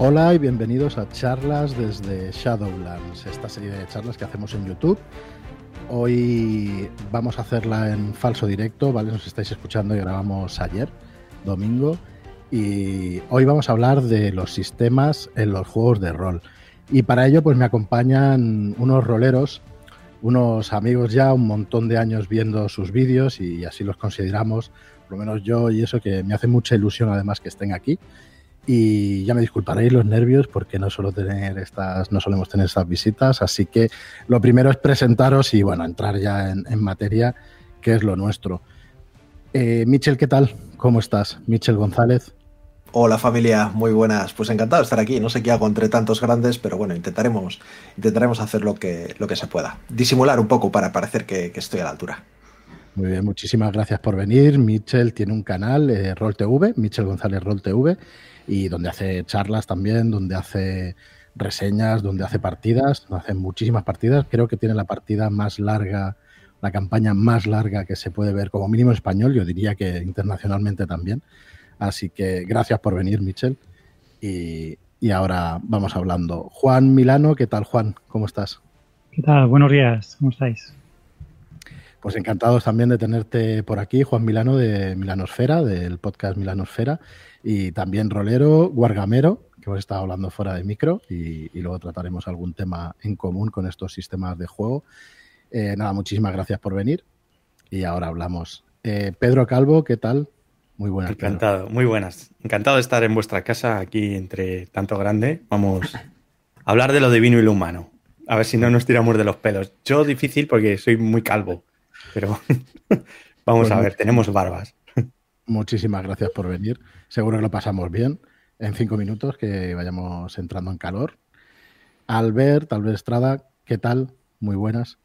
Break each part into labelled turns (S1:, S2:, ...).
S1: Hola y bienvenidos a charlas desde Shadowlands, esta serie de charlas que hacemos en YouTube. Hoy vamos a hacerla en falso directo, ¿vale? Nos estáis escuchando y grabamos ayer, domingo, y hoy vamos a hablar de los sistemas en los juegos de rol. Y para ello pues me acompañan unos roleros, unos amigos ya, un montón de años viendo sus vídeos y así los consideramos, por lo menos yo y eso que me hace mucha ilusión además que estén aquí. Y ya me disculparéis los nervios porque no suelo tener estas, no solemos tener estas visitas, así que lo primero es presentaros y bueno, entrar ya en, materia, que es lo nuestro. Eh, Michel, ¿qué tal? ¿Cómo estás? Michel González.
S2: Hola familia, muy buenas. Pues encantado de estar aquí. No sé qué hago entre tantos grandes, pero bueno, intentaremos, intentaremos hacer lo que, lo que se pueda. Disimular un poco para parecer que, estoy a la altura.
S1: Muy bien, muchísimas gracias por venir. Michel tiene un canal, eh, Roll TV, Michel González Roll TV, y donde hace charlas también, donde hace reseñas, donde hace partidas, hace muchísimas partidas. Creo que tiene la partida más larga, la campaña más larga que se puede ver como mínimo español, yo diría que internacionalmente también. Así que gracias por venir, Michel. Y, ahora vamos hablando. Juan Milano, ¿qué tal, Juan? ¿Cómo estás?
S3: ¿Qué tal? Buenos días, ¿cómo estáis?
S1: Pues encantados también de tenerte por aquí, Juan Milano de Milanosfera, del podcast Milanosfera, y también Rolero, Guargamero, que hemos estado hablando fuera de micro, y, luego trataremos algún tema en común con estos sistemas de juego. Eh, nada, muchísimas gracias por venir. Y ahora hablamos. Eh, Pedro Calvo, ¿qué tal?
S4: Muy buenas. Encantado, muy buenas. Encantado de estar en vuestra casa aquí entre tanto grande. Vamos a hablar de lo divino y lo humano. A ver si no nos tiramos de los pelos. Yo difícil porque soy muy calvo, pero vamos a ver, tenemos barbas.
S1: Muchísimas gracias por venir. Seguro que lo pasamos bien en cinco minutos, que vayamos entrando en calor. Albert, Albert Estrada, ¿qué tal? Muy buenas.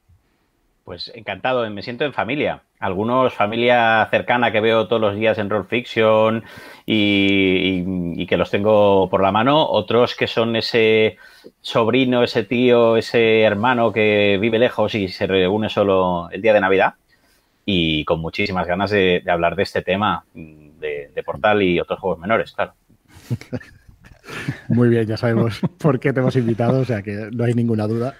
S5: Pues encantado, me siento en familia. Algunos familia cercana que veo todos los días en Roll Fiction y, que los tengo por la mano, otros que son ese sobrino, ese tío, ese hermano que vive lejos y se reúne solo el día de Navidad y con muchísimas ganas de, hablar de este tema de, de, Portal y otros juegos menores, claro.
S1: Muy bien, ya sabemos por qué te hemos invitado, o sea que no hay ninguna duda.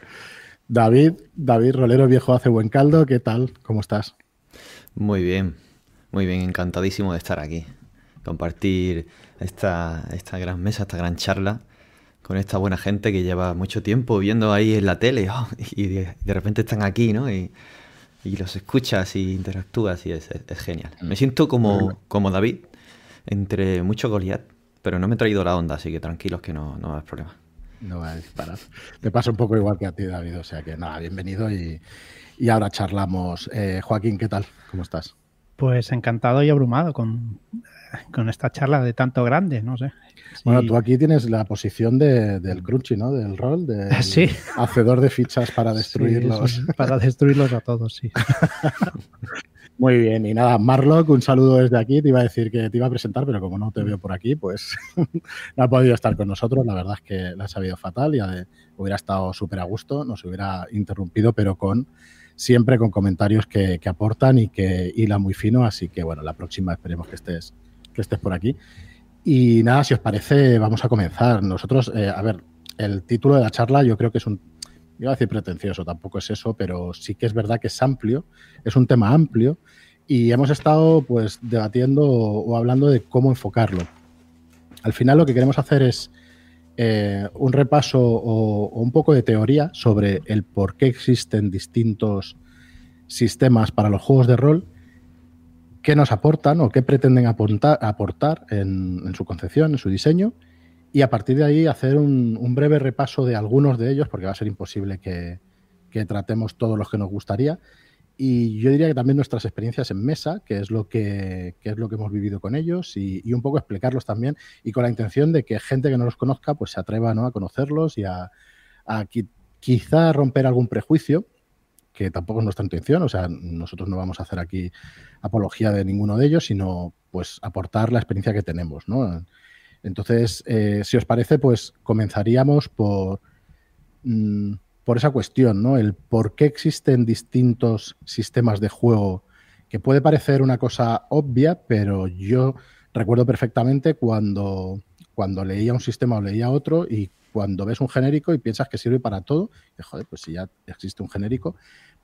S1: David, David Rolero Viejo hace buen caldo, ¿qué tal? ¿Cómo estás?
S6: Muy bien, muy bien, encantadísimo de estar aquí. Compartir esta, esta gran mesa, esta gran charla con esta buena gente que lleva mucho tiempo viendo ahí en la tele oh, y de, repente están aquí, ¿no? Y, los escuchas y interactúas y es, genial. Me siento como, como David, entre mucho Goliat, pero no me he traído la onda, así que tranquilos que no, no va a haber problema
S1: no va a disparar. Me pasa un poco igual que a ti, David. O sea que nada, bienvenido y, ahora charlamos. Eh, Joaquín, ¿qué tal? ¿Cómo estás?
S3: Pues encantado y abrumado con, con esta charla de tanto grande, no sé.
S1: Bueno, tú aquí tienes la posición del crunchy, ¿no? Del rol, de hacedor de fichas para destruirlos.
S3: para destruirlos a todos, sí.
S1: Muy bien, y nada, Marlock, un saludo desde aquí. Te iba a decir que te iba a presentar, pero como no te veo por aquí, pues no ha podido estar con nosotros. La verdad es que la ha sabido fatal y hubiera estado súper a gusto, nos hubiera interrumpido, pero con siempre con comentarios que, aportan y que hilan muy fino. Así que bueno, la próxima esperemos que estés, que estés por aquí. Y nada, si os parece, vamos a comenzar. Nosotros, eh, a ver, el título de la charla yo creo que es un iba a decir pretencioso, tampoco es eso, pero sí que es verdad que es amplio, es un tema amplio y hemos estado pues debatiendo o, hablando de cómo enfocarlo. Al final lo que queremos hacer es eh, un repaso o, un poco de teoría sobre el por qué existen distintos sistemas para los juegos de rol, qué nos aportan o qué pretenden aportar, aportar en su concepción, en su diseño, y a partir de ahí hacer un, breve repaso de algunos de ellos, porque va a ser imposible que, tratemos todos los que nos gustaría. Y yo diría que también nuestras experiencias en mesa, que es lo que, es lo que hemos vivido con ellos, y, un poco explicarlos también, y con la intención de que gente que no los conozca pues se atreva ¿no? a conocerlos y a, quizá romper algún prejuicio, que tampoco es nuestra intención, o sea, nosotros no vamos a hacer aquí apología de ninguno de ellos, sino pues aportar la experiencia que tenemos, ¿no? Entonces, eh, si os parece, pues comenzaríamos por, mm, por esa cuestión, ¿no? El por qué existen distintos sistemas de juego, que puede parecer una cosa obvia, pero yo recuerdo perfectamente cuando, cuando leía un sistema o leía otro y cuando ves un genérico y piensas que sirve para todo, y, joder, pues si ya existe un genérico,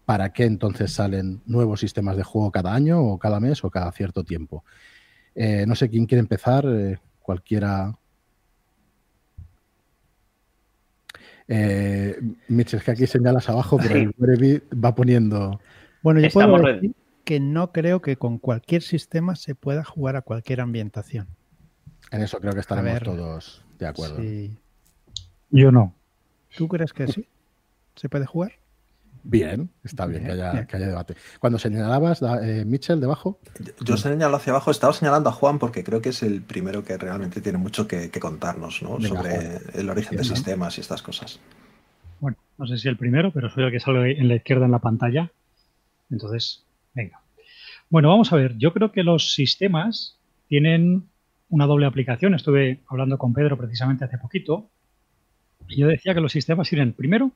S1: ¿para qué entonces salen nuevos sistemas de juego cada año o cada mes o cada cierto tiempo? Eh, no sé quién quiere empezar, eh, cualquiera. Eh, Mitch, es que aquí señalas abajo, pero el Brevit va poniendo.
S3: Bueno, yo
S5: Estamos
S3: puedo decir que no creo que con cualquier sistema se pueda jugar a cualquier ambientación.
S1: En eso creo que estaremos
S3: ver.
S1: todos de acuerdo.
S3: Sí.
S7: Yo no.
S3: ¿Tú crees que sí? ¿Se puede jugar?
S1: Bien, está bien,
S3: Bien,
S1: que, haya,
S3: bien.
S1: que haya debate. Cuando señalabas, eh, Mitchell, debajo,
S2: Yo señalo hacia abajo, estaba señalando a Juan porque creo que es el primero que realmente tiene mucho que, que contarnos ¿no?
S1: Venga,
S2: sobre
S1: Juan.
S2: el origen de
S1: ¿no?
S2: sistemas y estas cosas.
S7: Bueno, no sé si el primero, pero soy el que sale en la izquierda en la pantalla. Entonces, venga. Bueno, vamos a ver. Yo creo que los sistemas tienen una doble aplicación. Estuve hablando con Pedro precisamente hace poquito. Y yo decía que los sistemas sirven primero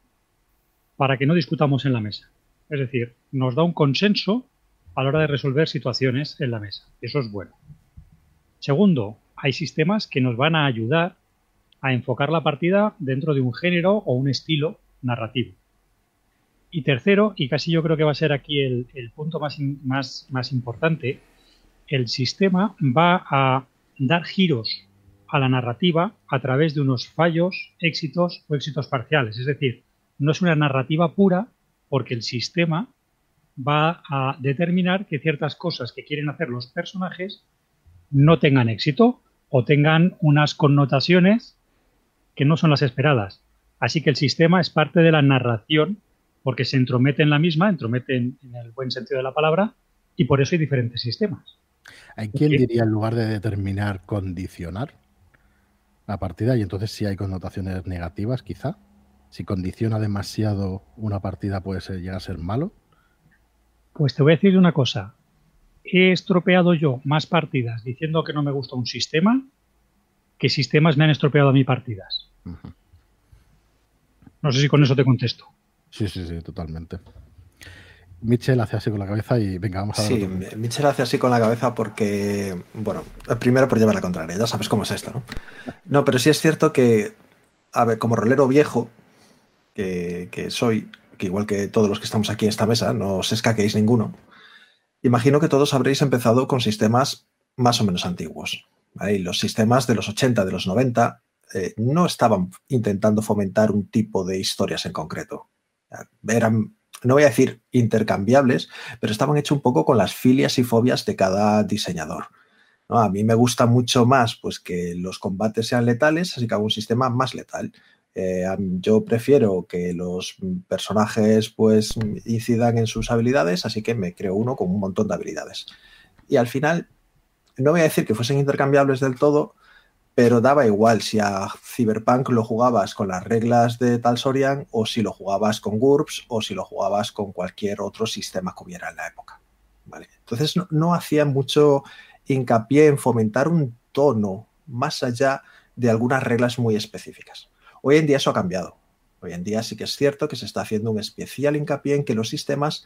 S7: para que no discutamos en la mesa. Es decir, nos da un consenso a la hora de resolver situaciones en la mesa. Eso es bueno. Segundo, hay sistemas que nos van a ayudar a enfocar la partida dentro de un género o un estilo narrativo. Y tercero, y casi yo creo que va a ser aquí el, punto más, más, más importante, el sistema va a dar giros a la narrativa a través de unos fallos, éxitos o éxitos parciales. Es decir, no es una narrativa pura porque el sistema va a determinar que ciertas cosas que quieren hacer los personajes no tengan éxito o tengan unas connotaciones que no son las esperadas. Así que el sistema es parte de la narración porque se entromete en la misma, entromete en, en el buen sentido de la palabra, y por eso hay diferentes sistemas.
S1: ¿hay quien diría en lugar de determinar, condicionar la partida? Y entonces si hay connotaciones negativas, quizá. Si condiciona demasiado una partida puede ser, llegar a ser malo.
S7: Pues te voy a decir una cosa. He estropeado yo más partidas diciendo que no me gusta un sistema que sistemas me han estropeado a mí partidas. No sé si con eso te contesto.
S1: Sí, sí, sí, totalmente. Mitchell hace así con la cabeza y venga, vamos a ver.
S2: Sí,
S1: otro.
S2: Mitchell hace así con la cabeza porque, bueno, primero por llevar la contraria, ya sabes cómo es esto, ¿no? No, pero sí es cierto que, a ver, como rolero viejo que, soy, que igual que todos los que estamos aquí en esta mesa, no os escaquéis ninguno, imagino que todos habréis empezado con sistemas más o menos antiguos. ¿vale? Los sistemas de los 80, de los 90, eh, no estaban intentando fomentar un tipo de historias en concreto. Eran, no voy a decir intercambiables, pero estaban hechos un poco con las filias y fobias de cada diseñador. A mí me gusta mucho más pues, que los combates sean letales, así que hago un sistema más letal. Eh, yo prefiero que los personajes pues, incidan en sus habilidades, así que me creo uno con un montón de habilidades. Y al final, no voy a decir que fuesen intercambiables del todo, pero daba igual si a Cyberpunk lo jugabas con las reglas de Talsorian o si lo jugabas con GURPS o si lo jugabas con cualquier otro sistema que hubiera en la época. Entonces no hacía mucho hincapié en fomentar un tono más allá de algunas reglas muy específicas. Hoy en día eso ha cambiado. Hoy en día sí que es cierto que se está haciendo un especial hincapié en que los sistemas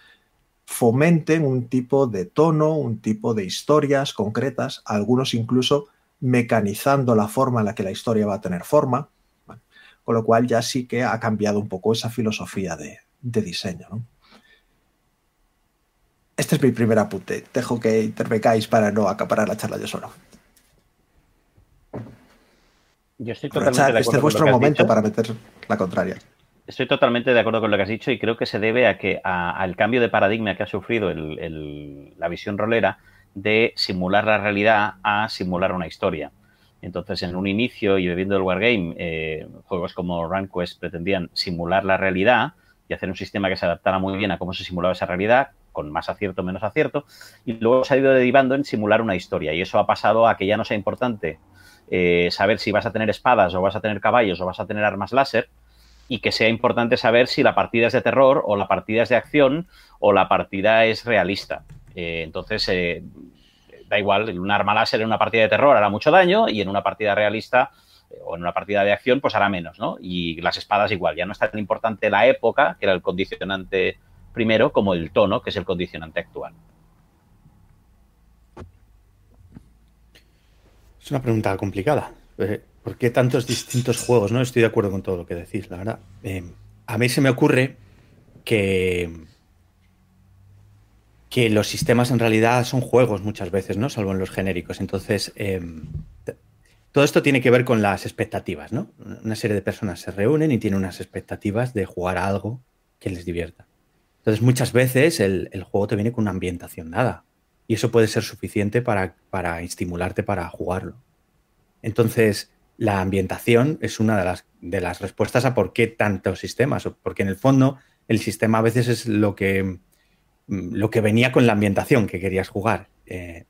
S2: fomenten un tipo de tono, un tipo de historias concretas, algunos incluso mecanizando la forma en la que la historia va a tener forma, con lo cual ya sí que ha cambiado un poco esa filosofía de, de diseño. ¿no? Este es mi primer apunte. Dejo que intervengáis para no acaparar la charla yo solo.
S5: Yo estoy totalmente de
S2: este
S5: acuerdo
S2: es
S5: con
S2: vuestro
S5: lo que
S2: momento
S5: dicho.
S2: para meter la contraria.
S5: Estoy totalmente de acuerdo con lo que has dicho y creo que se debe a que a- al cambio de paradigma que ha sufrido el- el- la visión rolera de simular la realidad a simular una historia. Entonces, en un inicio y bebiendo el Wargame, eh, juegos como RunQuest pretendían simular la realidad y hacer un sistema que se adaptara muy bien a cómo se simulaba esa realidad, con más acierto o menos acierto, y luego se ha ido derivando en simular una historia. Y eso ha pasado a que ya no sea importante eh, saber si vas a tener espadas o vas a tener caballos o vas a tener armas láser, y que sea importante saber si la partida es de terror o la partida es de acción o la partida es realista. Eh, entonces, eh, da igual, un arma láser en una partida de terror hará mucho daño y en una partida realista eh, o en una partida de acción pues hará menos, ¿no? Y las espadas igual, ya no es tan importante la época, que era el condicionante primero, como el tono, que es el condicionante actual.
S4: Es una pregunta complicada. Eh, ¿Por qué tantos distintos juegos? No estoy de acuerdo con todo lo que decís, la verdad. Eh, a mí se me ocurre que, que los sistemas en realidad son juegos muchas veces, ¿no? Salvo en los genéricos. Entonces, eh, todo esto tiene que ver con las expectativas, ¿no? Una serie de personas se reúnen y tienen unas expectativas de jugar a algo que les divierta. Entonces, muchas veces el, el juego te viene con una ambientación dada. Y eso puede ser suficiente para, para estimularte para jugarlo. Entonces, la ambientación es una de las, de las respuestas a por qué tantos sistemas, porque en el fondo el sistema a veces es lo que, mm, lo que venía con la ambientación que querías jugar. Eh,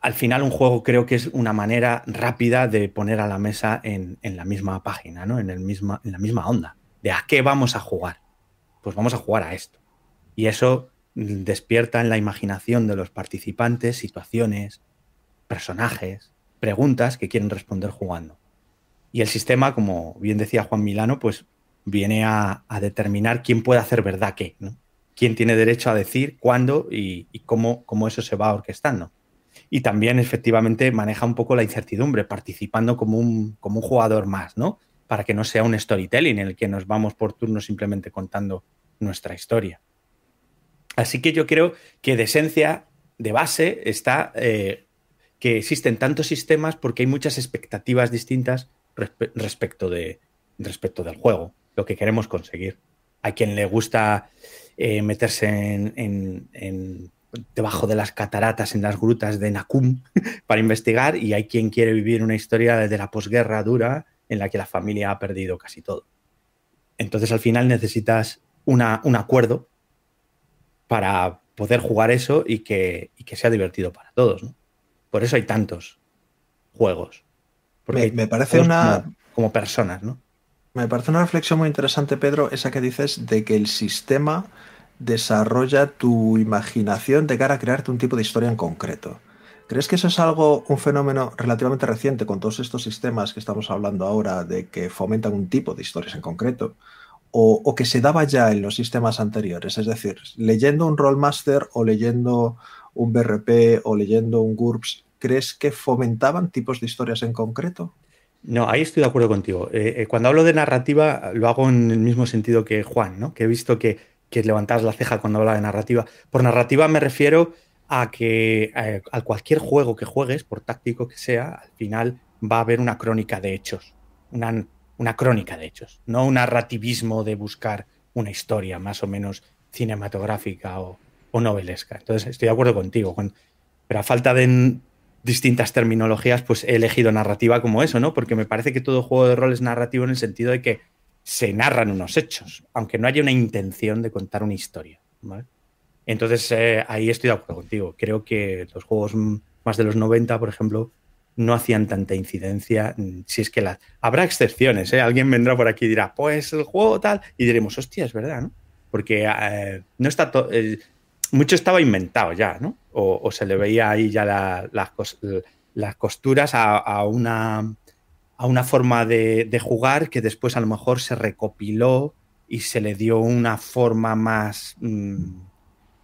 S4: al final un juego creo que es una manera rápida de poner a la mesa en, en la misma página, ¿no? en, el misma, en la misma onda. ¿De a qué vamos a jugar? Pues vamos a jugar a esto. Y eso despierta en la imaginación de los participantes situaciones, personajes, preguntas que quieren responder jugando. Y el sistema, como bien decía Juan Milano, pues viene a, determinar quién puede hacer verdad qué, ¿no? quién tiene derecho a decir cuándo y, cómo, cómo, eso se va orquestando. Y también efectivamente maneja un poco la incertidumbre, participando como un, como un jugador más, ¿no? Para que no sea un storytelling en el que nos vamos por turno simplemente contando nuestra historia. Así que yo creo que de esencia, de base, está eh, que existen tantos sistemas porque hay muchas expectativas distintas respecto, de, respecto del juego, lo que queremos conseguir. Hay quien le gusta eh, meterse en, debajo de las cataratas, en las grutas de Nakum para investigar y hay quien quiere vivir una historia de la posguerra dura en la que la familia ha perdido casi todo. Entonces al final necesitas un acuerdo para poder jugar eso y que, y que sea divertido para todos. ¿no? Por eso hay tantos juegos.
S2: Porque me, parece una.
S4: Como, personas, ¿no?
S2: Me parece una reflexión muy interesante, Pedro, esa que dices de que el sistema desarrolla tu imaginación de cara a crearte un tipo de historia en concreto. ¿Crees que eso es algo, un fenómeno relativamente reciente con todos estos sistemas que estamos hablando ahora de que fomentan un tipo de historias en concreto? O, que se daba ya en los sistemas anteriores? Es decir, leyendo un Rollmaster o leyendo un BRP o leyendo un GURPS, ¿crees que fomentaban tipos de historias en concreto?
S4: No, ahí estoy de acuerdo contigo. Eh, eh, cuando hablo de narrativa, lo hago en el mismo sentido que Juan, ¿no? Que he visto que, que levantas la ceja cuando habla de narrativa. Por narrativa me refiero a que eh, a cualquier juego que juegues, por táctico que sea, al final va a haber una crónica de hechos. Una, una crónica de hechos, no un narrativismo de buscar una historia más o menos cinematográfica o, o novelesca. Entonces, estoy de acuerdo contigo. pero a falta de distintas terminologías, pues he elegido narrativa como eso, ¿no? Porque me parece que todo juego de rol es narrativo en el sentido de que se narran unos hechos, aunque no haya una intención de contar una historia. Entonces, eh, ahí estoy de acuerdo contigo. Creo que los juegos más de los 90, por ejemplo, no hacían tanta incidencia. Si es que. Habrá excepciones, ¿eh? Alguien vendrá por aquí y dirá, pues el juego tal. Y diremos, hostia, es verdad, ¿no? Porque eh, no está todo mucho estaba inventado ya, ¿no? O, se le veía ahí ya las costuras a, una, a una forma de, jugar que después a lo mejor se recopiló y se le dio una forma más, mm,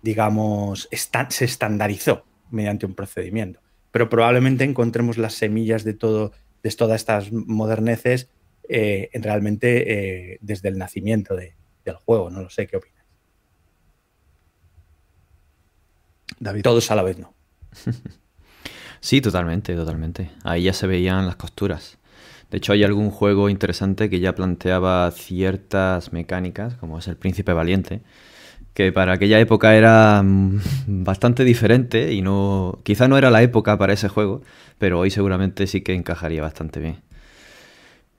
S4: digamos, se estandarizó mediante un procedimiento. Pero probablemente encontremos las semillas de todo, de todas estas moderneces eh, realmente eh, desde el nacimiento del juego. No lo sé, ¿qué opinas? David. Todos a la vez, ¿no?
S6: sí, totalmente, totalmente. Ahí ya se veían las costuras. De hecho, hay algún juego interesante que ya planteaba ciertas mecánicas, como es el Príncipe Valiente, que para aquella época era mm, bastante diferente y no, quizá no era la época para ese juego, pero hoy seguramente sí que encajaría bastante bien.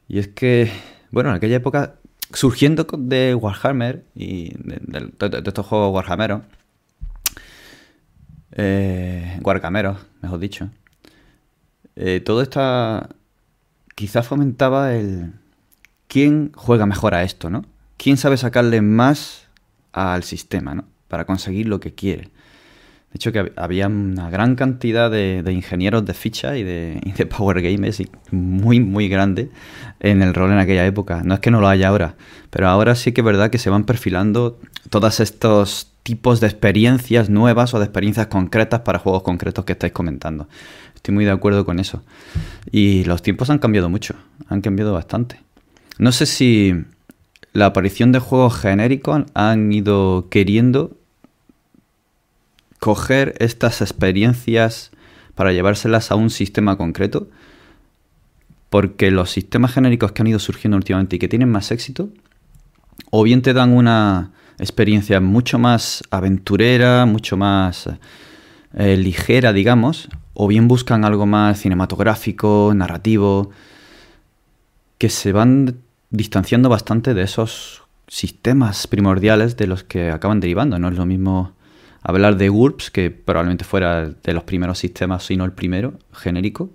S6: Y es que, bueno, en aquella época, surgiendo de Warhammer y de, estos juegos Warhammeros, eh, mejor dicho. Eh, todo esto quizás fomentaba el quién juega mejor a esto, ¿no? ¿Quién sabe sacarle más al sistema, ¿no? Para conseguir lo que quiere. De hecho, que había una gran cantidad de, ingenieros de ficha y de, power gamers muy, muy grande en el rol en aquella época. No es que no lo haya ahora, pero ahora sí que es verdad que se van perfilando todos estos tipos de experiencias nuevas o de experiencias concretas para juegos concretos que estáis comentando. Estoy muy de acuerdo con eso. Y los tiempos han cambiado mucho, han cambiado bastante. No sé si la aparición de juegos genéricos han ido queriendo coger estas experiencias para llevárselas a un sistema concreto, porque los sistemas genéricos que han ido surgiendo últimamente y que tienen más éxito, o bien te dan una experiencia mucho más aventurera, mucho más eh, ligera, digamos, o bien buscan algo más cinematográfico, narrativo, que se van distanciando bastante de esos sistemas primordiales de los que acaban derivando. No es lo mismo hablar de GURPS, que probablemente fuera de los primeros sistemas, si no el primero, genérico,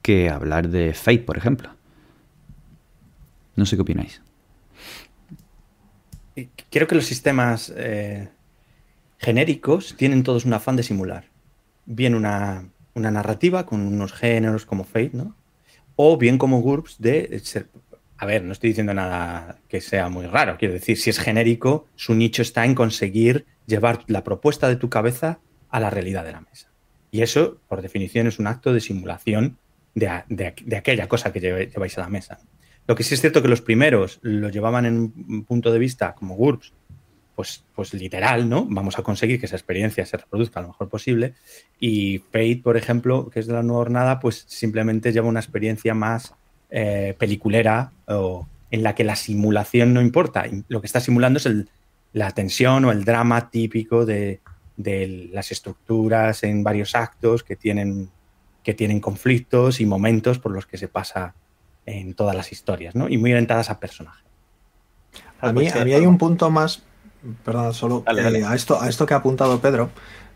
S6: que hablar de Fate, por ejemplo. No sé qué opináis.
S4: Creo que los sistemas eh, genéricos tienen todos un afán de simular. Bien una, narrativa con unos géneros como Fate, ¿no? O bien como GURPS de ser, a ver, no estoy diciendo nada que sea muy raro. Quiero decir, si es genérico, su nicho está en conseguir llevar la propuesta de tu cabeza a la realidad de la mesa. Y eso, por definición, es un acto de simulación de, aquella cosa que lleváis a la mesa. Lo que sí es cierto que los primeros lo llevaban en un punto de vista como GURPS, pues, pues literal, ¿no? Vamos a conseguir que esa experiencia se reproduzca lo mejor posible. Y Fate, por ejemplo, que es de la nueva jornada, pues simplemente lleva una experiencia más eh, peliculera o en la que la simulación no importa. Lo que está simulando es la tensión o el drama típico de, las estructuras en varios actos que tienen, que tienen conflictos y momentos por los que se pasa en todas las historias, ¿no? Y muy orientadas a personajes.
S2: A mí, a mí hay un punto más, perdón, solo eh, a, esto, a esto que ha apuntado Pedro,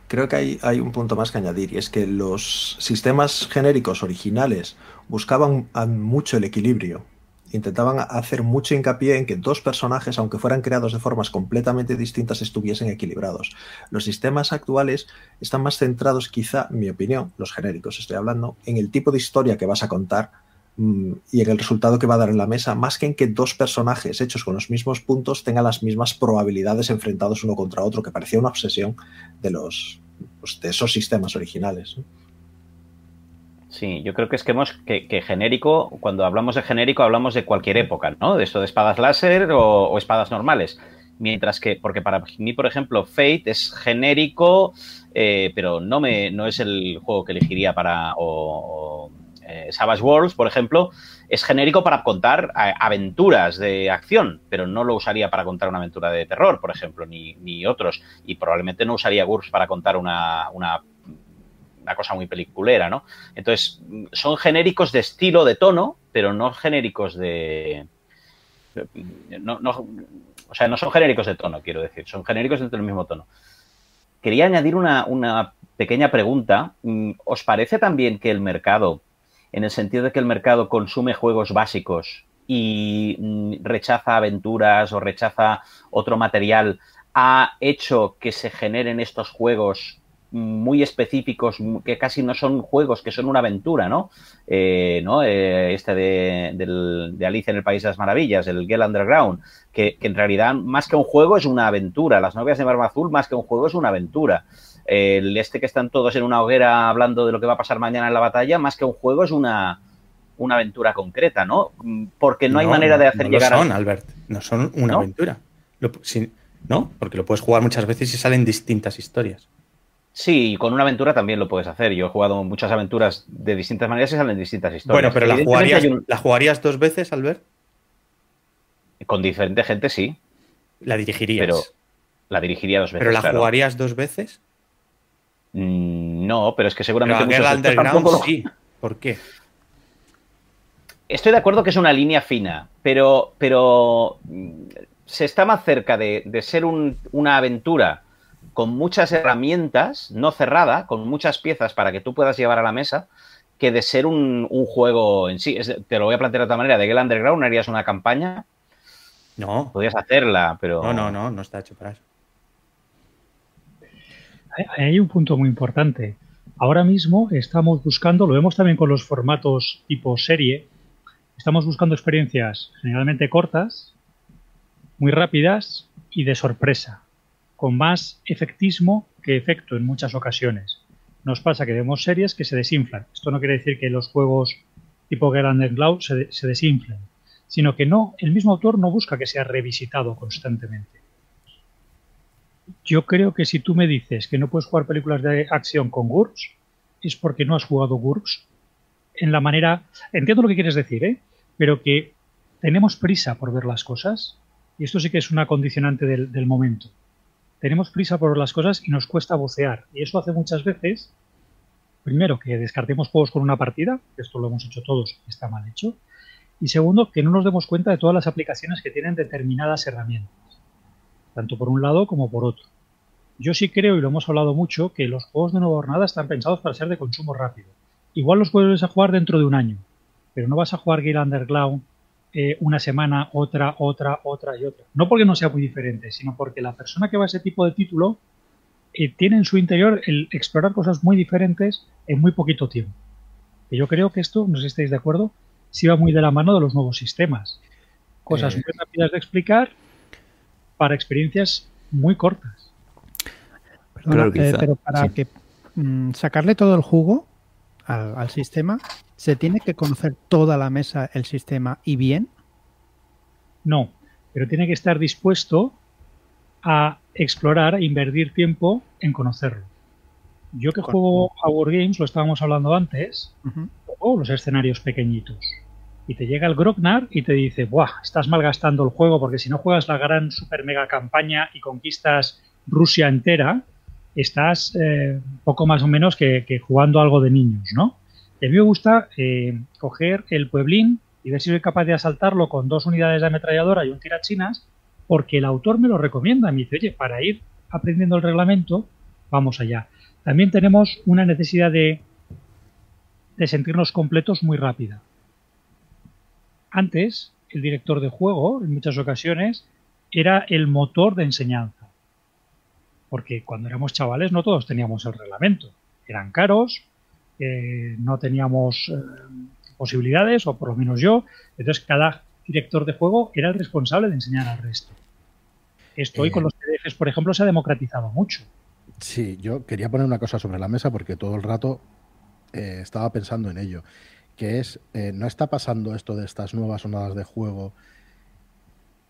S2: creo que hay, hay un punto más que añadir, y es que los sistemas genéricos originales buscaban mucho el equilibrio. Intentaban hacer mucho hincapié en que dos personajes, aunque fueran creados de formas completamente distintas, estuviesen equilibrados. Los sistemas actuales están más centrados, quizá, en mi opinión, los genéricos estoy hablando, en el tipo de historia que vas a contar mm, y en el resultado que va a dar en la mesa, más que en que dos personajes hechos con los mismos puntos tengan las mismas probabilidades enfrentados uno contra otro, que parecía una obsesión de los pues, de esos sistemas originales.
S5: Sí, yo creo que es que hemos que, genérico, cuando hablamos de genérico hablamos de cualquier época, ¿no? De esto de espadas láser o, espadas normales. Mientras que, porque para mí, por ejemplo, Fate es genérico, eh, pero no me, no es el juego que elegiría para. O, eh, Savage Worlds, por ejemplo, es genérico para contar aventuras de acción, pero no lo usaría para contar una aventura de terror, por ejemplo, ni, ni otros. Y probablemente no usaría GURPS para contar una, una una cosa muy peliculera, ¿no? Entonces, son genéricos de estilo, de tono, pero no genéricos de... No, o sea, no son genéricos de tono, quiero decir, son genéricos dentro del mismo tono. Quería añadir una, una pequeña pregunta. Mm, ¿Os parece también que el mercado, en el sentido de que el mercado consume juegos básicos y mm, rechaza aventuras o rechaza otro material, ha hecho que se generen estos juegos muy específicos, que casi no son juegos, que son una aventura, ¿no? Eh, ¿no? Eh, este de, de, Alicia en el País de las Maravillas, el Gale Underground, que, en realidad más que un juego es una aventura. Las novias de Barba Azul, más que un juego, es una aventura. El este que están todos en una hoguera hablando de lo que va a pasar mañana en la batalla, más que un juego, es una, una aventura concreta, ¿no? Porque no, hay manera de hacer
S4: no
S5: llegar
S4: no son, Albert, no son una aventura. ¿No? Porque lo puedes jugar muchas veces y salen distintas historias.
S5: Sí, con una aventura también lo puedes hacer. Yo he jugado muchas aventuras de distintas maneras y salen distintas historias.
S4: Bueno, pero ¿la jugarías, ¿la jugarías dos veces, Albert?
S5: Con diferente gente, sí.
S4: ¿La dirigirías?
S5: Pero la dirigiría dos veces.
S4: ¿Pero la jugarías dos veces?
S5: Mm, no, pero es que seguramente
S4: pero Underground sí. ¿Por qué?
S5: Estoy de acuerdo que es una línea fina, pero, pero mm, se está más cerca de, ser una aventura con muchas herramientas, no cerrada, con muchas piezas para que tú puedas llevar a la mesa, que de ser un, juego en sí. te lo voy a plantear de otra manera. ¿De Gale Underground harías una campaña?
S4: No.
S5: Podrías hacerla, pero.
S4: No, no, no, no está hecho para eso.
S7: Hay un punto muy importante. Ahora mismo estamos buscando, lo vemos también con los formatos tipo serie, estamos buscando experiencias generalmente cortas, muy rápidas y de sorpresa con más efectismo que efecto en muchas ocasiones. nos pasa que vemos series que se desinflan. Esto no quiere decir que los juegos tipo Grand Cloud se, se desinflen, sino que no, el mismo autor no busca que sea revisitado constantemente. Yo creo que si tú me dices que no puedes jugar películas de acción con GURPS, es porque no has jugado GURPS en la manera. Entiendo lo que quieres decir, ¿eh? Pero que tenemos prisa por ver las cosas, y esto sí que es una condicionante del, del momento. Tenemos prisa por ver las cosas y nos cuesta vocear, y eso hace muchas veces, primero, que descartemos juegos con una partida, esto lo hemos hecho todos está mal hecho, y segundo, que no nos demos cuenta de todas las aplicaciones que tienen determinadas herramientas, tanto por un lado como por otro. Yo sí creo, y lo hemos hablado mucho, que los juegos de nueva jornada están pensados para ser de consumo rápido. Igual los puedes a jugar dentro de un año, pero no vas a jugar Gear Underground eh, una semana, otra, otra, otra y otra. No porque no sea muy diferente, sino porque la persona que va a ese tipo de título eh, tiene en su interior el explorar cosas muy diferentes en muy poquito tiempo. Y yo creo que esto, no sé si estáis de acuerdo, sí va muy de la mano de los nuevos sistemas. Cosas
S1: Eh.
S7: muy rápidas de explicar para experiencias muy cortas.
S3: Perdona,
S6: Claro,
S3: eh, pero para
S6: sí.
S3: que mm, sacarle todo el jugo al, al sistema, ¿se tiene que conocer toda la mesa, el sistema y bien?
S7: No, pero tiene que estar dispuesto a explorar, invertir tiempo en conocerlo. Yo que juego a Wargames, lo estábamos hablando antes,
S3: Ujú.
S7: juego los escenarios pequeñitos. Y te llega el Grognar y te dice, ¡buah! Estás malgastando el juego porque si no juegas la gran super mega campaña y conquistas Rusia entera, estás eh, poco más o menos que, jugando algo de niños, ¿no? A mí me gusta eh, coger el pueblín y ver si soy capaz de asaltarlo con dos unidades de ametralladora y un tirachinas, porque el autor me lo recomienda. Me dice, oye, para ir aprendiendo el reglamento, vamos allá. También tenemos una necesidad de, de sentirnos completos muy rápida. Antes, el director de juego, en muchas ocasiones, era el motor de enseñanza. Porque cuando éramos chavales no todos teníamos el reglamento. Eran caros, eh, no teníamos eh, posibilidades, o por lo menos yo. Entonces cada director de juego era el responsable de enseñar al resto. Esto hoy
S1: Eh.
S7: con los PDFs, por ejemplo, se ha democratizado mucho.
S1: Sí, yo quería poner una cosa sobre la mesa porque todo el rato estaba pensando en ello, que es, eh, ¿no está pasando esto de estas nuevas ondas de juego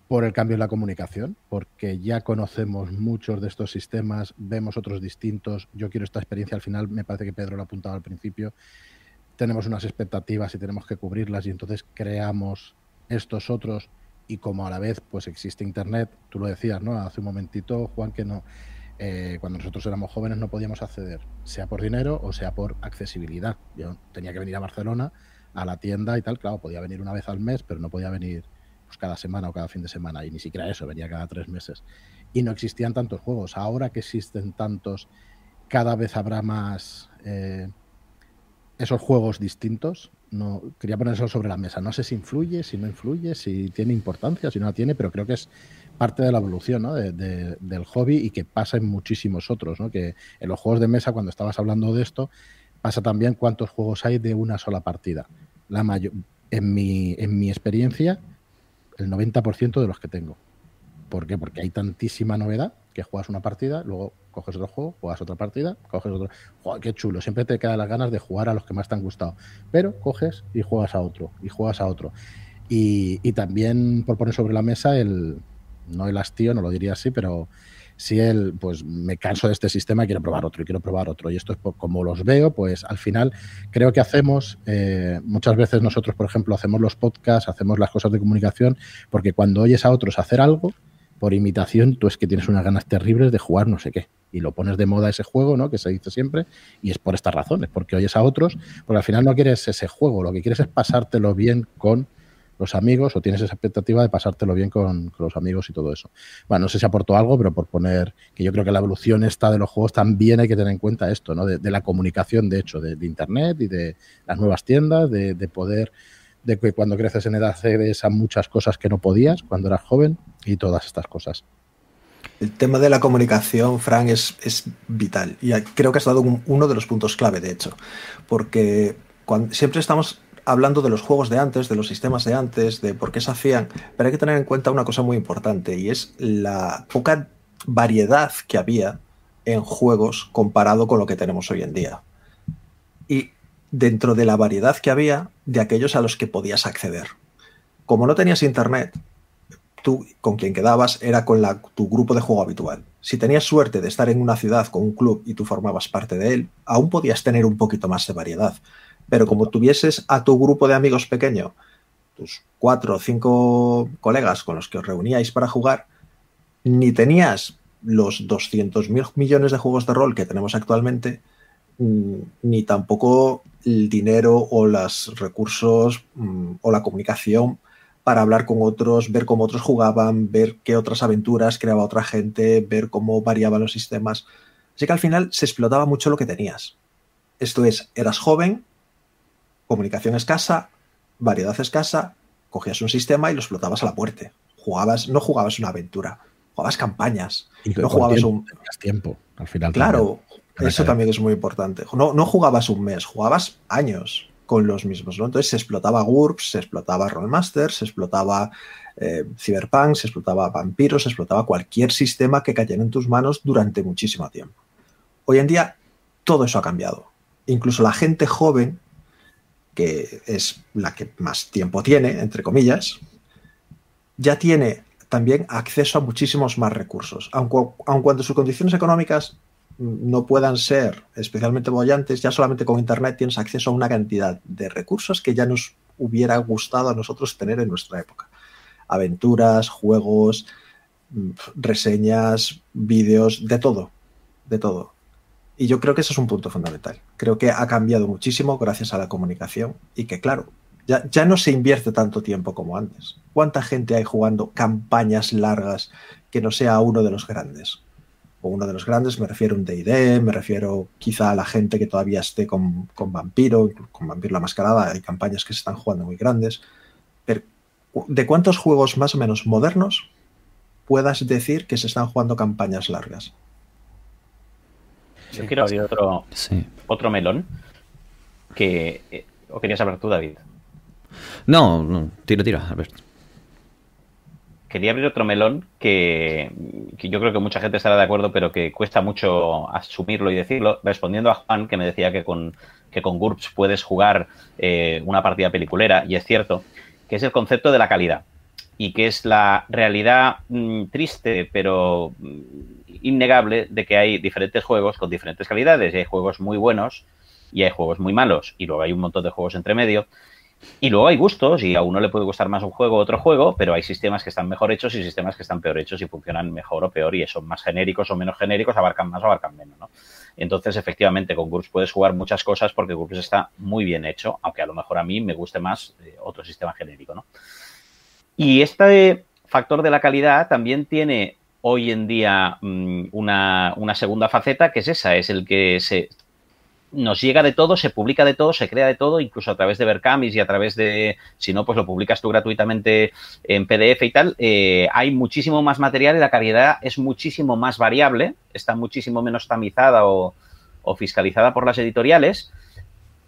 S1: por el cambio en la comunicación? Porque ya conocemos muchos de estos sistemas, vemos otros distintos, yo quiero esta experiencia al final, me parece que Pedro lo apuntaba al principio, tenemos unas expectativas y tenemos que cubrirlas y entonces creamos estos otros y como a la vez pues existe internet, tú lo decías, ¿no? Hace un momentito, Juan, que no, eh, cuando nosotros éramos jóvenes no podíamos acceder, sea por dinero o sea por accesibilidad. Yo tenía que venir a Barcelona a la tienda y tal, claro, podía venir una vez al mes, pero no podía venir pues, cada semana o cada fin de semana, y ni siquiera eso, venía cada tres meses. Y no existían tantos juegos. Ahora que existen tantos, cada vez habrá más eh, esos juegos distintos. No, quería poner eso sobre la mesa. No sé si influye, si no influye, si tiene importancia, si no la tiene, pero creo que es parte de la evolución ¿no? de, de, del hobby y que pasa en muchísimos otros. ¿no? Que en los juegos de mesa, cuando estabas hablando de esto, pasa también cuántos juegos hay de una sola partida. La mayor, en, mi, en mi experiencia, el 90% de los que tengo. ¿Por qué? Porque hay tantísima novedad que juegas una partida, luego coges otro juego, juegas otra partida, coges otro. ¡Joder, qué chulo! Siempre te quedan las ganas de jugar a los que más te han gustado. Pero coges y juegas a otro, y juegas a otro. Y, y también por poner sobre la mesa el. No el hastío, no lo diría así, pero sí el. Pues me canso de este sistema y quiero probar otro, y quiero probar otro. Y esto es como los veo, pues al final creo que hacemos. Eh, muchas veces nosotros, por ejemplo, hacemos los podcasts, hacemos las cosas de comunicación, porque cuando oyes a otros hacer algo por imitación, tú es que tienes unas ganas terribles de jugar no sé qué. Y lo pones de moda ese juego, ¿no? Que se dice siempre, y es por estas razones, porque oyes a otros, porque al final no quieres ese juego, lo que quieres es pasártelo bien con los amigos, o tienes esa expectativa de pasártelo bien con, con los amigos y todo eso. Bueno, no sé si aportó algo, pero por poner que yo creo que la evolución esta de los juegos también hay que tener en cuenta esto, ¿no? De, la comunicación, de hecho, de, internet y de las nuevas tiendas, de, de poder de que cuando creces en edad accedes a muchas cosas que no podías cuando eras joven y todas estas cosas.
S2: El tema de la comunicación, Frank, es, es vital y creo que has dado un, uno de los puntos clave, de hecho, porque cuando, siempre estamos hablando de los juegos de antes, de los sistemas de antes, de por qué se hacían, pero hay que tener en cuenta una cosa muy importante y es la poca variedad que había en juegos comparado con lo que tenemos hoy en día. Y dentro de la variedad que había de aquellos a los que podías acceder. Como no tenías internet, tú con quien quedabas era con tu grupo de juego habitual. Si tenías suerte de estar en una ciudad con un club y tú formabas parte de él, aún podías tener un poquito más de variedad. Pero como tuvieses a tu grupo de amigos pequeño, tus cuatro o cinco colegas con los que os reuníais para jugar, ni tenías los 200.000 millones de juegos de rol que tenemos actualmente, mm, ni tampoco el dinero o los recursos mm, o la comunicación para hablar con otros, ver cómo otros jugaban, ver qué otras aventuras creaba otra gente, ver cómo variaban los sistemas. Así que al final se explotaba mucho lo que tenías. Esto es, eras joven, comunicación escasa, variedad escasa, cogías un sistema y lo explotabas a la muerte. Jugabas, no jugabas una aventura, jugabas campañas.
S1: Y
S2: no jugabas
S1: tiempo,
S2: un.
S1: tiempo, al final.
S2: Claro,
S1: también.
S2: eso también es muy importante. No, no jugabas un mes, jugabas años con los mismos, ¿no? Entonces se explotaba GURPS, se explotaba Rollmaster, se explotaba eh, Cyberpunk, se explotaba Vampiros, se explotaba cualquier sistema que cayera en tus manos durante muchísimo tiempo. Hoy en día todo eso ha cambiado. Incluso la gente joven, que es la que más tiempo tiene, entre comillas, ya tiene también acceso a muchísimos más recursos. Aun, aun cuando sus condiciones económicas no puedan ser especialmente bollantes, ya solamente con Internet tienes acceso a una cantidad de recursos que ya nos hubiera gustado a nosotros tener en nuestra época. Aventuras, juegos, reseñas, vídeos, de todo, de todo. Y yo creo que ese es un punto fundamental. Creo que ha cambiado muchísimo gracias a la comunicación y que, claro, ya, ya, no se invierte tanto tiempo como antes. ¿Cuánta gente hay jugando campañas largas que no sea uno de los grandes? O uno de los grandes, me refiero a un DD, me refiero quizá a la gente que todavía esté con, con Vampiro, con Vampiro la Mascarada, hay campañas que se están jugando muy grandes. Pero, ¿de cuántos juegos más o menos modernos puedas decir que se están jugando campañas largas?
S5: Yo quiero abrir otro, sí. otro melón que... Eh, ¿O querías hablar tú, David?
S6: No, no, tira, tira, Albert.
S5: Quería abrir otro melón que, que, yo creo que mucha gente estará de acuerdo, pero que cuesta mucho asumirlo y decirlo. Respondiendo a Juan, que me decía que con, que con GURPS puedes jugar eh, una partida peliculera, y es cierto, que es el concepto de la calidad. Y que es la realidad mmm, triste, pero innegable, de que hay diferentes juegos con diferentes calidades. Hay juegos muy buenos y hay juegos muy malos. Y luego hay un montón de juegos entre medio. Y luego hay gustos, y a uno le puede gustar más un juego o otro juego, pero hay sistemas que están mejor hechos y sistemas que están peor hechos y funcionan mejor o peor, y son más genéricos o menos genéricos, abarcan más o abarcan menos, ¿no? Entonces, efectivamente, con GURPS puedes jugar muchas cosas porque GURPS está muy bien hecho, aunque a lo mejor a mí me guste más eh, otro sistema genérico, ¿no? Y este factor de la calidad también tiene hoy en día mmm, una, una segunda faceta, que es esa, es el que se nos llega de todo, se publica de todo, se crea de todo, incluso a través de Berkamis y a través de, si no, pues lo publicas tú gratuitamente en PDF y tal. Eh, hay muchísimo más material y la calidad es muchísimo más variable, está muchísimo menos tamizada o, o fiscalizada por las editoriales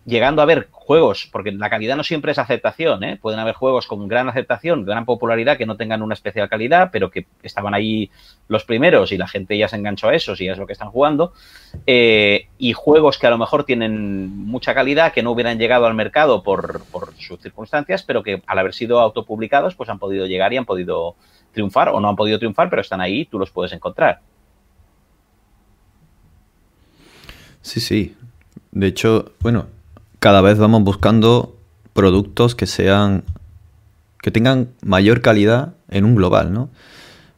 S5: llegando a ver juegos, porque la calidad no siempre es aceptación, ¿eh? pueden haber juegos con gran aceptación, gran popularidad, que no tengan una especial calidad, pero que estaban ahí los primeros y la gente ya se enganchó a esos y es lo que están jugando, eh, y juegos que a lo mejor tienen mucha calidad, que no hubieran llegado al mercado por, por sus circunstancias, pero que al haber sido autopublicados, pues han podido llegar y han podido triunfar, o no han podido triunfar, pero están ahí, tú los puedes encontrar.
S6: Sí, sí. De hecho, bueno, cada vez vamos buscando productos que sean que tengan mayor calidad en un global, ¿no?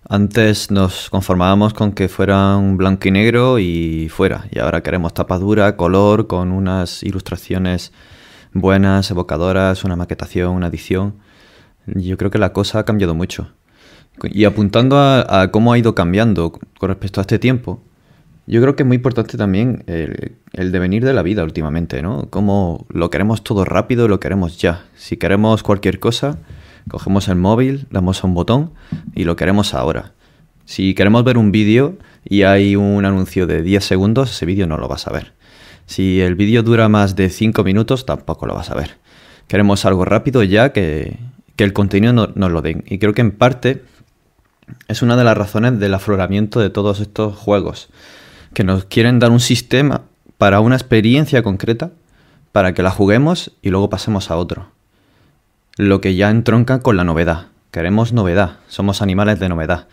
S6: Antes nos conformábamos con que fueran blanco y negro y fuera, y ahora queremos tapa dura, color, con unas ilustraciones buenas, evocadoras, una maquetación, una edición. Yo creo que la cosa ha cambiado mucho. Y apuntando a, a cómo ha ido cambiando con respecto a este tiempo, yo creo que es muy importante también el, devenir de la vida últimamente, ¿no? Como lo queremos todo rápido, lo queremos ya. Si queremos cualquier cosa, cogemos el móvil, damos a un botón y lo queremos ahora. Si queremos ver un vídeo y hay un anuncio de 10 segundos, ese vídeo no lo vas a ver. Si el vídeo dura más de 5 minutos, tampoco lo vas a ver. Queremos algo rápido ya que, que el contenido no, nos lo den. Y creo que en parte es una de las razones del afloramiento de todos estos juegos que nos quieren dar un sistema para una experiencia concreta, para que la juguemos y luego pasemos a otro. Lo que ya entronca con la novedad. Queremos novedad, somos animales de novedad.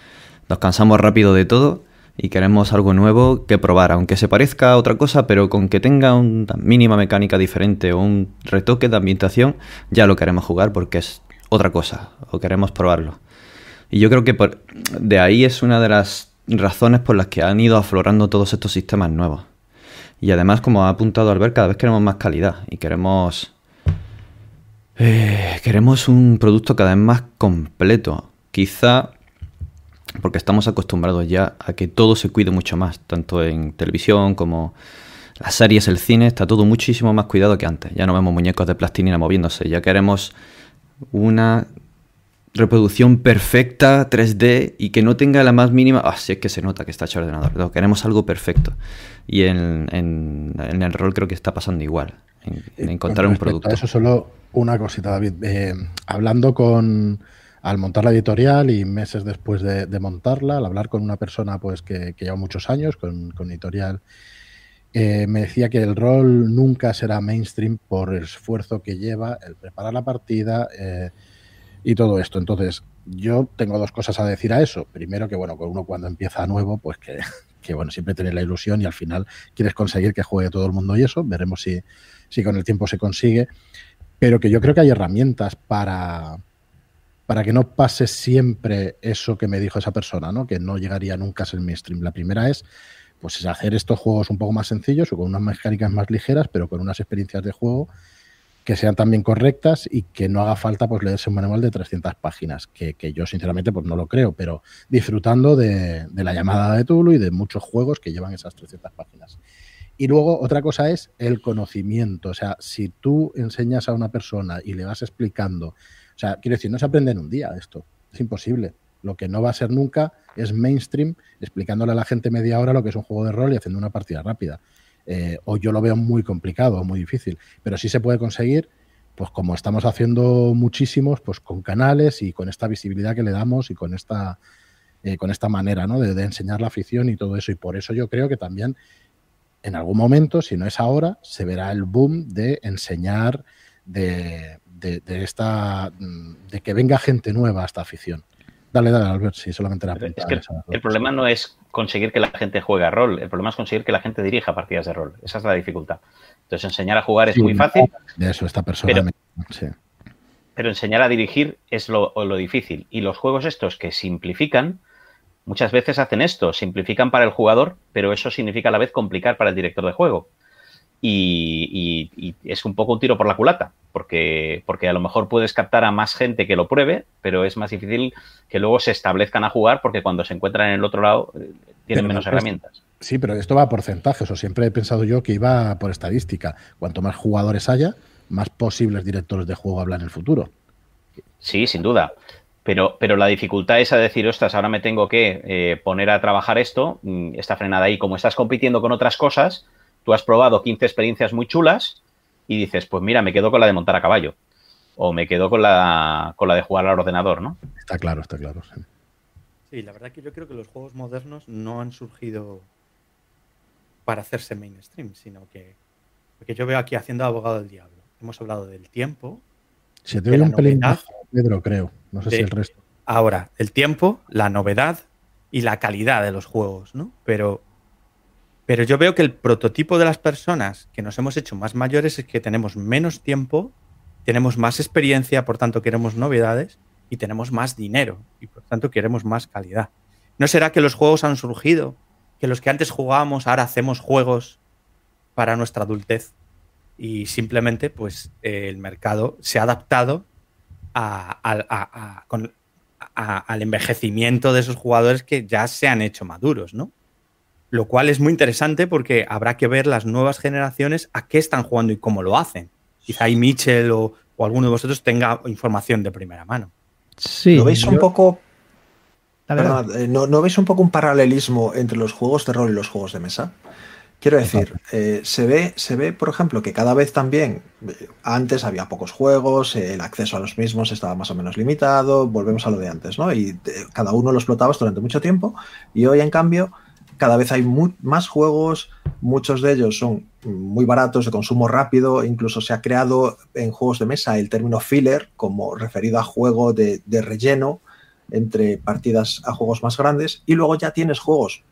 S6: Nos cansamos rápido de todo y queremos algo nuevo que probar, aunque se parezca a otra cosa, pero con que tenga una mínima mecánica diferente o un retoque de ambientación, ya lo queremos jugar porque es otra cosa o queremos probarlo. Y yo creo que de ahí es una de las razones por las que han ido aflorando todos estos sistemas nuevos. Y además, como ha apuntado Albert, cada vez queremos más calidad y queremos... Eh, queremos un producto cada vez más completo. Quizá porque estamos acostumbrados ya a que todo se cuide mucho más, tanto en televisión como las series, el cine, está todo muchísimo más cuidado que antes. Ya no vemos muñecos de plastilina moviéndose, ya queremos una reproducción perfecta 3D y que no tenga la más mínima... Ah, sí es que se nota que está hecho ordenador. queremos algo perfecto. Y en, el rol creo que está pasando igual, en, encontrar un producto.
S1: Eso solo una cosita, David. Eh, hablando con al montar la editorial y meses después de, montarla, al hablar con una persona pues que, lleva muchos años con, editorial, eh, me decía que el rol nunca será mainstream por el esfuerzo que lleva el preparar la partida eh, y todo esto. Entonces, yo tengo dos cosas a decir a eso. Primero, que bueno, uno cuando empieza nuevo, pues que, que bueno, siempre tiene la ilusión y al final quieres conseguir que juegue todo el mundo y eso. Veremos si, si con el tiempo se consigue. Pero que yo creo que hay herramientas para, para que no pase siempre eso que me dijo esa persona, ¿no? Que no llegaría nunca a ser mainstream. La primera es, pues, hacer estos juegos un poco más sencillos o con unas mecánicas más ligeras, pero con unas experiencias de juego que sean también correctas y que no haga falta pues leerse un manual de 300 páginas, que, yo sinceramente pues no lo creo, pero disfrutando de, de, la llamada de Tulu y de muchos juegos que llevan esas 300 páginas. Y luego otra cosa es el conocimiento, o sea, si tú enseñas a una persona y le vas explicando o sea, quiero decir, no se aprende en un día esto, es imposible. Lo que no va a ser nunca es mainstream explicándole a la gente media hora lo que es un juego de rol y haciendo una partida rápida. Eh, o yo lo veo muy complicado o muy difícil, pero sí se puede conseguir, pues como estamos haciendo muchísimos, pues con canales y con esta visibilidad que le damos y con esta, eh, con esta manera ¿no? de, de enseñar la afición y todo eso. Y por eso yo creo que también en algún momento, si no es ahora, se verá el boom de enseñar, de, de, esta de que venga gente nueva a esta afición. Dale, dale, Albert, si solamente la
S5: es que El problema no es conseguir que la gente juegue a rol, el problema es conseguir que la gente dirija partidas de rol. Esa es la dificultad. Entonces, enseñar a jugar es muy fácil.
S1: De eso, esta persona.
S5: Pero, enseñar a dirigir es lo, lo difícil. Y los juegos estos que simplifican, muchas veces hacen esto, simplifican para el jugador, pero eso significa a la vez complicar para el director de juego y, es un poco un tiro por la culata, porque, porque a lo mejor puedes captar a más gente que lo pruebe, pero es más difícil que luego se establezcan a jugar porque cuando se encuentran en el otro lado eh, tienen menos herramientas.
S1: Sí, pero esto va a porcentajes, o siempre he pensado yo que iba por estadística. Cuanto más jugadores haya, más posibles directores de juego hablan en el futuro.
S5: Sí, sin duda. Pero, pero la dificultad es a decir, ostras, ahora me tengo que eh, poner a trabajar esto, mm, está frenada ahí. Como estás compitiendo con otras cosas, tú has probado 15 experiencias muy chulas y dices, pues mira, me quedo con la de montar a caballo o me quedo con la, con la de jugar al ordenador, ¿no?
S1: Está claro, está claro.
S4: Sí. la verdad que yo creo que los juegos modernos no han surgido para hacerse mainstream, sino que porque yo veo aquí haciendo abogado del diablo. Hemos hablado del tiempo.
S1: Se te un pelín Pedro, creo. No sé si el resto.
S4: Ahora, el tiempo, la novedad y la calidad de los juegos, ¿no? Pero pero yo veo que el prototipo de las personas que nos hemos hecho más mayores es que tenemos menos tiempo, tenemos más experiencia, por tanto queremos novedades y tenemos más dinero y por tanto queremos más calidad. ¿No será que los juegos han surgido? Que los que antes jugábamos ahora hacemos juegos para nuestra adultez y simplemente pues el mercado se ha adaptado al envejecimiento de esos jugadores que ya se han hecho maduros, ¿no? Lo cual es muy interesante porque habrá que ver las nuevas generaciones a qué están jugando y cómo lo hacen. Quizá ahí Mitchell o, alguno de vosotros tenga información de primera mano.
S2: Sí, ¿Lo veis un poco... Eh, ¿no, veis un poco un paralelismo entre los juegos de rol y los juegos de mesa? Quiero decir, eh, se, ve, se ve, por ejemplo, que cada vez también, eh, antes había pocos juegos, el acceso a los mismos estaba más o menos limitado, volvemos a lo de antes, ¿no? Y cada uno lo explotabas durante mucho tiempo, y hoy, en cambio, cada vez hay más juegos, muchos de ellos son muy baratos, de consumo rápido, incluso se ha creado en juegos de mesa el término filler como referido a juego de, relleno entre partidas a juegos más grandes y luego ya tienes juegos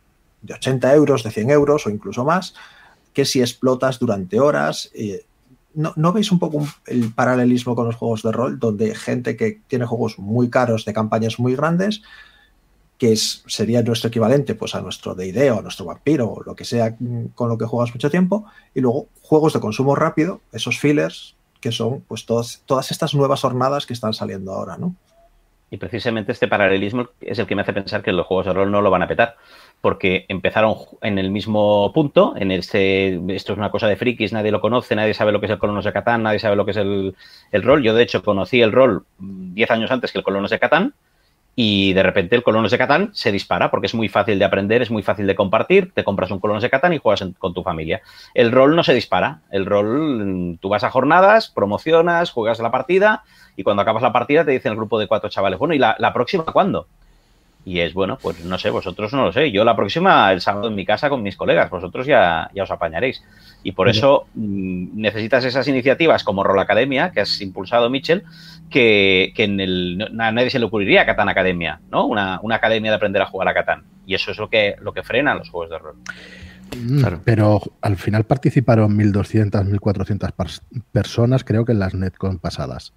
S2: de 80 euros, de 100 euros o incluso más, que si explotas durante horas, eh, ¿no, veis un poco el paralelismo con los juegos de rol, donde gente que tiene juegos muy caros de campañas muy grandes, que es, sería nuestro equivalente pues, a nuestro D&D o a nuestro vampiro o lo que sea con lo que juegas mucho tiempo, y luego juegos de consumo rápido, esos fillers, que son pues todas, todas estas nuevas jornadas que están saliendo ahora, ¿no?
S5: Y precisamente este paralelismo es el que me hace pensar que los juegos de rol no lo van a petar porque empezaron en el mismo punto, en este, esto es una cosa de frikis, nadie lo conoce, nadie sabe lo que es el Colonos de Catán, nadie sabe lo que es el, rol. Yo, de hecho, conocí el rol 10 años antes que el Colonos de Catán, y de repente el Colonos de Catán se dispara porque es muy fácil de aprender, es muy fácil de compartir, te compras un Colonos de Catán y juegas con tu familia. El rol no se dispara, el rol, tú vas a jornadas, promocionas, juegas la partida y cuando acabas la partida te dicen el grupo de cuatro chavales, bueno, ¿y la, la próxima cuándo? Y es bueno, pues no sé, vosotros no lo sé. Yo la próxima, el sábado en mi casa con mis colegas, vosotros ya, ya os apañaréis. Y por eso mm, necesitas esas iniciativas como Rol Academia, que has impulsado, Mitchell, que, en el, a nadie se le ocurriría Catán Academia, ¿no? Una, academia de aprender a jugar a Catán. Y eso es lo que, lo que frena los juegos de rol.
S1: Mm, pero al final participaron 1.200, 1.400 personas, creo que en las Netcon pasadas.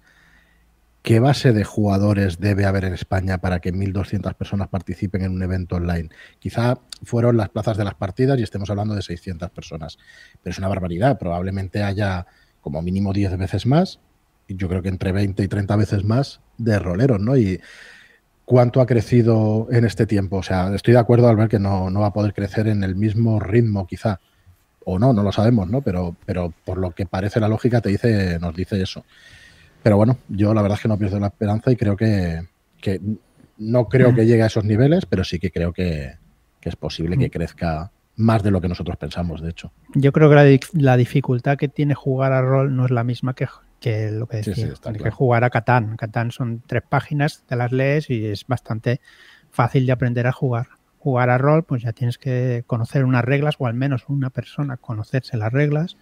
S1: ¿Qué base de jugadores debe haber en España para que 1.200 personas participen en un evento online? Quizá fueron las plazas de las partidas y estemos hablando de 600 personas, pero es una barbaridad. Probablemente haya como mínimo 10 veces más, y yo creo que entre 20 y 30 veces más de roleros, ¿no? Y cuánto ha crecido en este tiempo. O sea, estoy de acuerdo al ver que no, no va a poder crecer en el mismo ritmo, quizá. O no, no lo sabemos, ¿no? Pero, pero por lo que parece la lógica te dice, nos dice eso. Pero bueno, yo la verdad es que no pierdo la esperanza y creo que, no creo que llegue a esos niveles, pero sí que creo que, es posible que crezca más de lo que nosotros pensamos, de hecho.
S3: Yo creo que la, dificultad que tiene jugar a rol no es la misma que, que lo que decía, que jugar a Catán. Catán son tres páginas, te las lees y es bastante fácil de aprender a jugar. Jugar a rol, pues ya tienes que conocer unas reglas, o al menos una persona conocerse las reglas,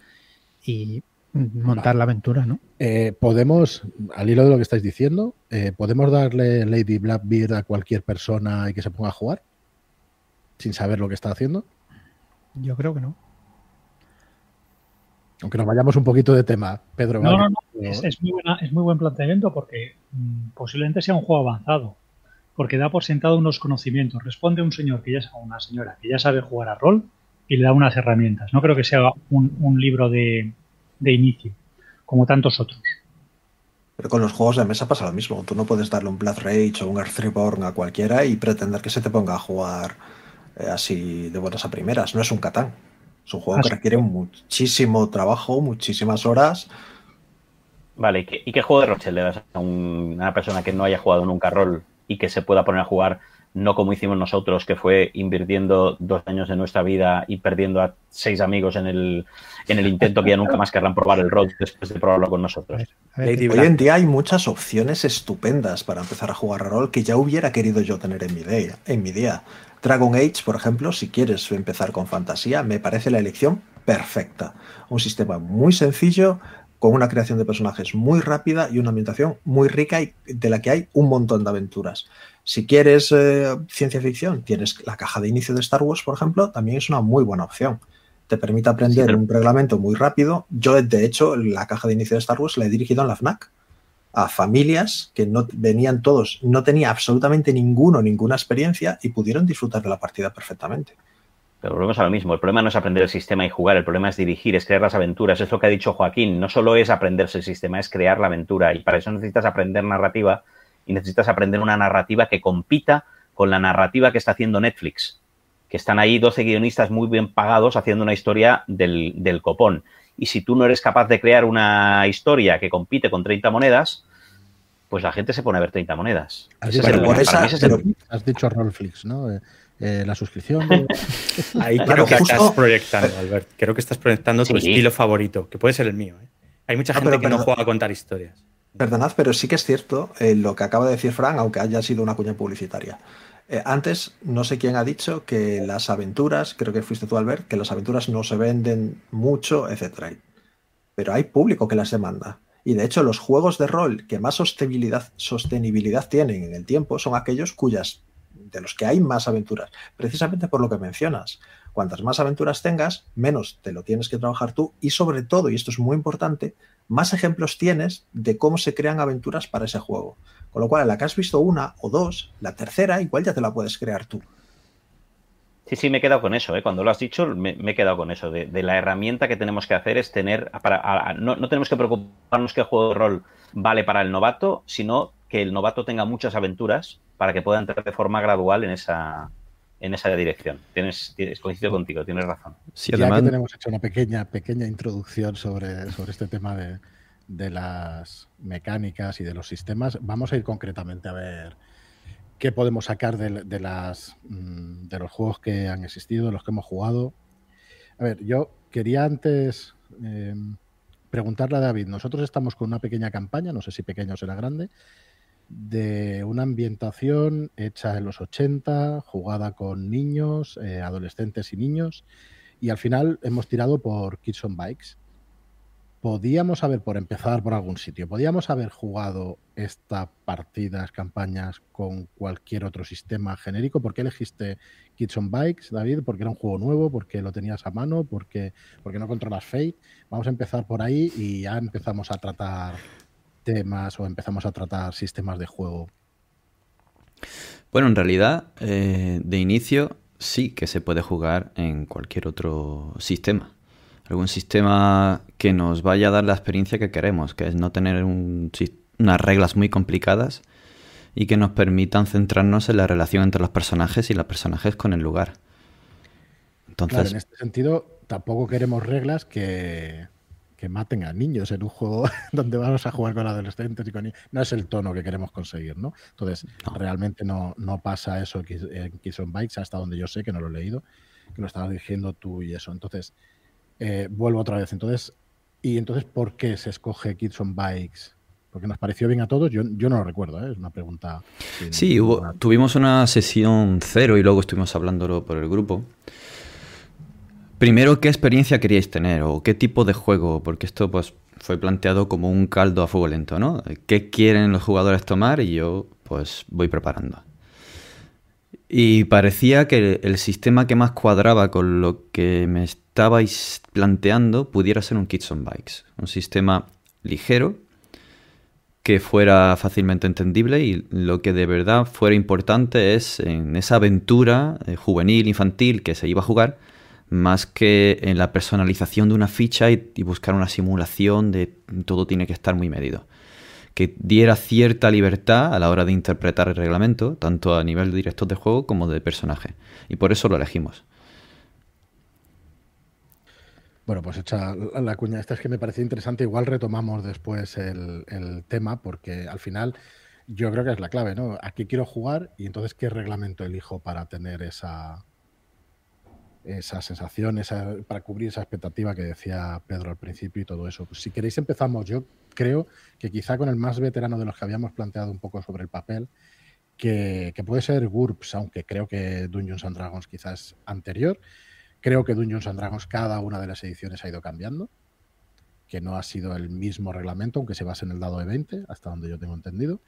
S3: y montar la aventura, ¿no?
S1: Eh, podemos, al hilo de lo que estáis diciendo, eh, ¿podemos darle Lady Blackbeard a cualquier persona y que se ponga a jugar? Sin saber lo que está haciendo.
S3: Yo creo que no.
S1: Aunque nos vayamos un poquito de tema, Pedro.
S7: No, no, no. Es, muy buen planteamiento porque mm, posiblemente sea un juego avanzado. Porque da por sentado unos conocimientos. Responde un señor que ya es una señora que ya sabe jugar a rol y le da unas herramientas. No creo que sea un libro de, de inicio, como tantos otros.
S2: Pero con los juegos de mesa pasa lo mismo. Tú no puedes darle un Blood Rage o un Earth Reborn a cualquiera y pretender que se te ponga a jugar eh, así de buenas a primeras. No es un Catán. Es un juego que requiere muchísimo trabajo, muchísimas horas.
S5: Vale, ¿y qué, juego de Rochelle le das a una persona que no haya jugado nunca rol y que se pueda poner a jugar no como hicimos nosotros, que fue invirtiendo dos años de nuestra vida y perdiendo a seis amigos en el, en el intento que ya nunca más querrán probar el rol después de probarlo con nosotros.
S2: Hoy en día hay muchas opciones estupendas para empezar a jugar a rol que ya hubiera querido yo tener en mi, día, en mi día. Dragon Age, por ejemplo, si quieres empezar con fantasía, me parece la elección perfecta. Un sistema muy sencillo, con una creación de personajes muy rápida y una ambientación muy rica y de la que hay un montón de aventuras. Si quieres eh, ciencia ficción, tienes la caja de inicio de Star Wars, por ejemplo, también es una muy buena opción. Te permite aprender un reglamento muy rápido. Yo, de hecho, la caja de inicio de Star Wars la he dirigido en la FNAC a familias que no venían todos, no tenía absolutamente ninguno, ninguna experiencia y pudieron disfrutar de la partida perfectamente.
S5: Pero volvemos a lo mismo. El problema no es aprender el sistema y jugar, el problema es dirigir, es crear las aventuras. Es lo que ha dicho Joaquín. No solo es aprenderse el sistema, es crear la aventura. Y para eso necesitas aprender narrativa y necesitas aprender una narrativa que compita con la narrativa que está haciendo Netflix, que están ahí 12 guionistas muy bien pagados haciendo una historia del, copón. Y si tú no eres capaz de crear una historia que compite con 30 monedas, pues la gente se pone a ver 30 monedas.
S1: Has, dicho, Rollflix, ¿no? Eh, la suscripción.
S4: Ahí creo que estás proyectando, Albert. Creo que estás proyectando tu estilo favorito, que puede ser el mío. ¿eh? Hay mucha ah, gente que no juega a contar historias.
S2: Perdonad, pero sí que es cierto eh, lo que acaba de decir Frank, aunque haya sido una cuña publicitaria. Eh, antes, no sé quién ha dicho que las aventuras, creo que fuiste tú Albert, que las aventuras no se venden mucho, etc. Pero hay público que las demanda. Y de hecho, los juegos de rol que más sostenibilidad, sostenibilidad tienen en el tiempo son aquellos cuyas, de los que hay más aventuras, precisamente por lo que mencionas. Cuantas más aventuras tengas, menos te lo tienes que trabajar tú y sobre todo, y esto es muy importante, más ejemplos tienes de cómo se crean aventuras para ese juego. Con lo cual, en la que has visto una o dos, la tercera igual ya te la puedes crear tú.
S5: Sí, sí, me he quedado con eso. ¿eh? Cuando lo has dicho, me, he quedado con eso. De, la herramienta que tenemos que hacer es tener. Para, no, no, tenemos que preocuparnos que el juego de rol vale para el novato, sino que el novato tenga muchas aventuras para que pueda entrar de forma gradual en esa, en esa dirección. Tienes, tienes coincido contigo, tienes razón.
S1: Sí, además... Ya que tenemos hecho una pequeña, pequeña introducción sobre, sobre este tema de, de las mecánicas y de los sistemas, vamos a ir concretamente a ver qué podemos sacar de, las, mm, de los juegos que han existido, de los que hemos jugado. A ver, yo quería antes eh, preguntarle a David, nosotros estamos con una pequeña campaña, no sé si pequeña o será grande, de una ambientación hecha en los 80, jugada con niños, eh, adolescentes y niños, y al final hemos tirado por Kids on Bikes podíamos haber, por empezar por algún sitio, podíamos haber jugado estas partidas, campañas con cualquier otro sistema genérico. ¿Por qué elegiste Kids on Bikes, David? ¿Porque era un juego nuevo? ¿Porque lo tenías a mano? ¿Porque, porque no controlas Fate? Vamos a empezar por ahí y ya empezamos a tratar temas o empezamos a tratar sistemas de juego.
S6: Bueno, en realidad, eh, de inicio sí que se puede jugar en cualquier otro sistema algún sistema que nos vaya a dar la experiencia que queremos, que es no tener unas reglas muy complicadas y que nos permitan centrarnos en la relación entre los personajes y los personajes con el lugar.
S1: Entonces, en este sentido, tampoco queremos reglas que, maten a niños en un juego donde vamos a jugar con adolescentes y con niños. No es el tono que queremos conseguir, ¿no? Entonces, realmente no, no pasa eso en Kiss on Bikes, hasta donde yo sé que no lo he leído, que lo estabas diciendo tú y eso. Entonces, eh, vuelvo otra vez. Entonces, ¿y entonces por qué se escoge Kids on Bikes? Porque nos pareció bien a todos. Yo, yo no lo recuerdo, ¿eh? es una pregunta.
S6: Sí, tuvimos una sesión cero y luego estuvimos hablándolo por el grupo. Primero, ¿qué experiencia queríais tener o qué tipo de juego? Porque esto pues fue planteado como un caldo a fuego lento, ¿no? ¿Qué quieren los jugadores tomar? Y yo pues voy preparando. Y parecía que el sistema que más cuadraba con lo que me estabais planteando pudiera ser un Kids on Bikes. Un sistema ligero, que fuera fácilmente entendible y lo que de verdad fuera importante es en esa aventura eh, juvenil, infantil que se iba a jugar, más que en la personalización de una ficha y, buscar una simulación de todo tiene que estar muy medido que diera cierta libertad a la hora de interpretar el reglamento, tanto a nivel de director de juego como de personaje. Y por eso lo elegimos.
S1: Bueno, pues hecha la cuña esta es que me pareció interesante. Igual retomamos después el, el, tema, porque al final yo creo que es la clave, ¿no? Aquí quiero jugar y entonces qué reglamento elijo para tener esa, esa sensación, esa, para cubrir esa expectativa que decía Pedro al principio y todo eso. Pues si queréis empezamos, yo creo que quizá con el más veterano de los que habíamos planteado un poco sobre el papel, que, puede ser GURPS, aunque creo que Dungeons and Dragons quizás anterior. Creo que Dungeons and Dragons cada una de las ediciones ha ido cambiando, que no ha sido el mismo reglamento, aunque se base en el dado de 20, hasta donde yo tengo entendido.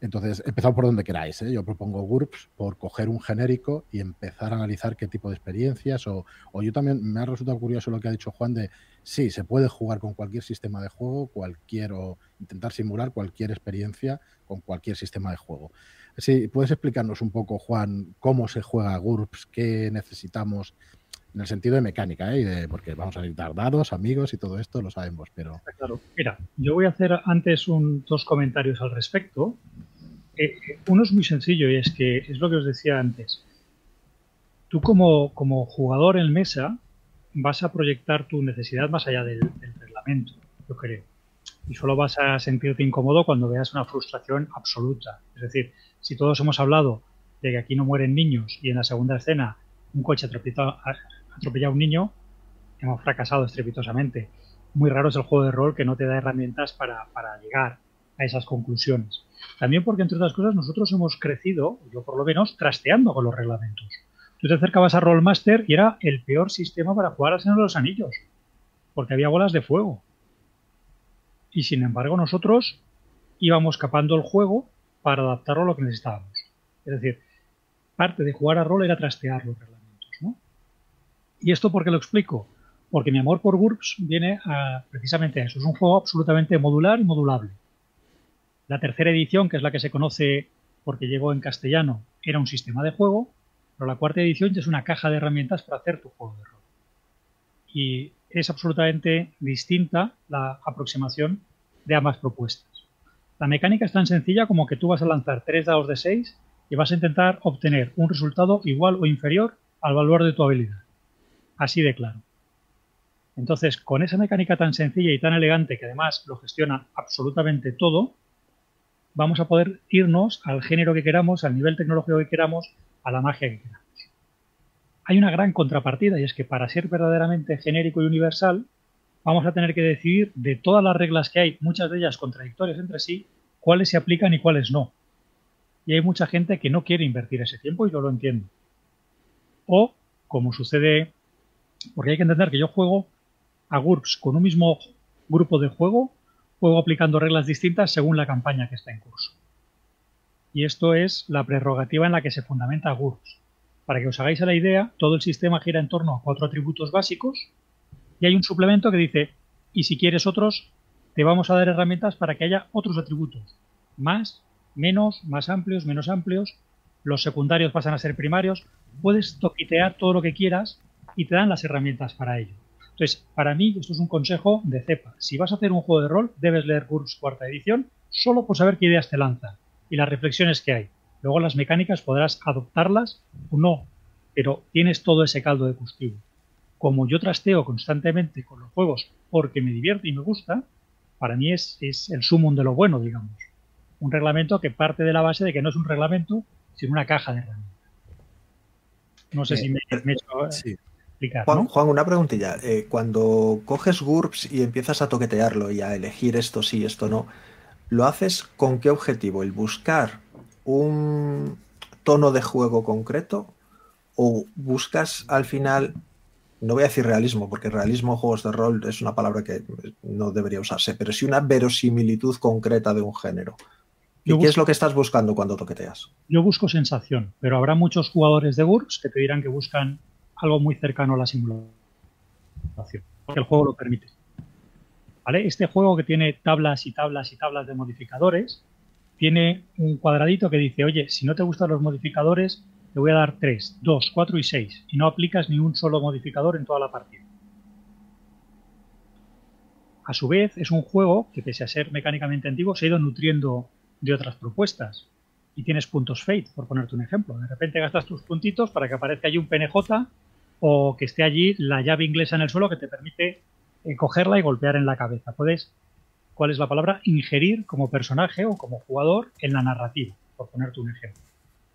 S1: Entonces, empezad por donde queráis. ¿eh? Yo propongo GURPS por coger un genérico y empezar a analizar qué tipo de experiencias. O, yo también me ha resultado curioso lo que ha dicho Juan de sí, se puede jugar con cualquier sistema de juego, cualquier o intentar simular cualquier experiencia con cualquier sistema de juego. Sí, ¿puedes explicarnos un poco, Juan, cómo se juega GURPS, qué necesitamos en el sentido de mecánica, ¿eh? porque vamos a necesitar dados, amigos y todo esto, lo sabemos, pero...
S7: Claro, mira, yo voy a hacer antes un, dos comentarios al respecto. Eh, uno es muy sencillo y es que es lo que os decía antes. Tú como, como jugador en mesa vas a proyectar tu necesidad más allá del, del reglamento, yo creo. Y solo vas a sentirte incómodo cuando veas una frustración absoluta. Es decir, si todos hemos hablado de que aquí no mueren niños y en la segunda escena un coche atropella, atropella a un niño, hemos fracasado estrepitosamente. Muy raro es el juego de rol que no te da herramientas para, para llegar a esas conclusiones. También porque, entre otras cosas, nosotros hemos crecido, yo por lo menos, trasteando con los reglamentos. Tú te acercabas a Rollmaster y era el peor sistema para jugar al Señor de los Anillos, porque había bolas de fuego. Y sin embargo, nosotros íbamos capando el juego para adaptarlo a lo que necesitábamos. Es decir, parte de jugar a rol era trastear los. ¿Y esto por qué lo explico? Porque mi amor por GURPS viene precisamente a eso. Es un juego absolutamente modular y modulable. La tercera edición, que es la que se conoce porque llegó en castellano, era un sistema de juego, pero la cuarta edición ya es una caja de herramientas para hacer tu juego de rol. Y es absolutamente distinta la aproximación de ambas propuestas. La mecánica es tan sencilla como que tú vas a lanzar tres dados de 6 y vas a intentar obtener un resultado igual o inferior al valor de tu habilidad. Así de claro. Entonces, con esa mecánica tan sencilla y tan elegante que además lo gestiona absolutamente todo, vamos a poder irnos al género que queramos, al nivel tecnológico que queramos, a la magia que queramos. Hay una gran contrapartida y es que para ser verdaderamente genérico y universal, vamos a tener que decidir de todas las reglas que hay, muchas de ellas contradictorias entre sí, cuáles se aplican y cuáles no. Y hay mucha gente que no quiere invertir ese tiempo y yo lo entiendo. O, como sucede, porque hay que entender que yo juego a GURPS con un mismo grupo de juego, juego aplicando reglas distintas según la campaña que está en curso. Y esto es la prerrogativa en la que se fundamenta GURPS. Para que os hagáis a la idea, todo el sistema gira en torno a cuatro atributos básicos y hay un suplemento que dice, y si quieres otros, te vamos a dar herramientas para que haya otros atributos. Más, menos, más amplios, menos amplios. Los secundarios pasan a ser primarios. Puedes toquitear todo lo que quieras y te dan las herramientas para ello. Entonces, para mí, esto es un consejo de cepa. Si vas a hacer un juego de rol, debes leer GURPS cuarta edición solo por saber qué ideas te lanzan y las reflexiones que hay. Luego las mecánicas podrás adoptarlas o no, pero tienes todo ese caldo de cultivo como yo trasteo constantemente con los juegos porque me divierte y me gusta, para mí es, es el sumum de lo bueno, digamos. Un reglamento que parte de la base de que no es un reglamento, sino una caja de herramientas. No sé si me, he hecho eh, explicar.
S2: Juan, una preguntilla. Eh, cuando coges GURPS y empiezas a toquetearlo y a elegir esto sí, esto no, ¿lo haces con qué objetivo? ¿El buscar un tono de juego concreto? ¿O buscas al final no voy a decir realismo, porque realismo en juegos de rol es una palabra que no debería usarse, pero sí una verosimilitud concreta de un género. ¿Y qué es lo que estás buscando cuando toqueteas?
S7: Yo busco sensación, pero habrá muchos jugadores de GURPS que te dirán que buscan algo muy cercano a la simulación, porque el juego lo permite. Este juego que tiene tablas y tablas y tablas de modificadores, tiene un cuadradito que dice, oye, si no te gustan los modificadores, te voy a dar 3, 2, 4 y 6 y no aplicas ni un solo modificador en toda la partida. A su vez, es un juego que, pese a ser mecánicamente antiguo, se ha ido nutriendo de otras propuestas. Y tienes puntos Fate, por ponerte un ejemplo. De repente gastas tus puntitos para que aparezca allí un PNJ o que esté allí la llave inglesa en el suelo que te permite eh, cogerla y golpear en la cabeza. Puedes, ¿cuál es la palabra? Ingerir como personaje o como jugador en la narrativa, por ponerte un ejemplo.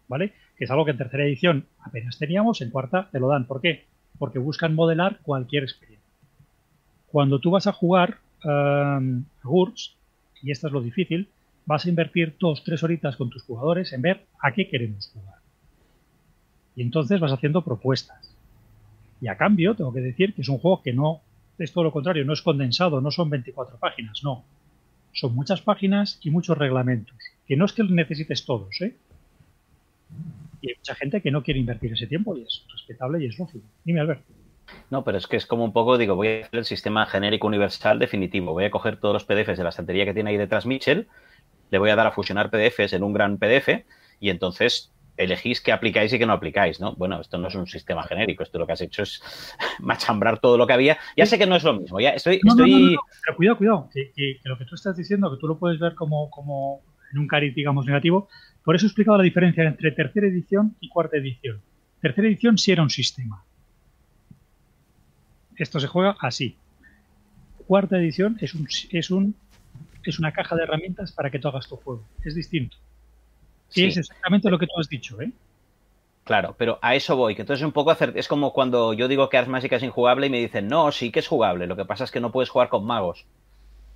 S7: ¿Vale? que es algo que en tercera edición apenas teníamos, en cuarta te lo dan. ¿Por qué? Porque buscan modelar cualquier experiencia. Cuando tú vas a jugar um, GURPS, y esto es lo difícil, vas a invertir dos, tres horitas con tus jugadores en ver a qué queremos jugar. Y entonces vas haciendo propuestas. Y a cambio, tengo que decir que es un juego que no es todo lo contrario, no es condensado, no son 24 páginas, no. Son muchas páginas y muchos reglamentos. Que no es que necesites todos, ¿eh? Y hay mucha gente que no quiere invertir ese tiempo y es respetable y es lógico. Dime, Alberto.
S5: No, pero es que es como un poco, digo, voy a hacer el sistema genérico universal definitivo. Voy a coger todos los PDFs de la estantería que tiene ahí detrás Mitchell, le voy a dar a fusionar PDFs en un gran PDF y entonces elegís qué aplicáis y qué no aplicáis, ¿no? Bueno, esto no es un sistema genérico, esto lo que has hecho es machambrar todo lo que había. Ya sé que no es lo mismo, ya estoy... estoy...
S7: pero cuidado, cuidado, que, lo que tú estás diciendo, que tú lo puedes ver como, como en un cariz, digamos, negativo, por eso he explicado la diferencia entre tercera edición y cuarta edición. Tercera edición sí era un sistema. Esto se juega así. Cuarta edición es, un, es, un, es una caja de herramientas para que tú hagas tu juego. Es distinto. Sí. Es exactamente lo que tú has dicho, ¿eh?
S5: Claro, pero a eso voy, que entonces un poco hacer, es como cuando yo digo que Ars Mágica es injugable y me dicen, no, sí que es jugable, lo que pasa es que no puedes jugar con magos.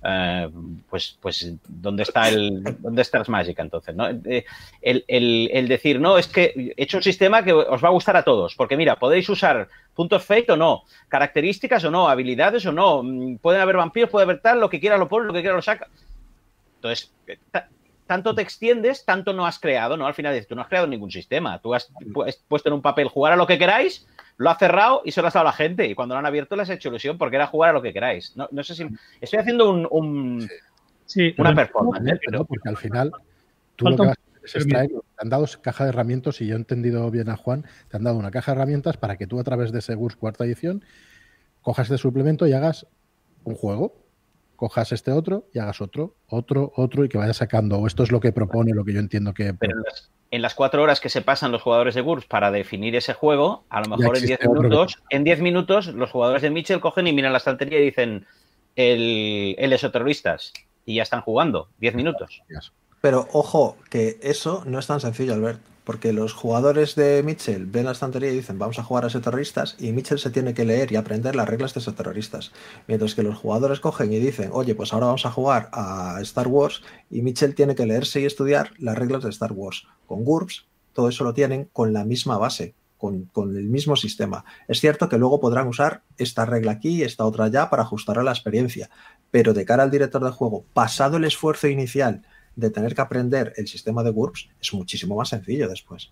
S5: eh, pues, pues ¿dónde está el dónde está el Magic entonces? ¿no? Eh, el, decir, no, es que he hecho un sistema que os va a gustar a todos, porque mira, podéis usar puntos fate o no, características o no, habilidades o no, mm, pueden haber vampiros, puede haber tal, lo que quiera lo pones, lo que quiera lo saca. Entonces, tanto te extiendes, tanto no has creado, ¿no? Al final dices, tú no has creado ningún sistema, tú has puesto en un papel jugar a lo que queráis, lo ha cerrado y se lo ha dado a la gente, y cuando lo han abierto les ha hecho ilusión porque era jugar a lo que queráis. No, sé si estoy haciendo un, una performance, ¿eh? pero...
S1: porque al final tú lo que vas a hacer es te han dado caja de herramientas, y yo he entendido bien a Juan, te han dado una caja de herramientas para que tú a través de Segurs cuarta edición cojas este suplemento y hagas un juego cojas este otro y hagas otro, otro, otro y que vayas sacando. O esto es lo que propone, lo que yo entiendo que.
S5: Pero en las, cuatro horas que se pasan los jugadores de GURPS para definir ese juego, a lo mejor en diez minutos, en diez minutos, los jugadores de Mitchell cogen y miran la estantería y dicen el, el terroristas y ya están jugando. Diez minutos.
S2: Pero ojo, que eso no es tan sencillo, Albert. Porque los jugadores de Mitchell ven la estantería y dicen vamos a jugar a ese terroristas y Mitchell se tiene que leer y aprender las reglas de esos terroristas. Mientras que los jugadores cogen y dicen oye pues ahora vamos a jugar a Star Wars y Mitchell tiene que leerse y estudiar las reglas de Star Wars. Con GURPS todo eso lo tienen con la misma base, con, con, el mismo sistema. Es cierto que luego podrán usar esta regla aquí, esta otra allá para ajustar a la experiencia, pero de cara al director de juego, pasado el esfuerzo inicial de tener que aprender el sistema de GURPS es muchísimo más sencillo después.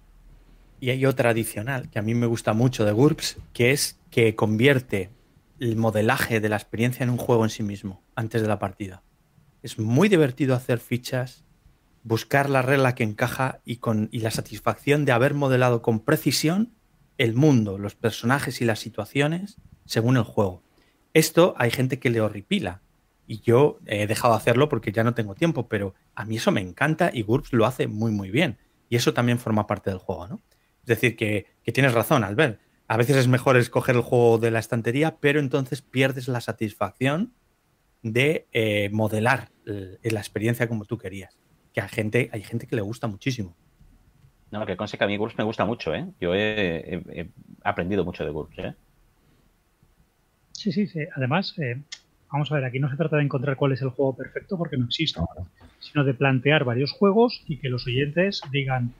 S4: Y hay otra adicional que a mí me gusta mucho de GURPS, que es que convierte el modelaje de la experiencia en un juego en sí mismo, antes de la partida. Es muy divertido hacer fichas, buscar la regla que encaja y, con, y la satisfacción de haber modelado con precisión el mundo, los personajes y las situaciones según el juego. Esto hay gente que le horripila, y yo he dejado de hacerlo porque ya no tengo tiempo, pero a mí eso me encanta y GURPS lo hace muy, muy bien. Y eso también forma parte del juego, ¿no? Es decir, que, tienes razón, Albert. A veces es mejor escoger el juego de la estantería, pero entonces pierdes la satisfacción de eh, modelar la experiencia como tú querías. Que a gente, hay gente que le gusta muchísimo.
S5: No, que conste que a mí GURPS me gusta mucho, ¿eh? Yo he, aprendido mucho de GURPS, ¿eh?
S7: Sí, sí, sí. Además, eh, vamos a ver, aquí no se trata de encontrar cuál es el juego perfecto porque no existe, sino de plantear varios juegos y que los oyentes digan,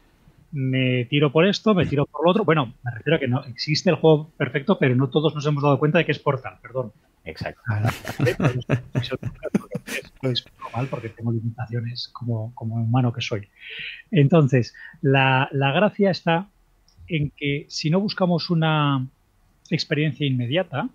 S7: me tiro por esto, me tiro por lo otro. Bueno, me refiero a que no existe el juego perfecto, pero no todos nos hemos dado cuenta de que es Portal, perdón.
S5: Exacto.
S7: es normal porque tengo limitaciones como, como humano que soy. Entonces, la, la gracia está en que si no buscamos una experiencia inmediata,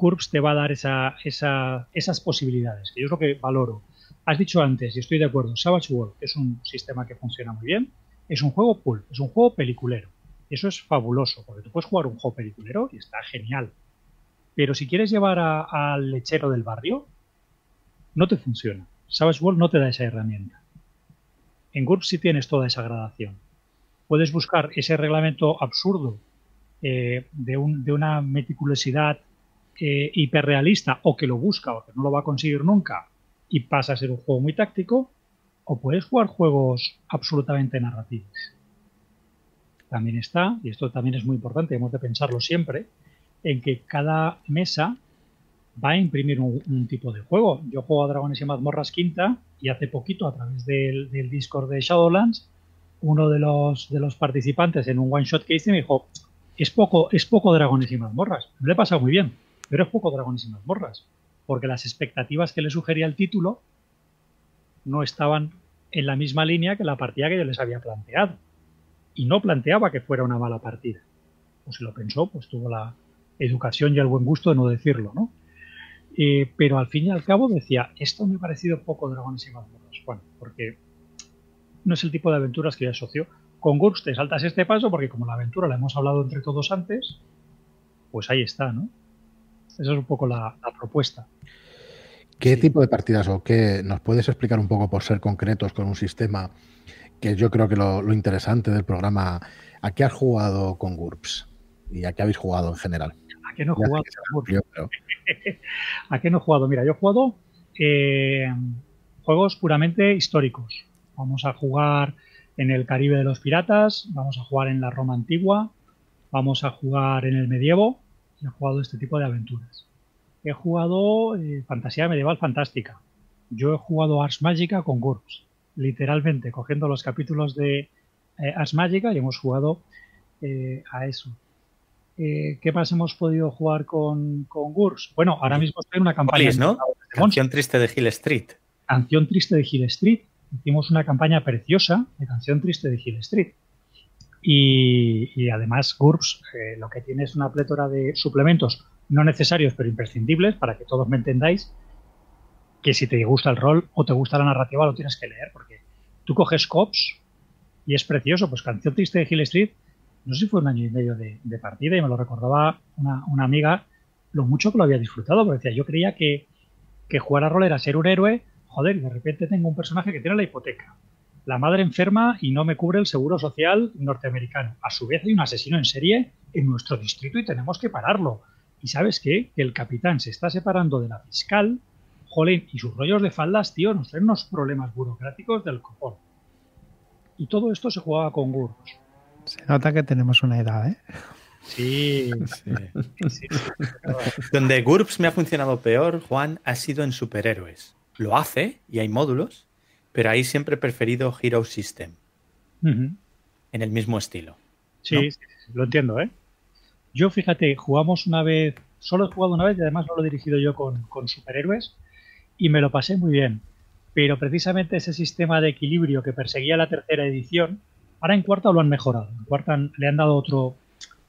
S7: Curves te va a dar esas posibilidades, que yo es lo que valoro. Has dicho antes, y estoy de acuerdo, Savage World es un sistema que funciona muy bien, es un juego pulp, es un juego peliculero. Eso es fabuloso, porque tú puedes jugar un juego peliculero y está genial. Pero si quieres llevar al lechero del barrio, no te funciona. Savage World no te da esa herramienta. En GURPS sí tienes toda esa gradación. Puedes buscar ese reglamento absurdo eh, de, una meticulosidad eh, hiperrealista o que lo busca o que no lo va a conseguir nunca y pasa a ser un juego muy táctico, o puedes jugar juegos absolutamente narrativos. También está, y esto también es muy importante, hemos de pensarlo siempre, en que cada mesa va a imprimir un, tipo de juego. Yo juego a Dragones y Mazmorras Quinta y hace poquito a través del, Discord de Shadowlands, uno de los, de los participantes en un one shot que hice me dijo, es poco, es poco Dragones y Mazmorras. Me lo he pasado muy bien pero es poco dragones y mazmorras, porque las expectativas que le sugería el título no estaban en la misma línea que la partida que yo les había planteado. Y no planteaba que fuera una mala partida. O si lo pensó, pues tuvo la educación y el buen gusto de no decirlo, ¿no? Eh, pero al fin y al cabo decía, esto me ha parecido poco dragones y mazmorras. Bueno, porque no es el tipo de aventuras que yo asocio. Con GURPS te saltas este paso porque como la aventura la hemos hablado entre todos antes, pues ahí está, ¿no? Esa es un poco la, propuesta.
S1: ¿Qué tipo de partidas o qué nos puedes explicar un poco por ser concretos con un sistema que yo creo que lo, interesante del programa, ¿a qué has jugado con GURPS? ¿Y a qué habéis jugado en general?
S7: ¿A qué no he jugado? ¿A qué no he jugado? Mira, yo he jugado eh, juegos puramente históricos. Vamos a jugar en el Caribe de los Piratas, vamos a jugar en la Roma antigua, vamos a jugar en el medievo, he jugado este tipo de aventuras. he jugado eh, fantasía medieval fantástica. Yo he jugado Ars Magica con GURPS, literalmente cogiendo los capítulos de eh, Ars Magica y hemos jugado eh, a eso. ¿Qué más hemos podido jugar con, con GURPS? Bueno, ahora mismo estoy en una campaña.
S4: ¿no? Canción triste de Hill Street.
S7: Canción triste de Hill Street. Hicimos una campaña preciosa de Canción triste de Hill Street. Y, además GURPS lo que tiene es una plétora de suplementos no necesarios pero imprescindibles para que todos me entendáis que si te gusta el rol o te gusta la narrativa lo tienes que leer porque tú coges Cops y es precioso, pues Canción Triste de Hill Street, no sé si fue un año y medio de, partida y me lo recordaba una, amiga lo mucho que lo había disfrutado, porque decía, yo creía que, que jugar a rol era ser un héroe, joder, y de repente tengo un personaje que tiene la hipoteca, la madre enferma y no me cubre el seguro social norteamericano. A su vez hay un asesino en serie en nuestro distrito y tenemos que pararlo. Y sabes qué? Que el capitán se está separando de la fiscal, jolín, y sus rollos de faldas, tío, nos traen unos problemas burocráticos del copón. Y todo esto se jugaba con gurros.
S3: Se nota que tenemos una edad, ¿eh?
S7: Sí. sí.
S4: Donde GURPS me ha funcionado peor, Juan, ha sido en superhéroes. Lo hace y hay módulos, pero ahí siempre he preferido Hero System. En el mismo estilo.
S7: Sí, sí, lo entiendo, ¿eh? Yo, fíjate, jugamos una vez, solo he jugado una vez y además no lo he dirigido yo con, superhéroes y me lo pasé muy bien. Pero precisamente ese sistema de equilibrio que perseguía la tercera edición, ahora en cuarta lo han mejorado. En cuarta le han dado otro,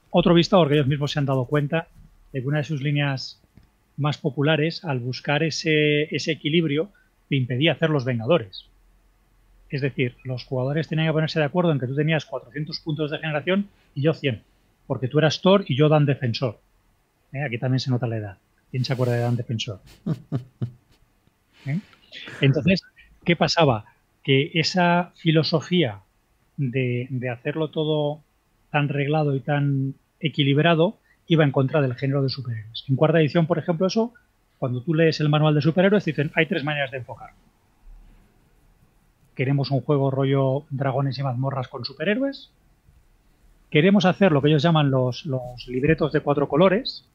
S7: otro visto porque ellos mismos se han dado cuenta de que una de sus líneas más populares, al buscar ese, ese equilibrio, te impedía hacer los Vengadores. Es decir, los jugadores tenían que ponerse de acuerdo en que tú tenías 400 puntos de generación y yo 100 porque tú eras Thor y yo Dan Defensor. ¿Eh? Aquí también se nota la edad. ¿Quién se acuerda de Dan Defensor? ¿Eh? Entonces, ¿qué pasaba? Que esa filosofía de, hacerlo todo tan reglado y tan equilibrado iba en contra del género de superhéroes. En cuarta edición, por ejemplo, eso, cuando tú lees el manual de superhéroes, dicen, hay tres maneras de enfocar. Queremos un juego rollo dragones y mazmorras con superhéroes, queremos hacer lo que ellos llaman los, libretos de cuatro colores,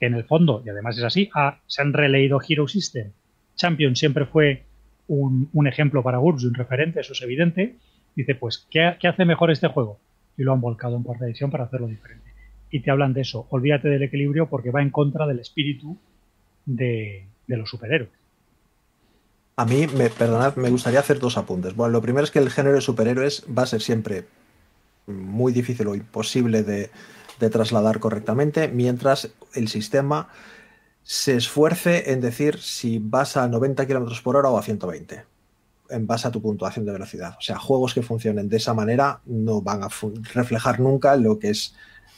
S7: en el fondo, y además es así, se han releído Hero System. Champion siempre fue un, ejemplo para GURPS un referente, eso es evidente. Dice, pues, ¿qué, hace mejor este juego? Y lo han volcado en cuarta edición para hacerlo diferente. Y te hablan de eso. Olvídate del equilibrio porque va en contra del espíritu de los superhéroes.
S2: A mí, me, perdonad, me gustaría hacer dos apuntes. Bueno, lo primero es que el género de superhéroes va a ser siempre muy difícil o imposible de, trasladar correctamente, mientras el sistema se esfuerce en decir si vas a 90 km por hora o a 120 en base a tu puntuación de velocidad. O sea, juegos que funcionen de esa manera no van a reflejar nunca lo que es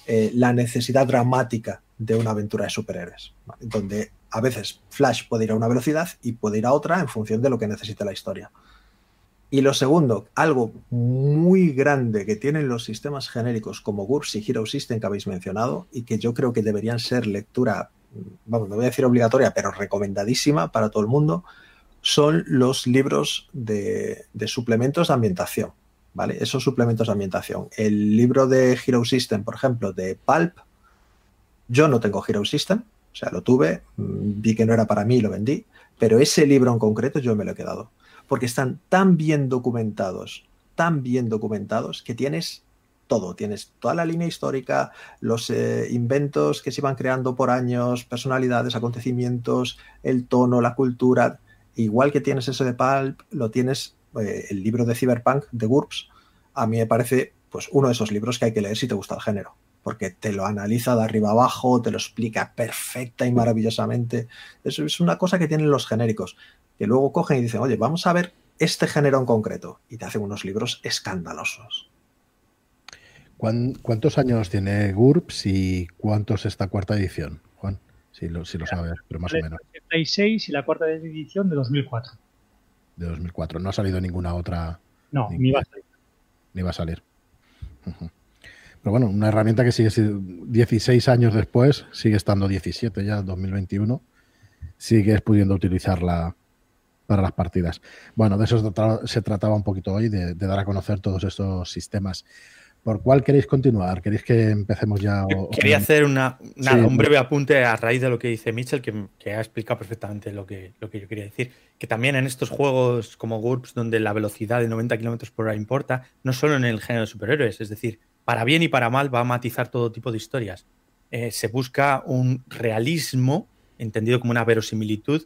S2: eh, la necesidad dramática de una aventura de superhéroes, donde a veces Flash puede ir a una velocidad y puede ir a otra en función de lo que necesite la historia. Y lo segundo, algo muy grande que tienen los sistemas genéricos como GURPS y Hero System que habéis mencionado y que yo creo que deberían ser lectura, vamos, no voy a decir obligatoria, pero recomendadísima para todo el mundo, son los libros de, suplementos de ambientación. ¿Vale? Esos suplementos de ambientación. El libro de Hero System, por ejemplo, de Pulp, yo no tengo Hero System, sea, lo tuve, mm, vi que no era para mí y lo vendí, pero ese libro en concreto yo me lo he quedado porque están tan bien documentados, tan bien documentados, que tienes todo, tienes toda la línea histórica, los eh, inventos que se iban creando por años, personalidades, acontecimientos, el tono, la cultura, igual que tienes ese de Pulp, lo tienes eh, el libro de Cyberpunk de GURPS, a mí me parece pues uno de esos libros que hay que leer si te gusta el género, porque te lo analiza de arriba abajo, te lo explica perfecta y maravillosamente. Eso es una cosa que tienen los genéricos que luego cogen y dicen, oye, vamos a ver este género en concreto, y te hacen unos libros escandalosos.
S1: ¿Cuántos años tiene GURPS y cuántos esta cuarta edición, Juan? Si lo, si lo sabes, pero más o menos.
S7: 86 y la cuarta edición de 2004.
S1: De 2004. No ha salido ninguna otra.
S7: No, ni, va a salir.
S1: Ni va a salir. Pero bueno, una herramienta que sigue 16 años después, sigue estando 17 ya, 2021, sigues pudiendo utilizarla para las partidas. Bueno, de eso se trataba un poquito hoy, de, dar a conocer todos estos sistemas. ¿Por cuál queréis continuar? ¿Queréis que empecemos ya?
S4: Quería hacer una, un breve apunte a raíz de lo que dice Mitchell, que, ha explicado perfectamente lo que, lo que yo quería decir. Que también en estos juegos como GURPS, donde la velocidad de 90 km por hora importa, no solo en el género de superhéroes, es decir, para bien y para mal va a matizar todo tipo de historias. Eh, se busca un realismo, entendido como una verosimilitud,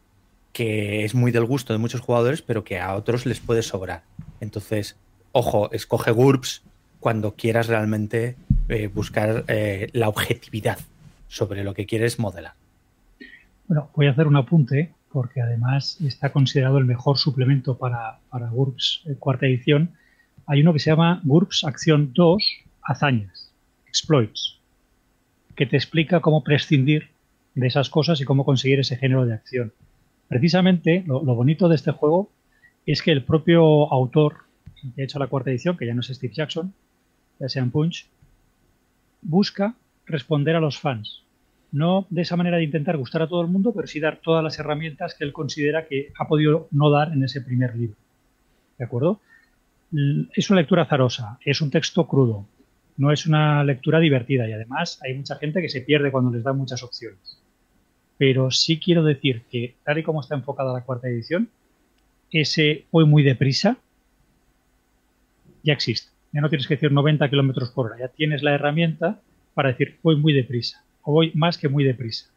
S4: que es muy del gusto de muchos jugadores, pero que a otros les puede sobrar. Entonces, ojo, escoge GURPS cuando quieras realmente eh, buscar eh, la objetividad sobre lo que quieres modelar.
S7: Bueno, voy a hacer un apunte porque además está considerado el mejor suplemento para, para GURPS cuarta edición. Hay uno que se llama GURPS Acción 2, Hazañas, Exploits, que te explica cómo prescindir de esas cosas y cómo conseguir ese género de acción. Precisamente lo, bonito de este juego es que el propio autor que ha hecho la cuarta edición, que ya no es Steve Jackson, ya sea en Punch, busca responder a los fans. No de esa manera de intentar gustar a todo el mundo, pero sí dar todas las herramientas que él considera que ha podido no dar en ese primer libro. ¿De acuerdo? Es una lectura azarosa, es un texto crudo, no es una lectura divertida y además hay mucha gente que se pierde cuando les da muchas opciones. Pero sí quiero decir que, tal y como está enfocada la cuarta edición, ese fue muy deprisa ya existe. Ya no tienes que decir 90 kilómetros por hora, ya tienes la herramienta para decir voy muy deprisa o voy más que muy deprisa.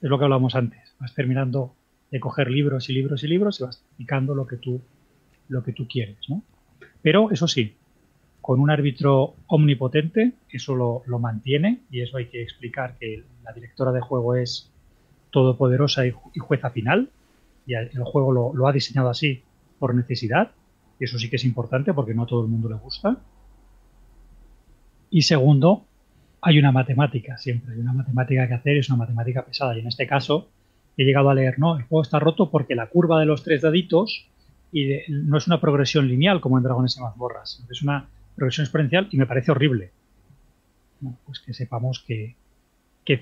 S7: Es lo que hablábamos antes. Vas terminando de coger libros y libros y libros y vas picando lo que tú, lo que tú quieres. ¿no? Pero eso sí, con un árbitro omnipotente, eso lo, lo, mantiene y eso hay que explicar que la directora de juego es todopoderosa y, jueza final y el juego lo, ha diseñado así por necesidad y eso sí que es importante porque no a todo el mundo le gusta. Y segundo, hay una matemática siempre, hay una matemática que hacer y es una matemática pesada. Y en este caso he llegado a leer, no, el juego está roto porque la curva de los tres daditos y no es una progresión lineal como en Dragones y Mazmorras, es una progresión exponencial y me parece horrible. pues que sepamos que,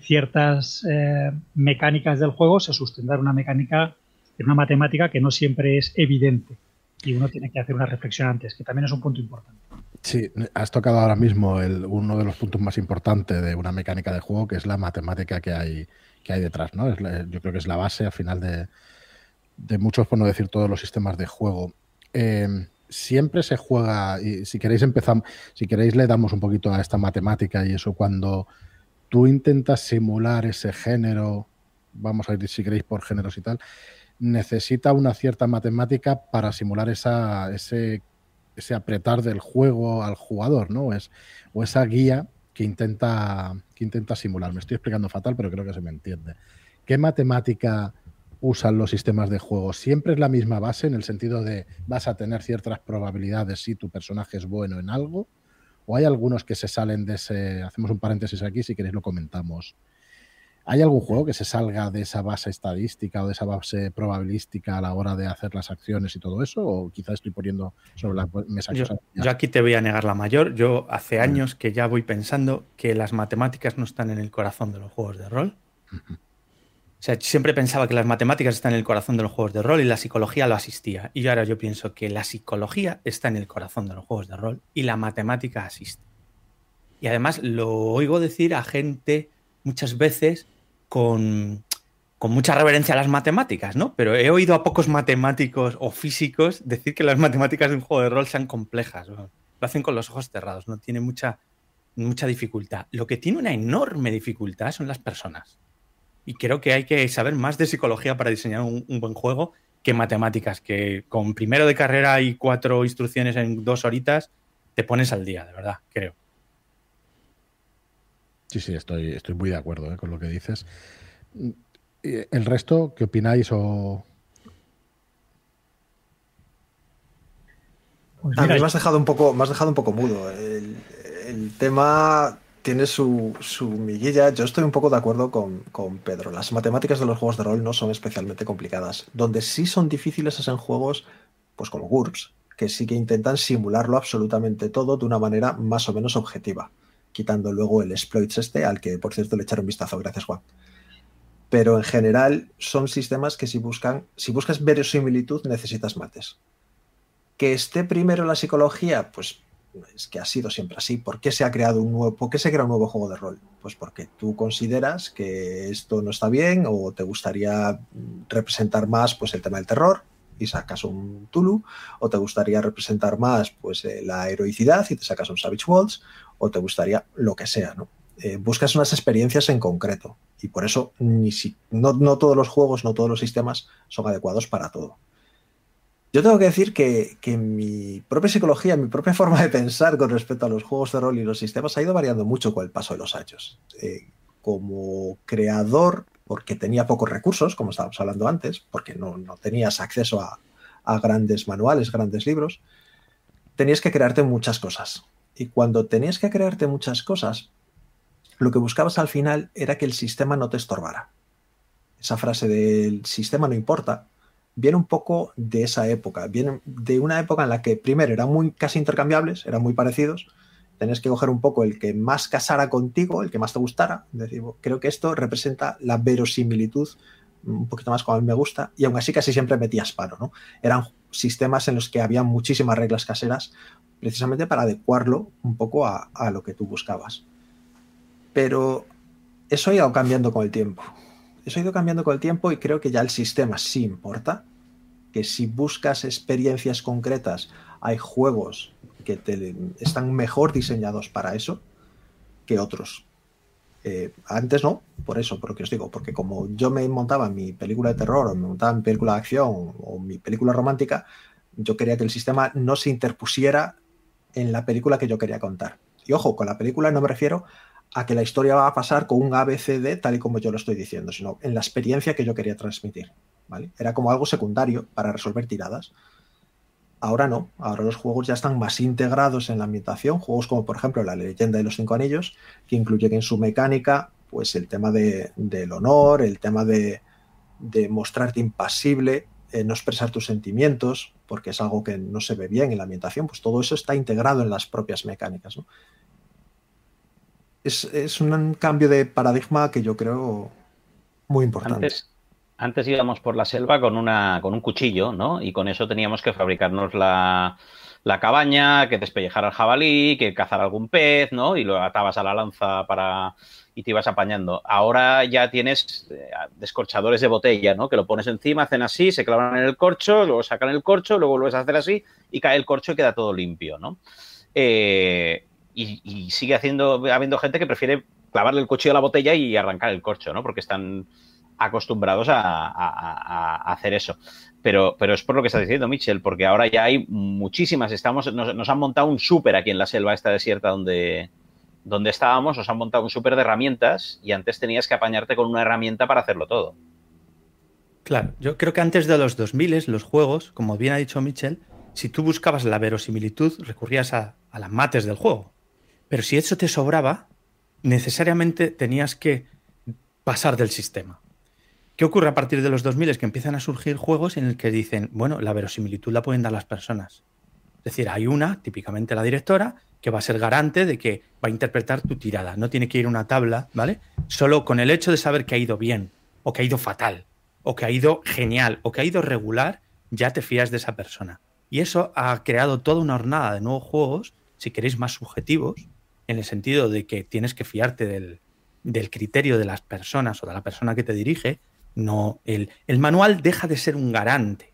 S7: ciertas eh, mecánicas del juego se sustentan una mecánica, en una matemática que no siempre es evidente y uno tiene que hacer una reflexión antes, que también es un punto importante.
S1: Sí, has tocado ahora mismo uno de los puntos más importantes de una mecánica de juego, que es la matemática que hay, que hay detrás. ¿no? yo creo que es la base al final de, de, muchos, por no decir todos los sistemas de juego. Em, siempre se juega, y si queréis empezar, si queréis le damos un poquito a esta matemática y eso, cuando tú intentas simular ese género, vamos a ir si queréis por géneros y tal, necesita una cierta matemática para simular esa, ese, ese apretar del juego al jugador, ¿no? Es, o esa guía que intenta, que intenta simular. Me estoy explicando fatal, pero creo que se me entiende. ¿Qué matemática usan los sistemas de juego? ¿Siempre es la misma base en el sentido de vas a tener ciertas probabilidades si tu personaje es bueno en algo? ¿O hay algunos que se salen de ese... Hacemos un paréntesis aquí, si queréis lo comentamos. ¿Hay algún juego que se salga de esa base estadística o de esa base probabilística a la hora de hacer las acciones y todo eso? ¿O quizás estoy poniendo sobre la mesa?
S4: Yo, yo aquí te voy a negar la mayor. Yo hace años que ya voy pensando que las matemáticas no están en el corazón de los juegos de rol. Sea, siempre pensaba que las matemáticas están en el corazón de los juegos de rol y la psicología lo asistía. Y ahora yo pienso que la psicología está en el corazón de los juegos de rol y la matemática asiste. Y además lo oigo decir a gente muchas veces con, mucha reverencia a las matemáticas, ¿no? Pero he oído a pocos matemáticos o físicos decir que las matemáticas de un juego de rol sean complejas. Lo hacen con los ojos cerrados, no tiene mucha, mucha dificultad. Lo que tiene una enorme dificultad son las personas. Y creo que hay que saber más de psicología para diseñar un, buen juego que matemáticas, que con primero de carrera y cuatro instrucciones en dos horitas te pones al día, de verdad, creo.
S1: Sí, sí, estoy, estoy muy de acuerdo eh, con lo que dices. ¿El resto qué opináis o...?
S2: Pues a mí me has dejado un poco, me has dejado un poco mudo. El, tema tiene su, su, miguilla. Yo estoy un poco de acuerdo con, con, Pedro. Las matemáticas de los juegos de rol no son especialmente complicadas. Donde sí son difíciles es en juegos, pues como GURPS, que sí que intentan simularlo absolutamente todo de una manera más o menos objetiva quitando luego el exploits este, al que por cierto le echaron vistazo, gracias Juan. Pero en general son sistemas que si buscan, si buscas verosimilitud necesitas mates. Que esté primero la psicología, pues es que ha sido siempre así. ¿Por qué se ha creado un nuevo, por qué se crea un nuevo juego de rol? Pues porque tú consideras que esto no está bien o te gustaría representar más pues el tema del terror y sacas un Tulu, o te gustaría representar más pues eh, la heroicidad y te sacas un Savage Worlds, o te gustaría lo que sea, ¿no? Eh, buscas unas experiencias en concreto y por eso ni si, no, no todos los juegos, no todos los sistemas son adecuados para todo. Yo tengo que decir que, mi propia psicología, mi propia forma de pensar con respecto a los juegos de rol y los sistemas ha ido variando mucho con el paso de los años. Eh, como creador, porque tenía pocos recursos, como estábamos hablando antes, porque no, tenías acceso a, a, grandes manuales, grandes libros, tenías que crearte muchas cosas. Y cuando tenías que crearte muchas cosas, lo que buscabas al final era que el sistema no te estorbara. Esa frase del sistema no importa viene un poco de esa época, viene de una época en la que primero eran muy casi intercambiables, eran muy parecidos, tenés que coger un poco el que más casara contigo, el que más te gustara, creo que esto representa la verosimilitud un poquito más como a mí me gusta, y aún así casi siempre metías paro, ¿no? Eran sistemas en los que había muchísimas reglas caseras, precisamente para adecuarlo un poco a, a lo que tú buscabas. Pero eso ha ido cambiando con el tiempo. Eso ha ido cambiando con el tiempo y creo que ya el sistema sí importa, que si buscas experiencias concretas, hay juegos que te, están mejor diseñados para eso que otros. Eh, antes no, por eso, porque os digo, porque como yo me montaba mi película de terror o me montaba mi película de acción o mi película romántica, yo quería que el sistema no se interpusiera en la película que yo quería contar. Y ojo, con la película no me refiero a que la historia va a pasar con un ABCD tal y como yo lo estoy diciendo, sino en la experiencia que yo quería transmitir. ¿vale? Era como algo secundario para resolver tiradas. Ahora no, ahora los juegos ya están más integrados en la ambientación, juegos como por ejemplo La leyenda de los cinco anillos, que incluye en su mecánica pues el tema de, del honor, el tema de, de mostrarte impasible, eh, no expresar tus sentimientos, porque es algo que no se ve bien en la ambientación, pues todo eso está integrado en las propias mecánicas. Es, un cambio de paradigma que yo creo muy importante.
S5: Antes, íbamos por la selva con, una, con un cuchillo, ¿no? Y con eso teníamos que fabricarnos la, cabaña, que despellejar al jabalí, que cazar algún pez, ¿no? Y lo atabas a la lanza para y te ibas apañando. Ahora ya tienes eh, descorchadores de botella, ¿no? Que lo pones encima, hacen así, se clavan en el corcho, luego sacan el corcho, luego vuelves a hacer así y cae el corcho y queda todo limpio, ¿no? Eh, y, sigue haciendo, habiendo gente que prefiere clavarle el cuchillo a la botella y arrancar el corcho, ¿no? Porque están acostumbrados a, hacer eso. Pero, es por lo que está diciendo Michel, porque ahora ya hay muchísimas, estamos, nos, han montado un súper aquí en la selva esta desierta donde, estábamos, nos han montado un súper de herramientas y antes tenías que apañarte con una herramienta para hacerlo todo.
S4: Claro, yo creo que antes de los 2000 los juegos, como bien ha dicho Michel, si tú buscabas la verosimilitud, recurrías a las mates del juego. Pero si eso te sobraba, necesariamente tenías que pasar del sistema. ¿Qué ocurre a partir de los 2000? Es que empiezan a surgir juegos en el que dicen, bueno, la verosimilitud la pueden dar las personas. Es decir, hay una, típicamente la directora, que va a ser garante de que va a interpretar tu tirada. No tiene que ir a una tabla, ¿vale? Solo con el hecho de saber que ha ido bien, o que ha ido fatal, o que ha ido genial, o que ha ido regular, ya te fías de esa persona. Y eso ha creado toda una hornada de nuevos juegos, si queréis más subjetivos, en el sentido de que tienes que fiarte del, criterio de las personas o de la persona que te dirige. No, el, el manual deja de ser un garante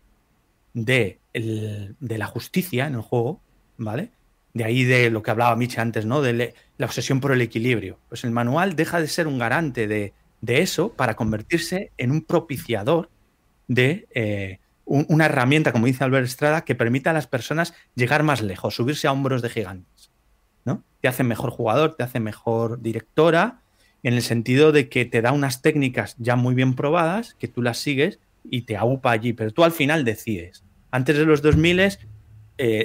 S4: de, de, la justicia en el juego, ¿vale? De ahí de lo que hablaba Miche antes, ¿no? De la obsesión por el equilibrio. Pues el manual deja de ser un garante de, de eso para convertirse en un propiciador de eh, una herramienta, como dice Albert Estrada, que permita a las personas llegar más lejos, subirse a hombros de gigantes. Te hace mejor jugador, te hace mejor directora, en el sentido de que te da unas técnicas ya muy bien probadas, que tú las sigues y te agupa allí, pero tú al final decides. Antes de los 2000 eh,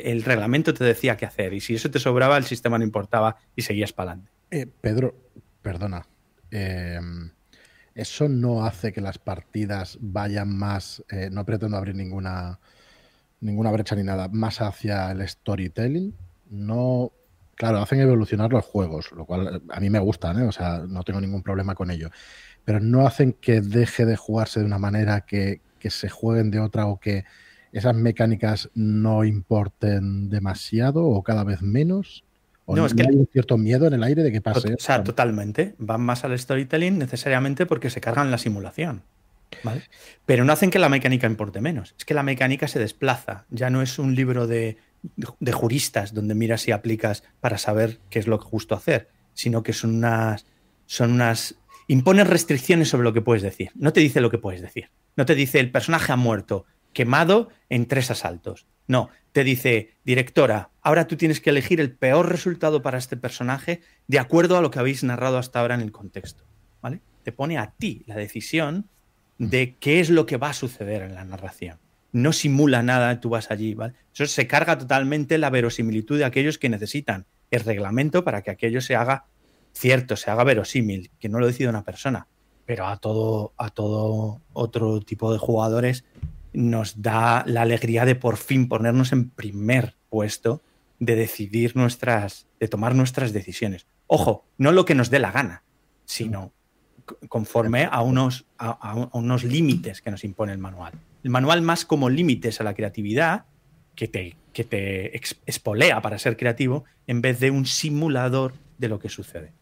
S4: el reglamento te decía qué hacer y si eso te sobraba el sistema no importaba y seguías para adelante.
S1: Eh, Pedro, perdona. Eh, eso no hace que las partidas vayan más, no pretendo abrir ninguna, ninguna brecha ni nada, más hacia el storytelling. No Claro, hacen evolucionar los juegos, lo cual eh, a mí me gustan, ¿eh? o sea, no tengo ningún problema con ello. Pero no hacen que deje de jugarse de una manera, que, se jueguen de otra o que esas mecánicas no importen demasiado o cada vez menos? ¿O no, es que hay un cierto miedo en el aire de que pase?
S4: O sea, totalmente. Van más al storytelling necesariamente porque se cargan la simulación. ¿vale? Pero no hacen que la mecánica importe menos. Es que la mecánica se desplaza. Ya no es un libro de, de juristas donde miras y aplicas para saber qué es lo justo hacer, sino que son unas, son unas impone restricciones sobre lo que puedes decir. No te dice lo que puedes decir. No te dice el personaje ha muerto, quemado en tres asaltos. No, te dice, directora, ahora tú tienes que elegir el peor resultado para este personaje de acuerdo a lo que habéis narrado hasta ahora en el contexto. ¿Vale? Te pone a ti la decisión de qué es lo que va a suceder en la narración. No simula nada, tú vas allí, ¿vale? Eso se carga totalmente la verosimilitud de aquellos que necesitan el reglamento para que aquello se haga cierto, se haga verosímil, que no lo decide una persona, pero a todo, a todo otro tipo de jugadores nos da la alegría de por fin ponernos en primer puesto de decidir nuestras, de tomar nuestras decisiones. Ojo, no lo que nos dé la gana, sino conforme a unos, a, unos límites que nos impone el manual. El manual más como límites a la creatividad que te, que te espolea para ser creativo en vez de un simulador de lo que sucede.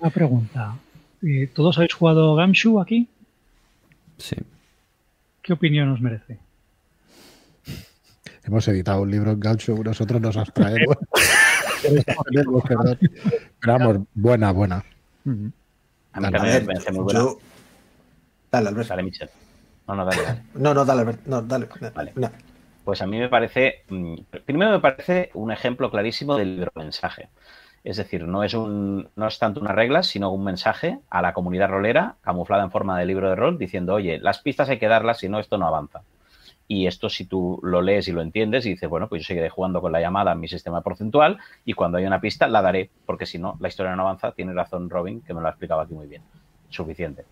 S7: Una pregunta. Eh, ¿Todos habéis jugado Gamshu aquí?
S6: Sí.
S7: ¿Qué opinión os merece?
S1: Hemos editado un libro en Gamshu, nosotros nos abstraemos. Pero vamos, buena, buena.
S5: A mí también me parece muy buena.
S2: Dale, Albert.
S5: Dale, Michel. No, no, dale, dale.
S2: No, no, dale, Albert. No, dale.
S5: Vale. Pues a mí me parece, mm, primero me parece un ejemplo clarísimo del libro mensaje. Es decir, no es, un, no es tanto una regla, sino un mensaje a la comunidad rolera, camuflada en forma de libro de rol, diciendo, oye, las pistas hay que darlas, si no, esto no avanza. Y esto, si tú lo lees y lo entiendes, y dices, bueno, pues yo seguiré jugando con la llamada en mi sistema porcentual, y cuando hay una pista, la daré, porque si no, la historia no avanza. Tiene razón Robin, que me lo ha explicado aquí muy bien. Suficiente.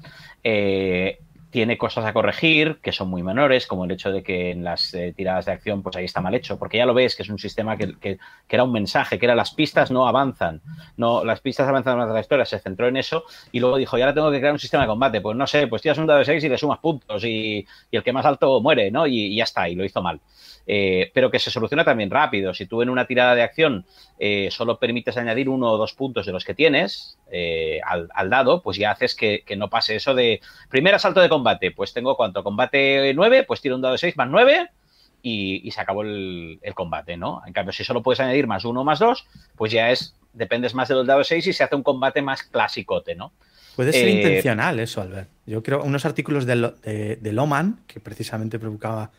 S5: Eh, tiene cosas a corregir que son muy menores, como el hecho de que en las eh, tiradas de acción, pues ahí está mal hecho, porque ya lo ves que es un sistema que, que, era un mensaje, que era las pistas no avanzan, no, las pistas avanzan más de la historia, se centró en eso y luego dijo, y ahora tengo que crear un sistema de combate, pues no sé, pues tiras un dado de 6 y le sumas puntos y, y el que más alto muere, ¿no? Y ya está, y lo hizo mal. Eh, pero que se soluciona también rápido. Si tú en una tirada de acción eh, solo permites añadir uno o dos puntos de los que tienes eh, al, dado, pues ya haces que, no pase eso de primer asalto de combate, pues tengo cuánto, combate 9, pues tiro un dado de 6 más 9 y, se acabó el, combate, ¿no? En cambio, si solo puedes añadir más uno o más dos, pues ya es, dependes más del dado de 6 y se hace un combate más clásicote, ¿no?
S4: Puede ser intencional eso, Albert. Yo creo unos artículos de, de Loman, que precisamente provocaba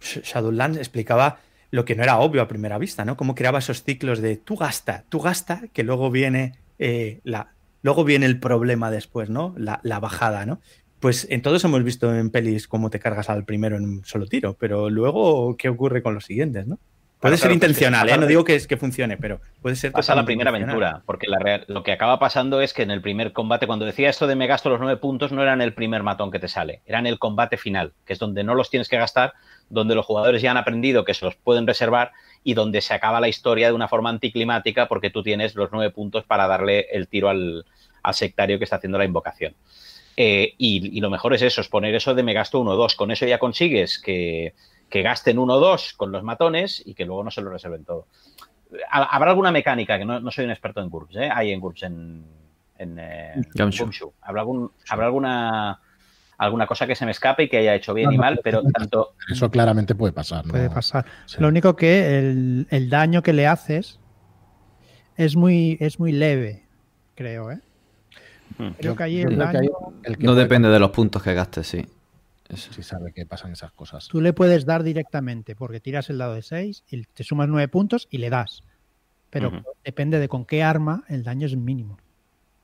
S4: Shadowlands explicaba lo que no era obvio a primera vista, ¿no? Cómo creaba esos ciclos de tú gasta, tú gasta, que luego viene eh, la, luego viene el problema después, ¿no? La, bajada, ¿no? Pues en todos hemos visto en pelis cómo te cargas al primero en un solo tiro, pero luego, ¿qué ocurre con los siguientes, no? Puede ser intencional, ¿eh? no digo que, es, que funcione, pero puede ser.
S5: Pasa la primera aventura, porque la lo que acaba pasando es que en el primer combate, cuando decía esto de me gasto los nueve puntos, no era en el primer matón que te sale, era en el combate final, que es donde no los tienes que gastar, donde los jugadores ya han aprendido que se los pueden reservar y donde se acaba la historia de una forma anticlimática porque tú tienes los nueve puntos para darle el tiro al, sectario que está haciendo la invocación. Eh, y, lo mejor es eso, es poner eso de me gasto uno o dos. Con eso ya consigues que, gasten uno o dos con los matones y que luego no se lo reserven todo. Habrá alguna mecánica, que no, soy un experto en GURPS, ¿eh? hay en GURPS en, en eh, ¿Habrá, algún, ¿Habrá alguna alguna cosa que se me escape y que haya hecho bien y mal, pero tanto...
S1: Eso claramente puede pasar.
S3: Puede pasar. Lo único que el, daño que le haces es muy, es muy leve, creo, ¿eh?
S6: Hmm. Creo que ahí el daño... no depende de los puntos que gastes, sí.
S1: Sí sabe que pasan esas cosas.
S3: Tú le puedes dar directamente porque tiras el dado de 6 y te sumas 9 puntos y le das. Pero depende de con qué arma el daño es mínimo.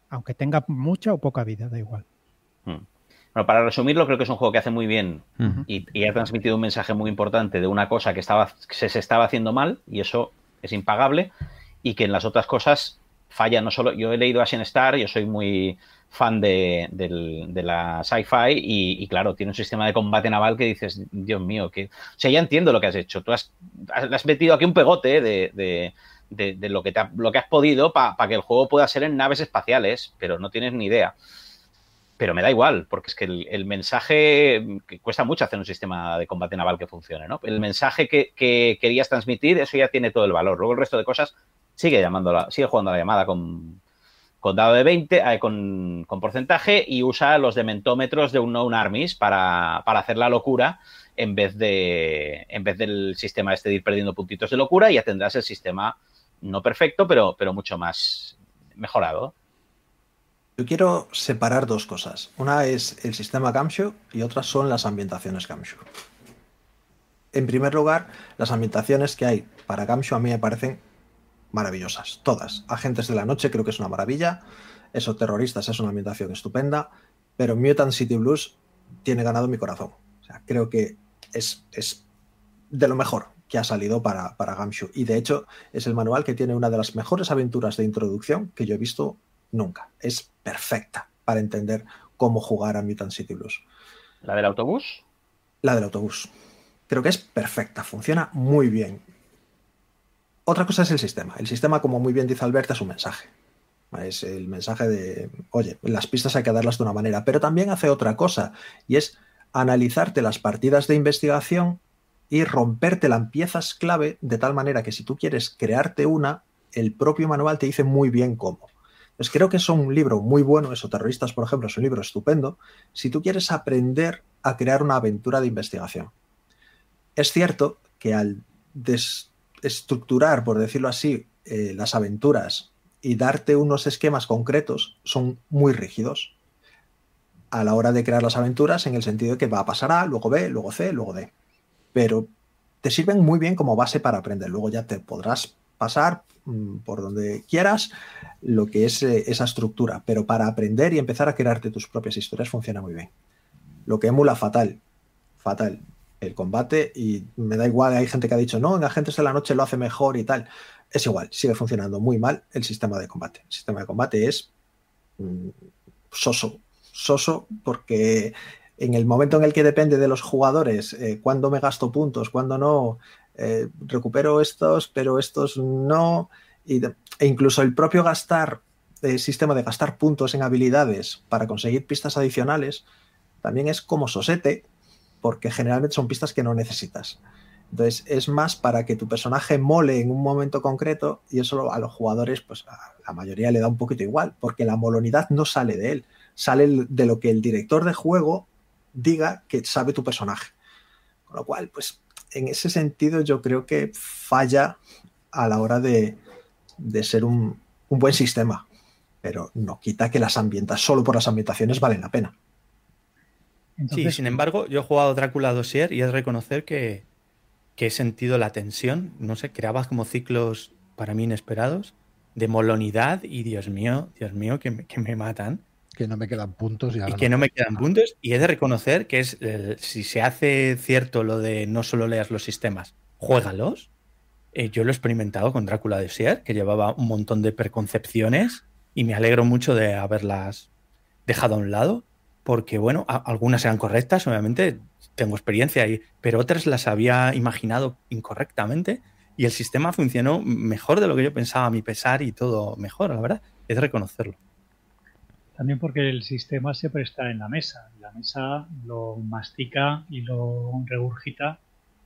S3: Aunque tenga mucha o poca vida, da igual.
S5: Hmm. Bueno, para resumirlo, creo que es un juego que hace muy bien y, ha transmitido un mensaje muy importante de una cosa que, estaba, se, estaba haciendo mal y eso es impagable y que en las otras cosas falla no solo. Yo he leído Ashen Star, yo soy muy fan de, la sci-fi y, claro, tiene un sistema de combate naval que dices, Dios mío, que. O sea, ya entiendo lo que has hecho. Tú has, metido aquí un pegote de, lo, que que has podido para que el juego pueda ser en naves espaciales, pero no tienes ni idea. pero me da igual, porque es que el, mensaje, que cuesta mucho hacer un sistema de combate naval que funcione, ¿no? El mensaje que, querías transmitir, eso ya tiene todo el valor. Luego el resto de cosas sigue llamándola, sigue jugando la llamada con, con dado de 20, eh, con, con, porcentaje y usa los dementómetros de un known armies para, para, hacer la locura en vez de en vez del sistema este de ir perdiendo puntitos de locura, ya tendrás el sistema no perfecto, pero, pero mucho más mejorado.
S2: Yo quiero separar dos cosas. Una es el sistema Gamshow y otra son las ambientaciones Gamshow. En primer lugar, las ambientaciones que hay para Gamshow a mí me parecen maravillosas. Todas. Agentes de la Noche creo que es una maravilla. Eso, Terroristas es una ambientación estupenda. Pero Mutant City Blues tiene ganado mi corazón. O sea, creo que es, es de lo mejor que ha salido para, para Gamshow. Y de hecho, es el manual que tiene una de las mejores aventuras de introducción que yo he visto nunca. Es perfecta para entender cómo jugar a Mutant City Blues.
S5: ¿La del autobús?
S2: La del autobús. Creo que es perfecta, funciona muy bien. Otra cosa es el sistema. El sistema, como muy bien dice Alberta, es un mensaje. Es el mensaje de, oye, las pistas hay que darlas de una manera, pero también hace otra cosa, y es analizarte las partidas de investigación y rompértela en piezas clave de tal manera que si tú quieres crearte una, el propio manual te dice muy bien cómo. Pues creo que es un libro muy bueno, eso, Terroristas, por ejemplo, es un libro estupendo, si tú quieres aprender a crear una aventura de investigación. Es cierto que al desestructurar, por decirlo así, eh, las aventuras y darte unos esquemas concretos, son muy rígidos a la hora de crear las aventuras en el sentido de que va a pasar A, luego B, luego C, luego D. Pero te sirven muy bien como base para aprender. Luego ya te podrás pasar mm, por donde quieras lo que es eh, esa estructura, pero para aprender y empezar a crearte tus propias historias funciona muy bien. Lo que emula fatal, fatal el combate y me da igual, hay gente que ha dicho, no, en Agentes de la Noche lo hace mejor y tal. Es igual, sigue funcionando muy mal el sistema de combate. El sistema de combate es mm, soso, soso porque en el momento en el que depende de los jugadores, eh, cuándo me gasto puntos, cuándo no, eh, recupero estos, pero estos no. e incluso el propio gastar, el sistema de gastar puntos en habilidades para conseguir pistas adicionales, también es como sosete, porque generalmente son pistas que no necesitas. Entonces es más para que tu personaje mole en un momento concreto y eso a los jugadores, pues a la mayoría le da un poquito igual, porque la molonidad no sale de él, sale de lo que el director de juego diga que sabe tu personaje. Con lo cual, pues en ese sentido yo creo que falla a la hora de, ser un, buen sistema, pero no quita que las ambientas, solo por las ambientaciones valen la pena.
S4: Sí, sin embargo, yo he jugado Drácula Dossier y es reconocer que, he sentido la tensión, no sé, creabas como ciclos para mí inesperados de molonidad y Dios mío, Dios mío, que me matan
S1: que no me quedan puntos.
S4: Y, que no me quedan puntos. Y he de reconocer que es si se hace cierto lo de no solo leas los sistemas, juégalos. Eh, yo lo he experimentado con Drácula de Sier, que llevaba un montón de preconcepciones y me alegro mucho de haberlas dejado a un lado, porque bueno, algunas eran correctas, obviamente tengo experiencia ahí, pero otras las había imaginado incorrectamente y el sistema funcionó mejor de lo que yo pensaba a mi pesar y todo mejor, la verdad, es reconocerlo.
S7: También porque el sistema se presta en la mesa. La mesa lo mastica y lo regurgita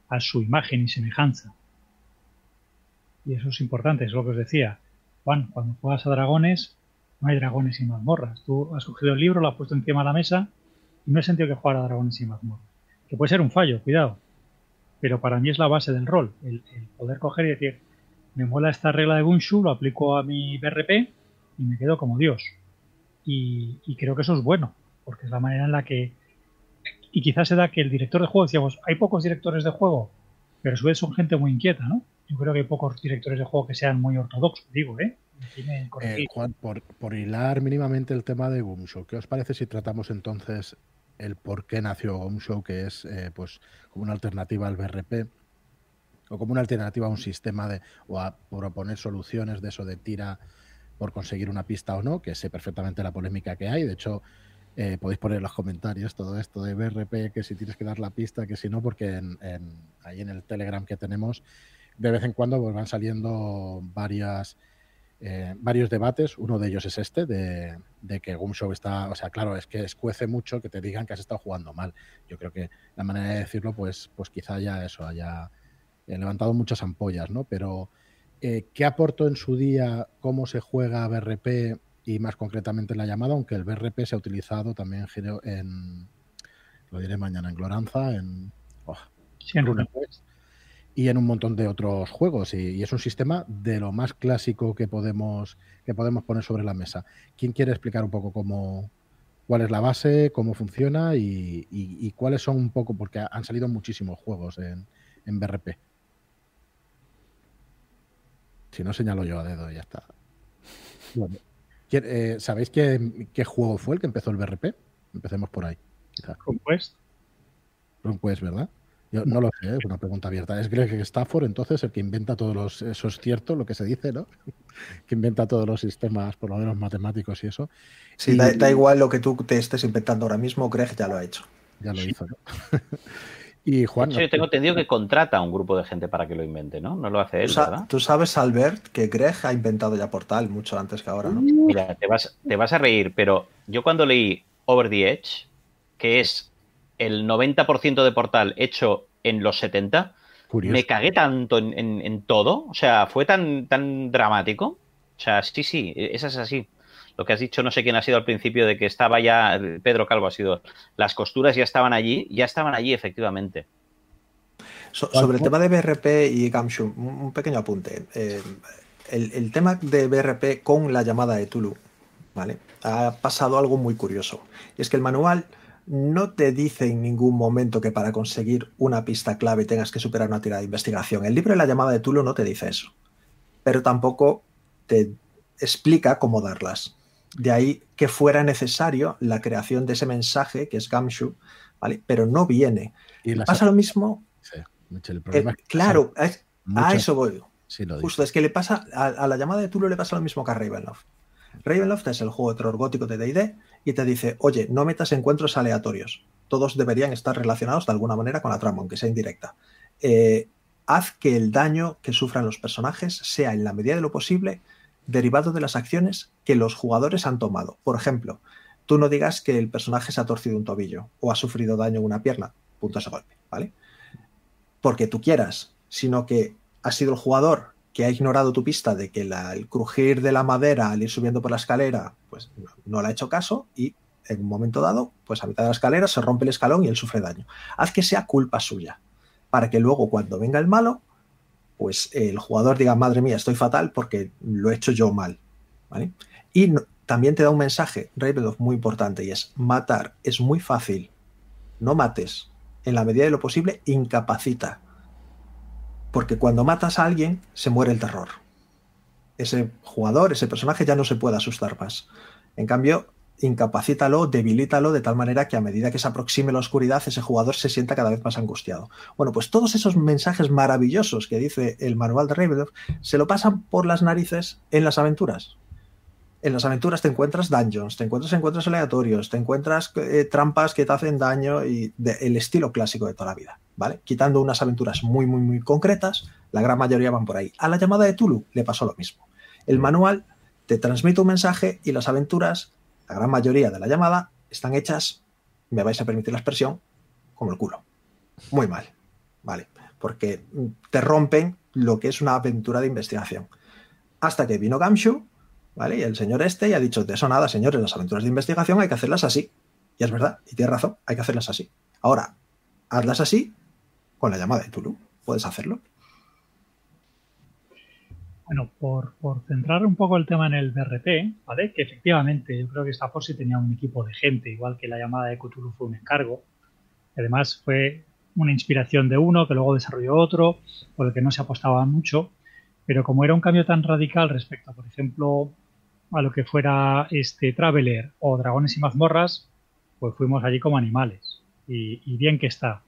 S7: a su imagen y semejanza. Y eso es importante, es lo que os decía. Juan, cuando juegas a dragones, no hay dragones y mazmorras. Tú has cogido el libro, lo has puesto encima de la mesa y no he sentido que jugar a dragones y mazmorras. Que puede ser un fallo, cuidado. Pero para mí es la base del rol. El, poder coger y decir, me mola esta regla de Gunshu, lo aplico a mi BRP y me quedo como Dios. Y, creo que eso es bueno, porque es la manera en la que... Y quizás se da que el director de juego, decíamos, hay pocos directores de juego, pero a su vez son gente muy inquieta, ¿no? Yo creo que hay pocos directores de juego que sean muy ortodoxos, digo, ¿eh?
S1: Eh Juan, por, hilar mínimamente el tema de Gumshow, ¿qué os parece si tratamos entonces el por qué nació Gumshow, que es eh, pues como una alternativa al BRP o como una alternativa a un sistema de o a proponer soluciones de eso de tira por conseguir una pista o no, que sé perfectamente la polémica que hay. De hecho, eh, podéis poner en los comentarios todo esto de BRP, que si tienes que dar la pista, que si no, porque en, ahí en el Telegram que tenemos, de vez en cuando pues, van saliendo varias eh, varios debates. Uno de ellos es este, de, de que Gumshow está, o sea, claro, es que escuece mucho que te digan que has estado jugando mal. Yo creo que la manera de decirlo, pues, pues quizá ya eso haya levantado muchas ampollas, ¿no? Pero, eh, ¿qué aportó en su día cómo se juega BRP y más concretamente en la llamada? Aunque el BRP se ha utilizado también en, lo diré mañana, en Gloranza, en, oh, y en un montón de otros juegos. Y, es un sistema de lo más clásico que podemos, que podemos poner sobre la mesa. ¿Quién quiere explicar un poco cómo, cuál es la base, cómo funciona y, cuáles son un poco, porque han salido muchísimos juegos en, en BRP? Si no, señalo yo a dedo y ya está. Eh, ¿Sabéis qué, qué, juego fue el que empezó el BRP? Empecemos por ahí.
S7: Conquest.
S1: Conquest, ¿verdad? Yo no lo sé, es una pregunta abierta. Es Greg Stafford, entonces, el que inventa todos los. Eso es cierto, lo que se dice, ¿no? que inventa todos los sistemas, por lo menos matemáticos y eso.
S2: Sí, da, igual lo que tú te estés inventando ahora mismo, Greg ya lo ha hecho.
S1: Ya lo hizo, ¿no? y Juan.
S5: yo tengo entendido que contrata a un grupo de gente para que lo invente, ¿no? No lo hace él, ¿verdad?
S2: Tú sabes, Albert, que Greg ha inventado ya Portal mucho antes que ahora, ¿no?
S5: Mira, te vas, te vas a reír, pero yo cuando leí Over the Edge, que es el 90% de Portal hecho en los 70, me cagué tanto en, todo, o sea, fue tan, tan dramático. O sea, sí, sí, esa es así. Lo que has dicho, no sé quién ha sido al principio, de que estaba ya, Pedro Calvo ha sido, las costuras ya estaban allí, ya estaban allí efectivamente.
S2: sobre el tema de BRP y Gamshu, un pequeño apunte. Eh, el, el, tema de BRP con la llamada de Tulu, ¿vale? Ha pasado algo muy curioso. Y es que el manual no te dice en ningún momento que para conseguir una pista clave tengas que superar una tirada de investigación. El libro de la llamada de Tulo no te dice eso, pero tampoco te explica cómo darlas. De ahí que fuera necesario la creación de ese mensaje que es Gamshu, ¿vale? Pero no viene. ¿Y Pasa lo mismo. Sí, el problema claro, a eso voy. Justo, es que le pasa a, la llamada de Tulo le pasa lo mismo que a Ravenloft. Ravenloft es el juego de terror gótico de D&D y te dice, oye, no metas encuentros aleatorios. Todos deberían estar relacionados de alguna manera con la trama, aunque sea indirecta. Eh, haz que el daño que sufran los personajes sea, en la medida de lo posible, derivado de las acciones que los jugadores han tomado. Por ejemplo, tú no digas que el personaje se ha torcido un tobillo o ha sufrido daño en una pierna, punto ese golpe, ¿vale? Porque tú quieras, sino que ha sido el jugador que ha ignorado tu pista de que el crujir de la madera al ir subiendo por la escalera, pues no, le ha hecho caso y en un momento dado, pues a mitad de la escalera se rompe el escalón y él sufre daño. Haz que sea culpa suya, para que luego cuando venga el malo, pues el jugador diga, madre mía, estoy fatal porque lo he hecho yo mal. Y también te da un mensaje, Ravenloft, muy importante, y es, matar es muy fácil, no mates, en la medida de lo posible, incapacita porque cuando matas a alguien se muere el terror. Ese jugador, ese personaje ya no se puede asustar más. En cambio, incapacítalo, debilítalo de tal manera que a medida que se aproxime la oscuridad, ese jugador se sienta cada vez más angustiado. Bueno, pues todos esos mensajes maravillosos que dice el manual de Ravenloft se lo pasan por las narices en las aventuras en las aventuras te encuentras dungeons, te encuentras encuentros aleatorios, te encuentras eh, trampas que te hacen daño y el estilo clásico de toda la vida, ¿vale? Quitando unas aventuras muy, muy, muy concretas, la gran mayoría van por ahí. A la llamada de Tulu le pasó lo mismo. El manual te transmite un mensaje y las aventuras, la gran mayoría de la llamada, están hechas, me vais a permitir la expresión, como el culo. Muy mal, ¿vale? Porque te rompen lo que es una aventura de investigación. Hasta que vino Gamshu ¿Vale? Y el señor este ya ha dicho, de eso nada, señores, las aventuras de investigación hay que hacerlas así. Y es verdad, y tiene razón, hay que hacerlas así. Ahora, hazlas así con la llamada de Tulu. Puedes hacerlo.
S7: Bueno, por, centrar un poco el tema en el BRP, ¿vale? Que efectivamente yo creo que esta por si tenía un equipo de gente, igual que la llamada de Cthulhu fue un encargo. Además fue una inspiración de uno que luego desarrolló otro, por el que no se apostaba mucho. Pero como era un cambio tan radical respecto, por ejemplo, a lo que fuera este Traveler o Dragones y Mazmorras, pues fuimos allí como animales. Y, bien que está.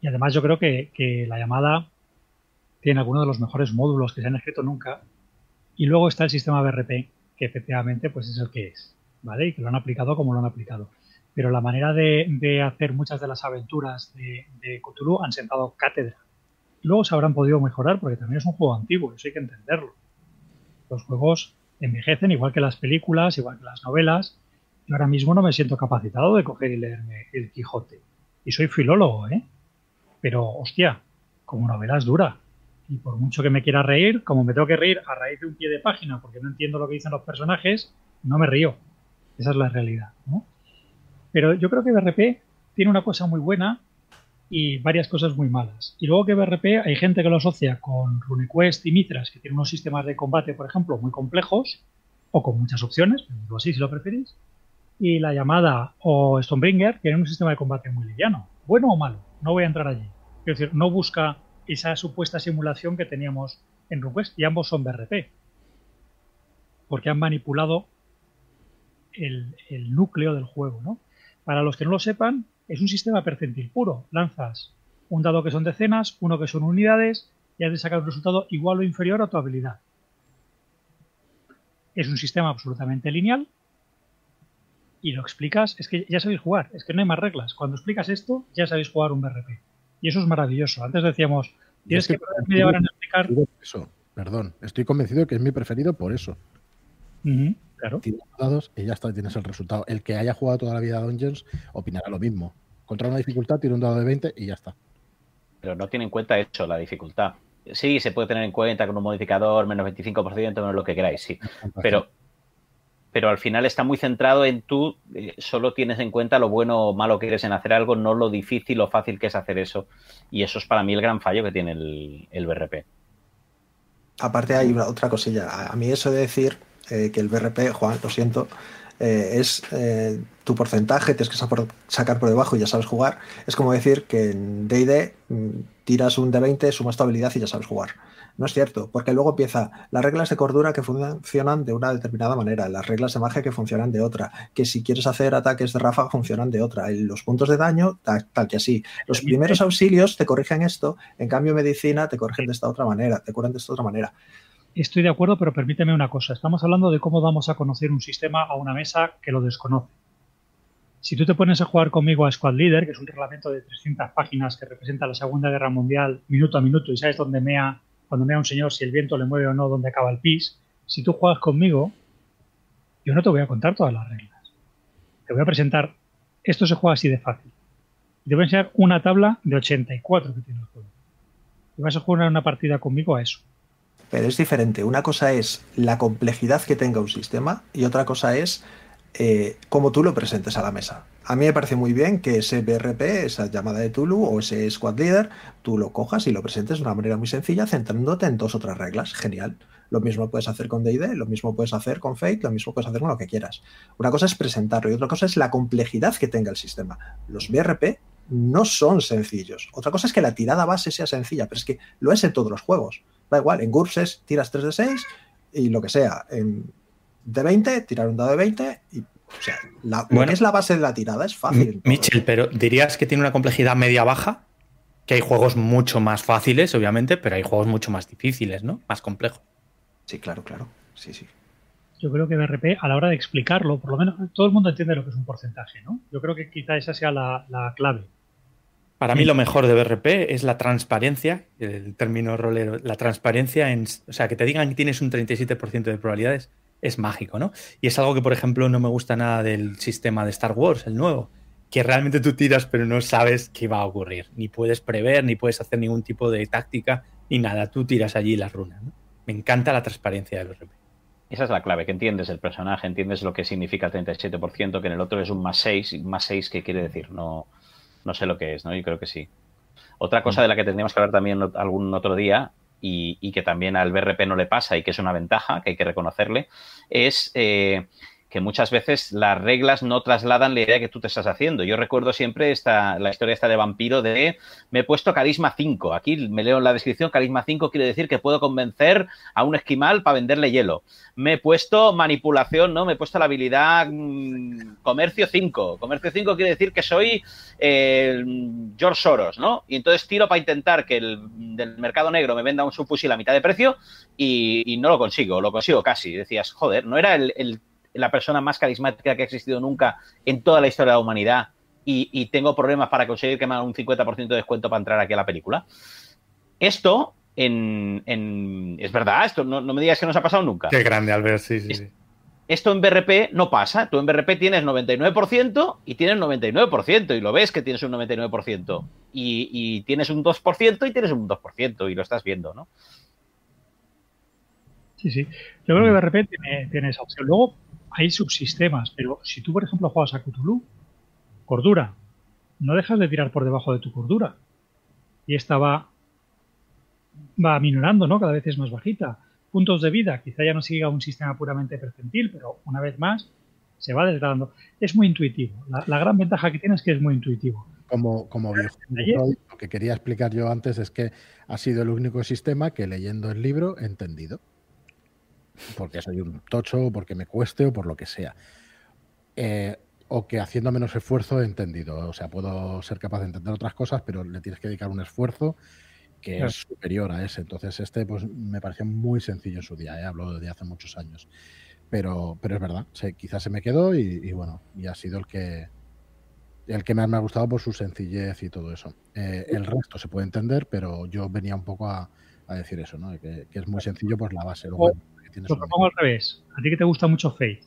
S7: Y además yo creo que, la llamada tiene algunos de los mejores módulos que se han escrito nunca. Y luego está el sistema BRP, que efectivamente pues es el que es. ¿Vale? Y que lo han aplicado como lo han aplicado. Pero la manera de, hacer muchas de las aventuras de, de Cthulhu han sentado cátedra. Luego se habrán podido mejorar porque también es un juego antiguo, eso hay que entenderlo Los juegos envejecen igual que las películas, igual que las novelas. Yo ahora mismo no me siento capacitado de coger y leerme El Quijote. Y soy filólogo, ¿eh? Pero, hostia, como novela es dura. Y por mucho que me quiera reír, como me tengo que reír a raíz de un pie de página porque no entiendo lo que dicen los personajes, no me río. Esa es la realidad, ¿no? Pero yo creo que BRP tiene una cosa muy buena y varias cosas muy malas. Y luego que BRP hay gente que lo asocia con RuneQuest y Mitras, que tienen unos sistemas de combate, por ejemplo, muy complejos o con muchas opciones, digo así si lo preferís. Y la llamada o Stonebringer tienen un sistema de combate muy liviano. Bueno o malo, no voy a entrar allí. Es decir, no busca esa supuesta simulación que teníamos en RuneQuest y ambos son BRP. Porque han manipulado el, el núcleo del juego, ¿no? Para los que no lo sepan, es un sistema percentil puro. Lanzas un dado que son decenas, uno que son unidades, y has de sacar un resultado igual o inferior a tu habilidad. Es un sistema absolutamente lineal y lo explicas, es que ya sabéis jugar, es que no hay más reglas. Cuando explicas esto, ya sabéis jugar un BRP. Y eso es maravilloso. Antes decíamos, tienes que perder media hora en explicar.
S1: Eso, perdón, estoy convencido de que es mi preferido por eso.
S7: Claro.
S1: dados y ya está, tienes el resultado. El que haya jugado toda la vida a Dungeons opinará lo mismo. Contra una dificultad, tiene un dado de 20 y ya está.
S5: Pero no tiene en cuenta hecho la dificultad. Sí, se puede tener en cuenta con un modificador, menos 25%, menos lo que queráis, sí. Pero, pero al final está muy centrado en tú, eh, solo tienes en cuenta lo bueno o malo que eres en hacer algo, no lo difícil o fácil que es hacer eso. Y eso es para mí el gran fallo que tiene el, el BRP.
S2: Aparte hay una, otra cosilla. A mí eso de decir eh, que el BRP, Juan, lo siento, eh, es eh, tu porcentaje, tienes que sacar por debajo y ya sabes jugar. Es como decir que en DD mm, tiras un D20, sumas tu habilidad y ya sabes jugar. No es cierto, porque luego empieza las reglas de cordura que funcionan de una determinada manera, las reglas de magia que funcionan de otra, que si quieres hacer ataques de ráfaga funcionan de otra, y los puntos de daño tal, tal, que así. Los primeros auxilios te corrigen esto, en cambio medicina te corrigen de esta otra manera, te curan de esta otra manera.
S7: Estoy de acuerdo, pero permíteme una cosa. Estamos hablando de cómo vamos a conocer un sistema a una mesa que lo desconoce. Si tú te pones a jugar conmigo a Squad Leader, que es un reglamento de 300 páginas que representa la Segunda Guerra Mundial minuto a minuto y sabes dónde mea, cuando mea un señor, si el viento le mueve o no, dónde acaba el pis, si tú juegas conmigo, yo no te voy a contar todas las reglas. Te voy a presentar, esto se juega así de fácil. Te voy a enseñar una tabla de 84 que tiene el juego. Y vas a jugar una partida conmigo a eso.
S2: Pero es diferente. Una cosa es la complejidad que tenga un sistema y otra cosa es eh, cómo tú lo presentes a la mesa. A mí me parece muy bien que ese BRP, esa llamada de Tulu o ese Squad Leader, tú lo cojas y lo presentes de una manera muy sencilla, centrándote en dos otras reglas. Genial. Lo mismo puedes hacer con DD, lo mismo puedes hacer con Fate, lo mismo puedes hacer con lo que quieras. Una cosa es presentarlo y otra cosa es la complejidad que tenga el sistema. Los BRP no son sencillos. Otra cosa es que la tirada base sea sencilla, pero es que lo es en todos los juegos. Da igual, en GURPS tiras 3 de 6 y lo que sea. En de 20, tirar un dado de 20 y o sea, la, lo que es la base de la tirada es fácil.
S4: Michel, pero ¿dirías que tiene una complejidad media-baja? Que hay juegos mucho más fáciles, obviamente, pero hay juegos mucho más difíciles, ¿no? Más complejos.
S2: Sí, claro, claro. Sí, sí.
S7: Yo creo que BRP, a la hora de explicarlo, por lo menos todo el mundo entiende lo que es un porcentaje, ¿no? Yo creo que quizá esa sea la, la clave.
S4: Para mí lo mejor de BRP es la transparencia, el término rolero, la transparencia en, o sea, que te digan que tienes un 37% de probabilidades es mágico, ¿no? Y es algo que, por ejemplo, no me gusta nada del sistema de Star Wars, el nuevo, que realmente tú tiras pero no sabes qué va a ocurrir, ni puedes prever, ni puedes hacer ningún tipo de táctica, ni nada, tú tiras allí las runas, ¿no? Me encanta la transparencia del BRP.
S5: Esa es la clave, que entiendes el personaje, entiendes lo que significa el 37%, que en el otro es un más 6, más 6, ¿qué quiere decir? No, no sé lo que es, ¿no? Yo creo que sí. Otra cosa de la que tendríamos que hablar también algún otro día y, que también al BRP no le pasa y que es una ventaja que hay que reconocerle, es eh, que muchas veces las reglas no trasladan la idea que tú te estás haciendo. Yo recuerdo siempre esta, la historia esta de vampiro de me he puesto carisma 5. Aquí me leo en la descripción, carisma 5 quiere decir que puedo convencer a un esquimal para venderle hielo. Me he puesto manipulación, ¿no? Me he puesto la habilidad mmm, comercio 5. Comercio 5 quiere decir que soy eh, George Soros, ¿no? Y entonces tiro para intentar que el del mercado negro me venda un subfusil a mitad de precio y, no lo consigo, lo consigo casi. Decías, joder, no era el la persona más carismática que ha existido nunca en toda la historia de la humanidad y, tengo problemas para conseguir que me hagan un 50% de descuento para entrar aquí a la película. Esto en, Es verdad, esto no, me digas que nos ha pasado nunca.
S4: Qué grande, Albert, sí, sí. sí.
S5: Esto en BRP no pasa. Tú en BRP tienes 99% y tienes 99% y lo ves que tienes un 99%. Y, y tienes un 2% y tienes un 2% y lo estás viendo, ¿no?
S7: Sí, sí. Yo creo que BRP tiene, tiene esa opción. Luego hay subsistemas, pero si tú, por ejemplo, juegas a Cthulhu, cordura, no dejas de tirar por debajo de tu cordura. Y esta va, va minorando, ¿no? Cada vez es más bajita puntos de vida. Quizá ya no siga un sistema puramente percentil, pero una vez más se va desgradando. Es muy intuitivo. La, gran ventaja que tiene es que es muy intuitivo.
S1: Como, como viejo, lo que quería explicar yo antes es que ha sido el único sistema que leyendo el libro he entendido. Porque soy un tocho, porque me cueste o por lo que sea. Eh, o que haciendo menos esfuerzo he entendido. O sea, puedo ser capaz de entender otras cosas, pero le tienes que dedicar un esfuerzo que es superior a ese. Entonces, este pues me pareció muy sencillo en su día, ¿eh? hablo de hace muchos años. Pero, pero es verdad, quizás se me quedó y, bueno, y ha sido el que el que más me ha gustado por su sencillez y todo eso. Eh, el resto se puede entender, pero yo venía un poco a, decir eso, ¿no? Que, es muy sencillo, pues la base.
S7: Luego, lo pongo al revés. A ti que te gusta mucho Fate,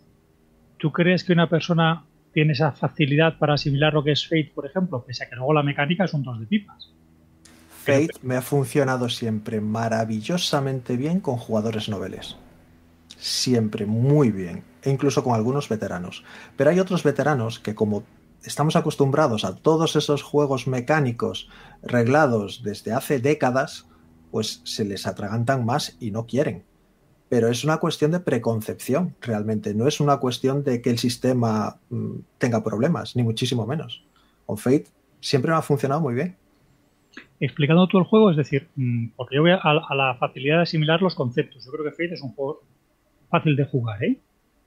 S7: ¿tú crees que una persona tiene esa facilidad para asimilar lo que es Fate, por ejemplo? Pese a que luego la mecánica es un dos de pipas.
S2: Fate me ha funcionado siempre maravillosamente bien con jugadores noveles. Siempre muy bien. E incluso con algunos veteranos. Pero hay otros veteranos que como estamos acostumbrados a todos esos juegos mecánicos reglados desde hace décadas, pues se les atragantan más y no quieren. Pero es una cuestión de preconcepción, realmente. No es una cuestión de que el sistema mm, tenga problemas, ni muchísimo menos. Con Fate siempre me ha funcionado muy bien
S7: explicando todo el juego, es decir, mm, porque yo voy a, la facilidad de asimilar los conceptos. Yo creo que Fate es un juego fácil de jugar, ¿eh?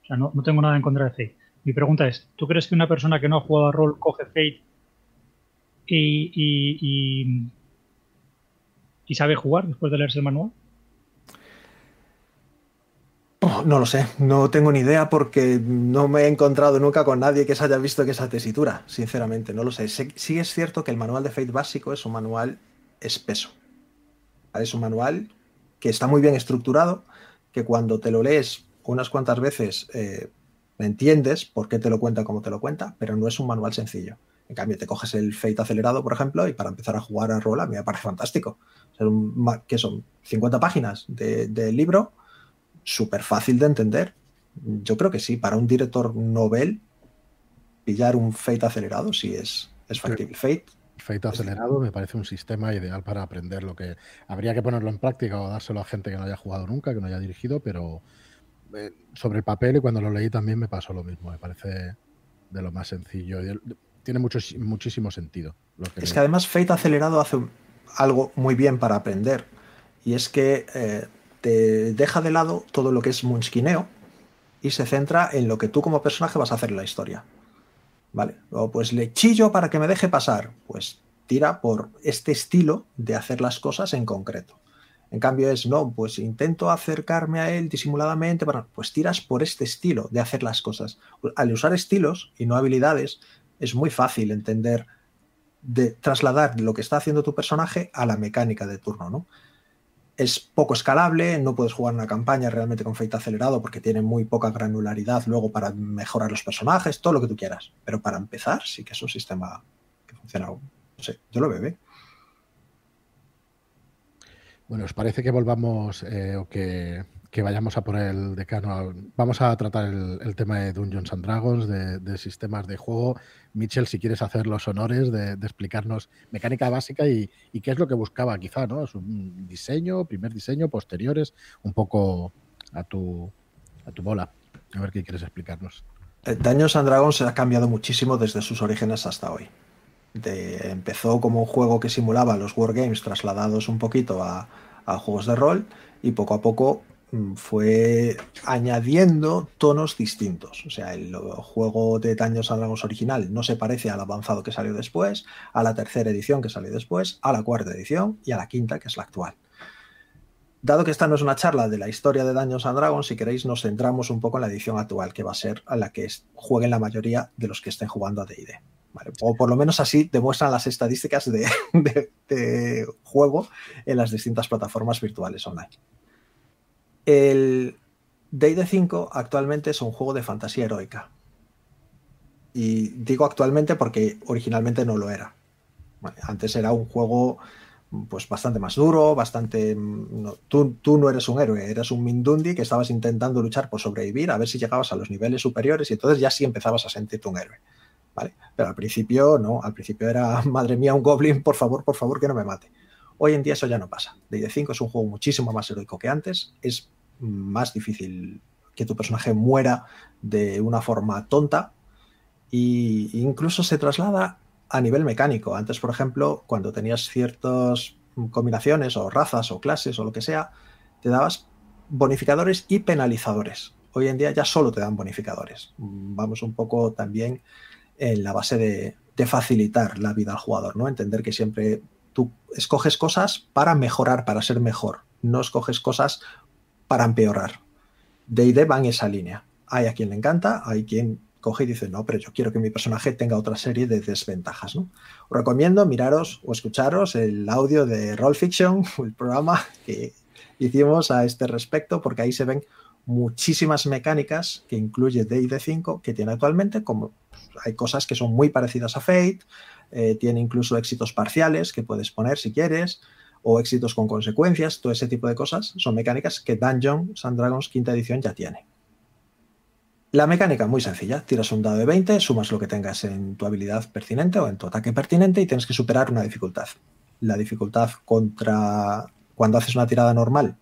S7: O sea, no, tengo nada en contra de Fate. Mi pregunta es, ¿tú crees que una persona que no ha jugado a rol coge Fate y, y, sabe jugar después de leerse el manual?
S2: Oh, no lo sé, no tengo ni idea porque no me he encontrado nunca con nadie que se haya visto que esa tesitura, sinceramente, no lo sé. Sí es cierto que el manual de Fate básico es un manual espeso. Es un manual que está muy bien estructurado, que cuando te lo lees unas cuantas veces eh, entiendes por qué te lo cuenta como te lo cuenta, pero no es un manual sencillo. En cambio, te coges el Fate acelerado, por ejemplo, y para empezar a jugar a rol a mí me parece fantástico. que son 50 páginas de libro súper fácil de entender. Yo creo que sí, para un director novel, pillar un Fate acelerado sí es, es factible. Fate.
S1: Fate acelerado me parece un sistema ideal para aprender lo que habría que ponerlo en práctica o dárselo a gente que no haya jugado nunca, que no haya dirigido, pero eh, sobre el papel y cuando lo leí también me pasó lo mismo. Me parece de lo más sencillo. Tiene mucho, muchísimo sentido.
S2: es que además Fate acelerado hace algo muy bien para aprender. Y es que eh, te deja de lado todo lo que es munskineo y se centra en lo que tú como personaje vas a hacer en la historia. ¿Vale? O pues le chillo para que me deje pasar. Pues tira por este estilo de hacer las cosas en concreto. En cambio es, no, pues intento acercarme a él disimuladamente, bueno, pues tiras por este estilo de hacer las cosas. Al usar estilos y no habilidades, es muy fácil entender, de trasladar lo que está haciendo tu personaje a la mecánica de turno, ¿no? Es poco escalable, no puedes jugar una campaña realmente con Fate acelerado porque tiene muy poca granularidad luego para mejorar los personajes, todo lo que tú quieras. Pero para empezar, sí que es un sistema que funciona, no sé, yo lo veo bien.
S1: Bueno, ¿os parece que volvamos eh, o que que vayamos a por el decano. Vamos a tratar el, tema de Dungeons and Dragons, de, sistemas de juego. Mitchell, si quieres hacer los honores de, explicarnos mecánica básica y, qué es lo que buscaba, quizá, ¿no? Es un diseño, primer diseño, posteriores, un poco a tu, a tu bola. A ver qué quieres explicarnos.
S2: Eh, Dungeons and Dragons se ha cambiado muchísimo desde sus orígenes hasta hoy. empezó como un juego que simulaba los wargames trasladados un poquito a, juegos de rol y poco a poco fue añadiendo tonos distintos. O sea, el juego de Daños and Dragons original no se parece al avanzado que salió después, a la tercera edición que salió después, a la cuarta edición y a la quinta, que es la actual. Dado que esta no es una charla de la historia de Daños and Dragons, si queréis nos centramos un poco en la edición actual, que va a ser a la que jueguen la mayoría de los que estén jugando a D&D. O por lo menos así demuestran las estadísticas de, juego en las distintas plataformas virtuales online. El Day 5 actualmente es un juego de fantasía heroica. Y digo actualmente porque originalmente no lo era. antes era un juego pues bastante más duro, bastante... tú, tú, no eres un héroe, eres un Mindundi que estabas intentando luchar por sobrevivir, a ver si llegabas a los niveles superiores y entonces ya sí empezabas a sentirte un héroe. ¿vale? Pero al principio no, al principio era, madre mía, un goblin, por favor, por favor, que no me mate. Hoy en día eso ya no pasa. D&D 5 es un juego muchísimo más heroico que antes, es más difícil que tu personaje muera de una forma tonta e incluso se traslada a nivel mecánico. Antes, por ejemplo, cuando tenías ciertas combinaciones o razas o clases o lo que sea, te dabas bonificadores y penalizadores. Hoy en día ya solo te dan bonificadores. Vamos un poco también en la base de, facilitar la vida al jugador, ¿no? Entender que siempre tú escoges cosas para mejorar, para ser mejor. No escoges cosas para empeorar. D&D va en esa línea. Hay a quien le encanta, hay quien coge y dice, no, pero yo quiero que mi personaje tenga otra serie de desventajas. ¿no? Os recomiendo miraros o escucharos el audio de Roll Fiction, el programa que hicimos a este respecto, porque ahí se ven muchísimas mecánicas que incluye D&D 5 que tiene actualmente, como hay cosas que son muy parecidas a Fate, eh, tiene incluso éxitos parciales que puedes poner si quieres, o éxitos con consecuencias, todo ese tipo de cosas son mecánicas que Dungeons and Dragons quinta edición ya tiene. La mecánica muy sencilla, tiras un dado de 20, sumas lo que tengas en tu habilidad pertinente o en tu ataque pertinente y tienes que superar una dificultad. La dificultad contra cuando haces una tirada normal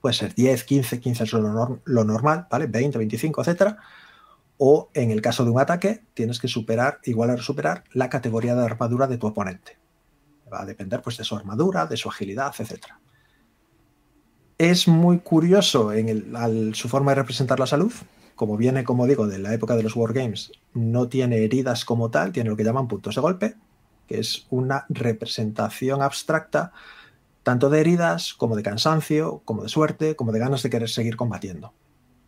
S2: puede ser 10, 15, 15 es lo, lo normal, ¿vale? 20, 25, etcétera o en el caso de un ataque tienes que superar, igual a superar la categoría de armadura de tu oponente. Va a depender pues, de su armadura, de su agilidad, etc. Es muy curioso en su forma de representar la salud. Como viene, como digo, de la época de los Wargames, no tiene heridas como tal, tiene lo que llaman puntos de golpe, que es una representación abstracta tanto de heridas como de cansancio, como de suerte, como de ganas de querer seguir combatiendo.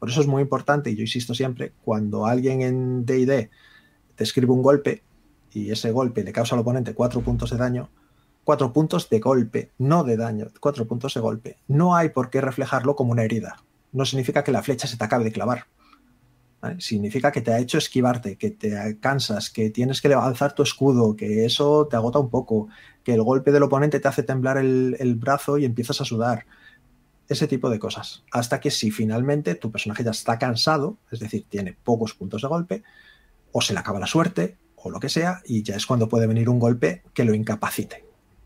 S2: Por eso es muy importante, y yo insisto siempre, cuando alguien en DD te escribe un golpe y ese golpe le causa al oponente cuatro puntos de daño, cuatro puntos de golpe, no de daño, cuatro puntos de golpe. No hay por qué reflejarlo como una herida. No significa que la flecha se te acabe de clavar. Significa que te ha hecho esquivarte, que te cansas, que tienes que alzar tu escudo, que eso te agota un poco, que el golpe del oponente te hace temblar el brazo y empiezas a sudar ese tipo de cosas. Hasta que si finalmente tu personaje ya está cansado, es decir, tiene pocos puntos de golpe, o se le acaba la suerte, o lo que sea, y ya es cuando puede venir un golpe que lo incapacite,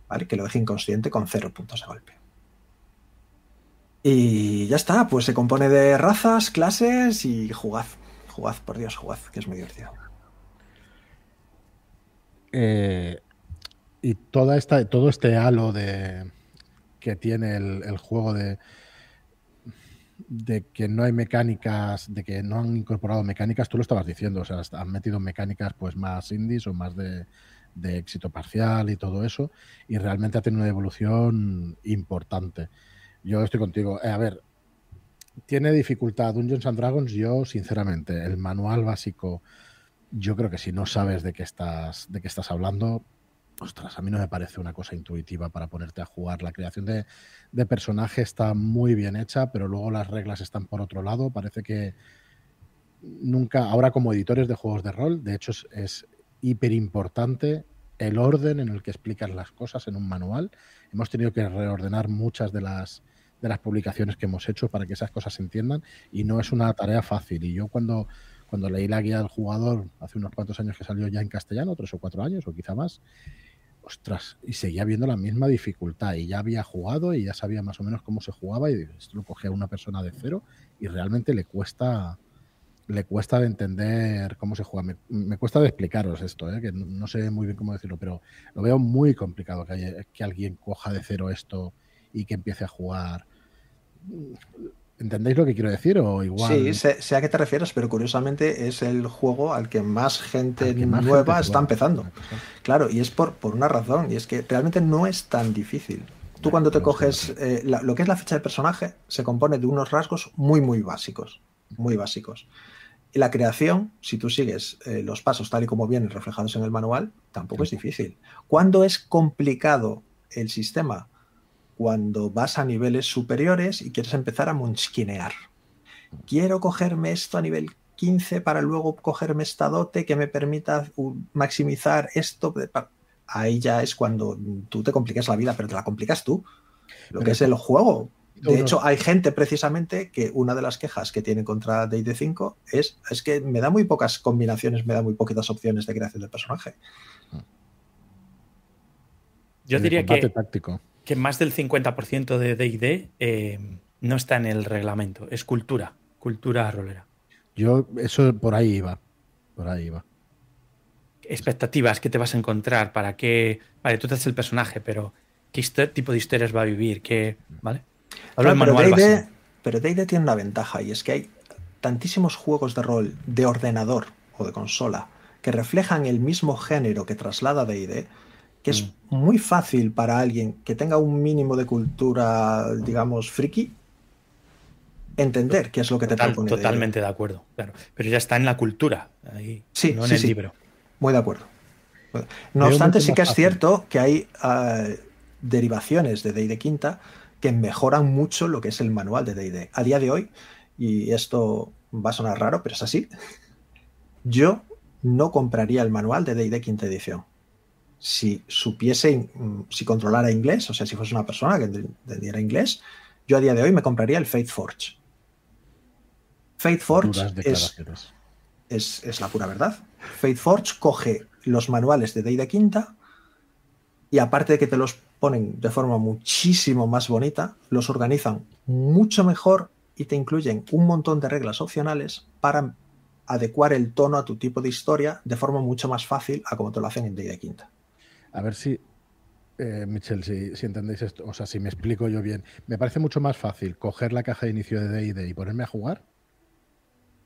S2: ¿vale? Que lo deje inconsciente con cero puntos de golpe. Y ya está, pues se compone de razas, clases y jugad. Jugad, por Dios, jugad, que es muy divertido.
S1: Eh, y toda esta, todo este halo de, que tiene el, juego de, de que no hay mecánicas, de que no han incorporado mecánicas, tú lo estabas diciendo, o sea, han metido mecánicas pues más indies o más de, éxito parcial y todo eso, y realmente ha tenido una evolución importante. Yo estoy contigo. Eh, a ver, tiene dificultad Dungeons and Dragons, yo sinceramente, el manual básico, yo creo que si no sabes de qué estás, de qué estás hablando, ostras, a mí no me parece una cosa intuitiva para ponerte a jugar. La creación de, personaje está muy bien hecha, pero luego las reglas están por otro lado. Parece que nunca, ahora como editores de juegos de rol, de hecho es, hiper importante el orden en el que explicas las cosas en un manual. Hemos tenido que reordenar muchas de las, de las publicaciones que hemos hecho para que esas cosas se entiendan y no es una tarea fácil. Y yo cuando, cuando leí la guía del jugador hace unos cuantos años que salió ya en castellano, tres o cuatro años o quizá más, ostras, y seguía viendo la misma dificultad y ya había jugado y ya sabía más o menos cómo se jugaba y esto lo cogía una persona de cero y realmente le cuesta le cuesta de entender cómo se juega. Me, cuesta de explicaros esto, ¿eh? que no, sé muy bien cómo decirlo, pero lo veo muy complicado que, que alguien coja de cero esto y que empiece a jugar ¿Entendéis lo que quiero decir? O igual.
S2: Sí, sé, a qué te refieres, pero curiosamente es el juego al que más gente nueva está empezando. Claro, y es por, por una razón, y es que realmente no es tan difícil. Tú cuando te coges eh, lo que es la ficha de personaje se compone de unos rasgos muy, muy básicos. Muy básicos. la creación, si tú sigues eh, los pasos tal y como vienen reflejados en el manual, tampoco es difícil. ¿Cuándo es complicado el sistema? Cuando vas a niveles superiores y quieres empezar a munchkinear. Quiero cogerme esto a nivel 15 para luego cogerme esta dote que me permita maximizar esto. Ahí ya es cuando tú te complicas la vida, pero te la complicas tú. Lo que es el juego. De hecho, hay gente precisamente que una de las quejas que tienen contra DD5 es, es que me da muy pocas combinaciones, me da muy poquitas opciones de creación de personaje.
S4: Yo diría que, que más del 50% de DD eh, no está en el reglamento, es cultura, cultura rolera.
S1: Yo, eso por ahí iba. Por ahí iba.
S4: Expectativas que te vas a encontrar, para qué. Vale, tú te haces el personaje, pero ¿qué tipo de historias va a vivir? ¿Qué, ¿Vale?
S2: pero D&D tiene una ventaja y es que hay tantísimos juegos de rol de ordenador o de consola que reflejan el mismo género que traslada D&D que es mm. muy fácil para alguien que tenga un mínimo de cultura, digamos, friki, entender qué es lo que te propone.
S4: Totalmente de, acuerdo, claro. Pero ya está en la cultura, ahí, sí, no en el libro.
S2: Muy de acuerdo. No obstante, sí que es cierto que hay ah, derivaciones de D&D quinta que mejoran mucho lo que es el manual de D&D. A día de hoy, y esto va a sonar raro, pero es así, yo no compraría el manual de D&D quinta edición. Si supiese, mm, si controlara inglés, o sea, si fuese una persona que entendiera inglés, yo a día de hoy me compraría el Fate Forge. Fate Forge es, es, la pura verdad. Fate Forge coge los manuales de D&D quinta y aparte de que te los ponen de forma muchísimo más bonita, los organizan mucho mejor y te incluyen un montón de reglas opcionales para adecuar el tono a tu tipo de historia de forma mucho más fácil a como te lo hacen en D&D quinta.
S1: A ver si, eh, Michelle, si, si, entendéis esto, o sea, si me explico yo bien, me parece mucho más fácil coger la caja de inicio de D&D y ponerme a jugar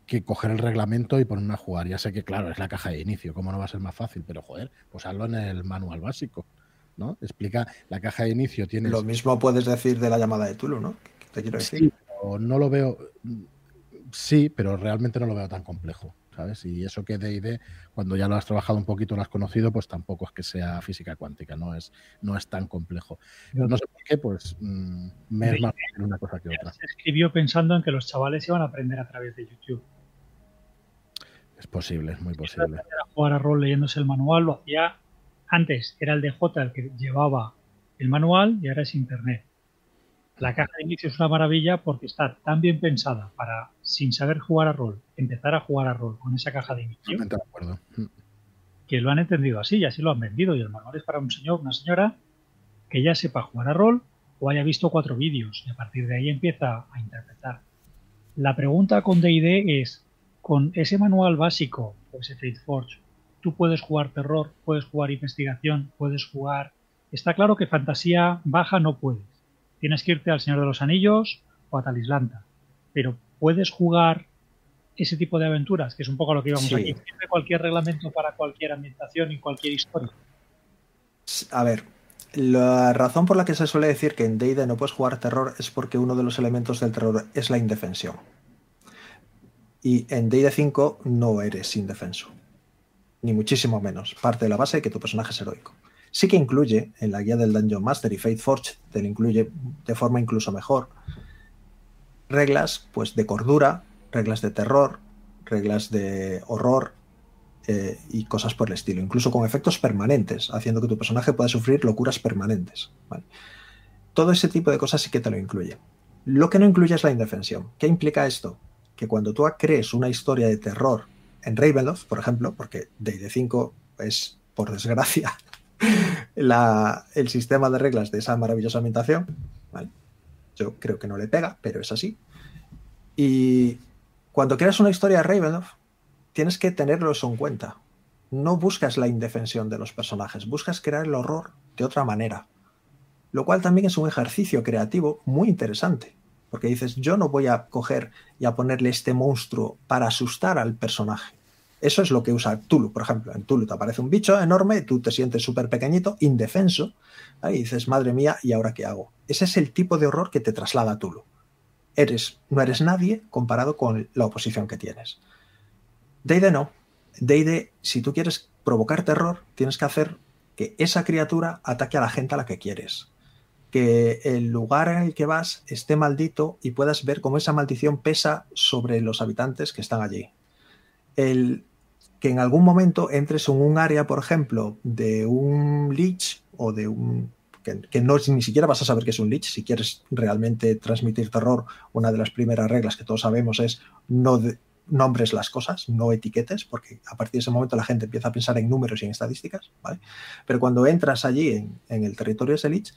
S1: que coger el reglamento y ponerme a jugar. Ya sé que, claro, es la caja de inicio, ¿cómo no va a ser más fácil? Pero, joder, pues hazlo en el manual básico, ¿no? Explica, la caja de inicio tiene...
S2: Lo mismo puedes decir de la llamada de Tulu, ¿no? Te quiero decir.
S1: no lo veo... Sí, pero realmente no lo veo tan complejo, ¿sabes? Y eso que D&D, cuando ya lo has trabajado un poquito, lo has conocido, pues tampoco es que sea física cuántica, no es, no es tan complejo. No sé por qué, pues mm, me es más una cosa que otra.
S7: Se escribió pensando en que los chavales iban a aprender a través de YouTube.
S1: Es posible, es muy posible.
S7: Jugar a rol leyéndose el manual, lo hacía antes, era el DJ el que llevaba el manual y ahora es Internet. La caja de inicio es una maravilla porque está tan bien pensada para, sin saber jugar a rol, empezar a jugar a rol con esa caja de inicio. De acuerdo. Que lo han entendido así y así lo han vendido. Y el manual es para un señor, una señora que ya sepa jugar a rol o haya visto cuatro vídeos y a partir de ahí empieza a interpretar. La pregunta con DD es, con ese manual básico o ese Fate Forge, tú puedes jugar terror, puedes jugar investigación, puedes jugar... Está claro que fantasía baja no puedes. Tienes que irte al Señor de los Anillos o a Talislanta. Pero puedes jugar ese tipo de aventuras, que es un poco lo que íbamos aquí. Tiene cualquier reglamento para cualquier ambientación y cualquier historia.
S2: A ver, la razón por la que se suele decir que en D&D no puedes jugar terror es porque uno de los elementos del terror es la indefensión. Y en D&D 5 no eres indefenso, ni muchísimo menos. Parte de la base de que tu personaje es heroico. Sí que incluye, en la guía del Dungeon Master y Fate Forge, te lo incluye de forma incluso mejor, reglas pues de cordura, reglas de terror, reglas de horror eh, y cosas por el estilo, incluso con efectos permanentes, haciendo que tu personaje pueda sufrir locuras permanentes. Todo ese tipo de cosas sí que te lo incluye. Lo que no incluye es la indefensión. ¿Qué implica esto? que cuando tú crees una historia de terror en Ravenloft, por ejemplo, porque D&D 5 es, por desgracia, el sistema de reglas de esa maravillosa ambientación, yo creo que no le pega, pero es así. Y cuando creas una historia de Ravenloft, tienes que tenerlo eso en cuenta. No buscas la indefensión de los personajes, buscas crear el horror de otra manera. Lo cual también es un ejercicio creativo muy interesante. Porque dices, yo no voy a coger y a ponerle este monstruo para asustar al personaje. Eso es lo que usa Tulu, por ejemplo. En Tulu te aparece un bicho enorme, tú te sientes súper pequeñito, indefenso, y dices, madre mía, ¿y ahora qué hago? Ese es el tipo de horror que te traslada Tulu. Eres, no eres nadie comparado con la oposición que tienes. D&D no. D&D, si tú quieres provocar terror, tienes que hacer que esa criatura ataque a la gente a la que quieres. Que el lugar en el que vas esté maldito y puedas ver cómo esa maldición pesa sobre los habitantes que están allí. El que en algún momento entres en un área, por ejemplo, de un lich o de un que, ni siquiera vas a saber que es un lich. Si quieres realmente transmitir terror, una de las primeras reglas que todos sabemos es no nombres las cosas, no etiquetes, porque a partir de ese momento la gente empieza a pensar en números y en estadísticas. Pero cuando entras allí en, el territorio de ese lich,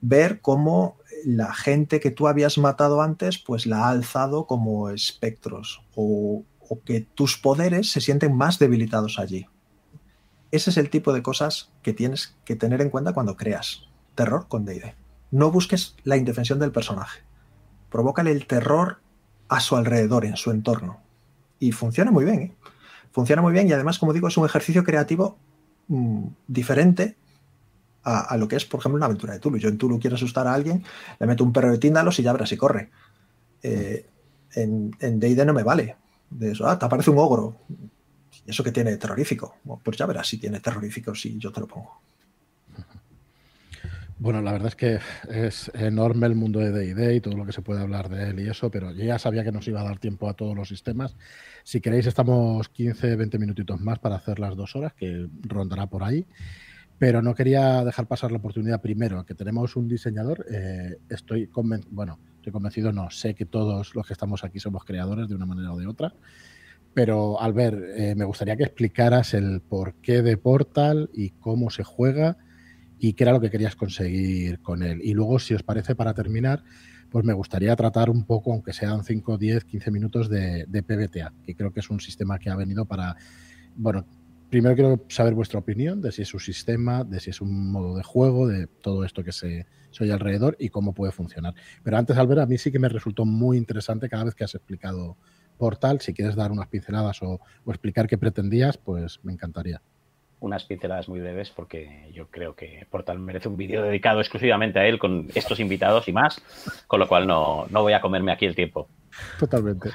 S2: ver cómo la gente que tú habías matado antes, pues la ha alzado como espectros o, o que tus poderes se sienten más debilitados allí. Ese es el tipo de cosas que tienes que tener en cuenta cuando creas terror con D&D. No busques la indefensión del personaje. Provócale el terror a su alrededor, en su entorno. Y funciona muy bien, ¿eh? Funciona muy bien y además, como digo, es un ejercicio creativo mm, diferente a, lo que es, por ejemplo, una aventura de Tulu. Yo en Tulu quiero asustar a alguien, le meto un perro de tíndalos y ya verás si corre. Eh, en D&D no me vale. De eso, ah, te aparece un ogro. ¿Y eso que tiene terrorífico? Pues ya verás si tiene terrorífico si yo te lo pongo.
S1: Bueno, la verdad es que es enorme el mundo de D&D y todo lo que se puede hablar de él y eso, pero yo ya sabía que nos iba a dar tiempo a todos los sistemas. Si queréis, estamos 15, 20 minutitos más para hacer las dos horas, que rondará por ahí. Pero no quería dejar pasar la oportunidad primero, que tenemos un diseñador. Eh, estoy convencido, bueno, estoy convencido, no, sé que todos los que estamos aquí somos creadores de una manera o de otra. Pero Albert, eh, me gustaría que explicaras el porqué de Portal y cómo se juega y qué era lo que querías conseguir con él. Y luego, si os parece, para terminar, pues me gustaría tratar un poco, aunque sean 5, 10, 15 minutos de, de PBTA, que creo que es un sistema que ha venido para, bueno, primero quiero saber vuestra opinión de si es un sistema, de si es un modo de juego, de todo esto que se, oye alrededor y cómo puede funcionar. Pero antes, Albert, a mí sí que me resultó muy interesante cada vez que has explicado Portal. Si quieres dar unas pinceladas o explicar qué pretendías, pues me encantaría
S5: unas pinceladas muy breves porque yo creo que Portal merece un vídeo dedicado exclusivamente a él con estos invitados y más, con lo cual no, voy a comerme aquí el tiempo.
S1: Totalmente.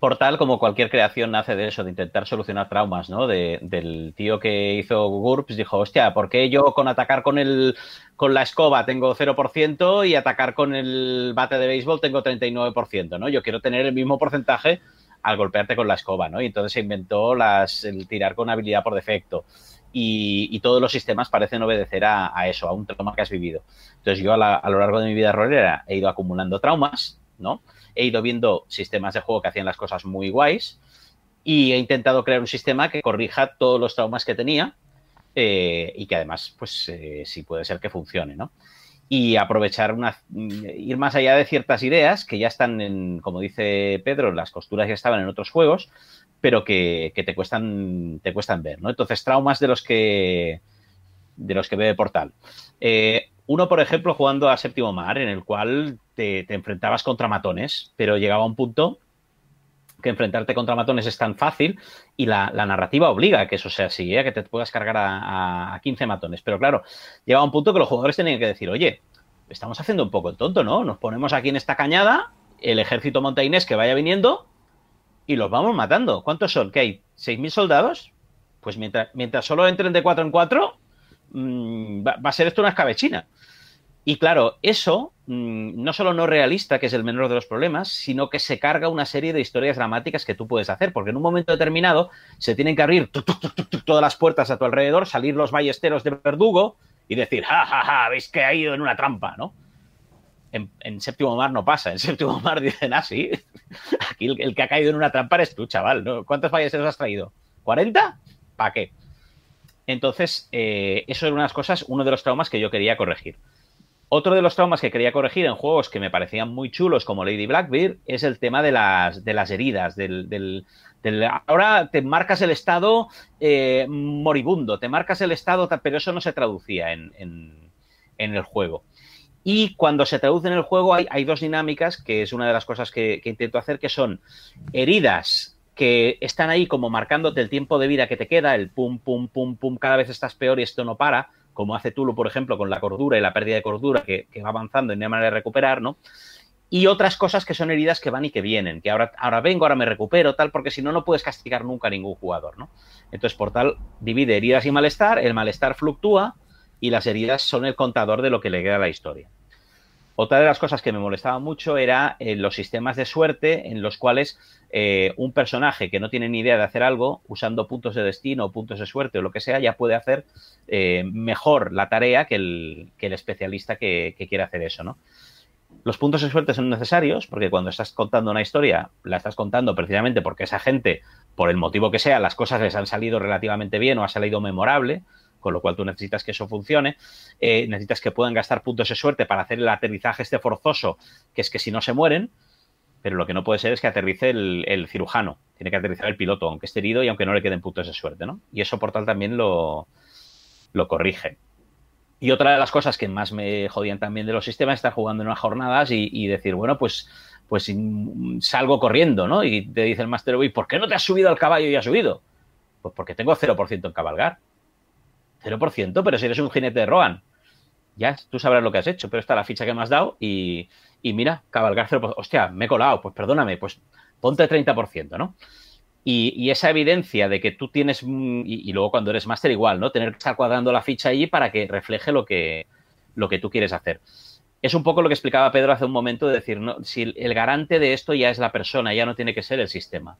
S5: Portal, como cualquier creación, nace de eso, de intentar solucionar traumas, ¿no? del tío que hizo GURPS, dijo, hostia, ¿por qué yo con atacar con el con la escoba tengo 0% y atacar con el bate de béisbol tengo 39%, ¿no? Yo quiero tener el mismo porcentaje al golpearte con la escoba, ¿no? Y entonces se inventó las, el tirar con habilidad por defecto y, todos los sistemas parecen obedecer a, eso, a un trauma que has vivido. Entonces yo a, lo largo de mi vida rolera he ido acumulando traumas, ¿no? He ido viendo sistemas de juego que hacían las cosas muy guays y he intentado crear un sistema que corrija todos los traumas que tenía eh, y que además, pues eh, sí puede ser que funcione, ¿no? Y aprovechar una, ir más allá de ciertas ideas que ya están en, como dice Pedro, las costuras ya estaban en otros juegos, pero que, te cuestan te cuestan ver, ¿no? Entonces, traumas de los que de los que ve Portal. Eh, uno, por ejemplo, jugando a Séptimo Mar, en el cual te, enfrentabas contra matones, pero llegaba un punto que enfrentarte contra matones es tan fácil y la, narrativa obliga a que eso sea así, ¿eh? que te puedas cargar a, a, 15 matones. Pero claro, llegaba un punto que los jugadores tenían que decir, oye, estamos haciendo un poco tonto, ¿no? Nos ponemos aquí en esta cañada, el ejército montainés que vaya viniendo y los vamos matando. ¿Cuántos son? ¿Qué hay? ¿6.000 soldados? Pues mientras, mientras solo entren de cuatro en cuatro, mm, va, a ser esto una escabechina. Y claro, eso mm, no solo no realista, que es el menor de los problemas, sino que se carga una serie de historias dramáticas que tú puedes hacer, porque en un momento determinado se tienen que abrir todas las puertas a tu alrededor, salir los ballesteros de verdugo y decir, ja, ja, ja, veis que ha ido en una trampa, ¿no? En, séptimo mar no pasa. En séptimo mar dicen, ah, sí, aquí el, que ha caído en una trampa eres tú, chaval. ¿no? ¿Cuántos ballesteros has traído? ¿40? ¿Para qué? Entonces, eh, eso era unas cosas, uno de los traumas que yo quería corregir. Otro de los traumas que quería corregir en juegos que me parecían muy chulos, como Lady Blackbeard, es el tema de las, de las heridas, del, ahora te marcas el estado eh, moribundo, te marcas el estado, pero eso no se traducía en, en el juego. Y cuando se traduce en el juego hay, dos dinámicas, que es una de las cosas que, intento hacer, que son heridas que están ahí como marcándote el tiempo de vida que te queda, el pum, pum, pum, pum, cada vez estás peor y esto no para, como hace Tulu, por ejemplo, con la cordura y la pérdida de cordura que, va avanzando y no hay manera de recuperar, ¿no? y otras cosas que son heridas que van y que vienen, que ahora, ahora vengo, ahora me recupero, tal, porque si no, no puedes castigar nunca a ningún jugador, ¿no? Entonces, Portal divide heridas y malestar, el malestar fluctúa y las heridas son el contador de lo que le queda a la historia. Otra de las cosas que me molestaba mucho era eh, los sistemas de suerte en los cuales eh, un personaje que no tiene ni idea de hacer algo, usando puntos de destino, puntos de suerte o lo que sea, ya puede hacer eh, mejor la tarea que el, especialista que, que, quiere hacer eso, ¿no? Los puntos de suerte son necesarios porque cuando estás contando una historia, la estás contando precisamente porque esa gente, por el motivo que sea, las cosas les han salido relativamente bien o ha salido memorable con lo cual tú necesitas que eso funcione, eh, necesitas que puedan gastar puntos de suerte para hacer el aterrizaje este forzoso, que es que si no se mueren, pero lo que no puede ser es que aterrice el, cirujano, tiene que aterrizar el piloto, aunque esté herido y aunque no le queden puntos de suerte, ¿no? Y eso Portal también lo, lo corrige. Y otra de las cosas que más me jodían también de los sistemas es estar jugando en unas jornadas y, decir, bueno, pues, pues salgo corriendo, ¿no? Y te dice el Master Boy, ¿por qué no te has subido al caballo y has subido? Pues porque tengo 0% en cabalgar. 0%, pero si eres un jinete de Rohan, ya tú sabrás lo que has hecho, pero está la ficha que me has dado y, mira, cabalgar 0%, hostia, me he colado, pues perdóname, pues ponte 30%, ¿no? Y, esa evidencia de que tú tienes, y, luego cuando eres máster igual, ¿no? Tener que estar cuadrando la ficha allí para que refleje lo que, lo que tú quieres hacer. Es un poco lo que explicaba Pedro hace un momento, de decir, no, si el garante de esto ya es la persona, ya no tiene que ser el sistema.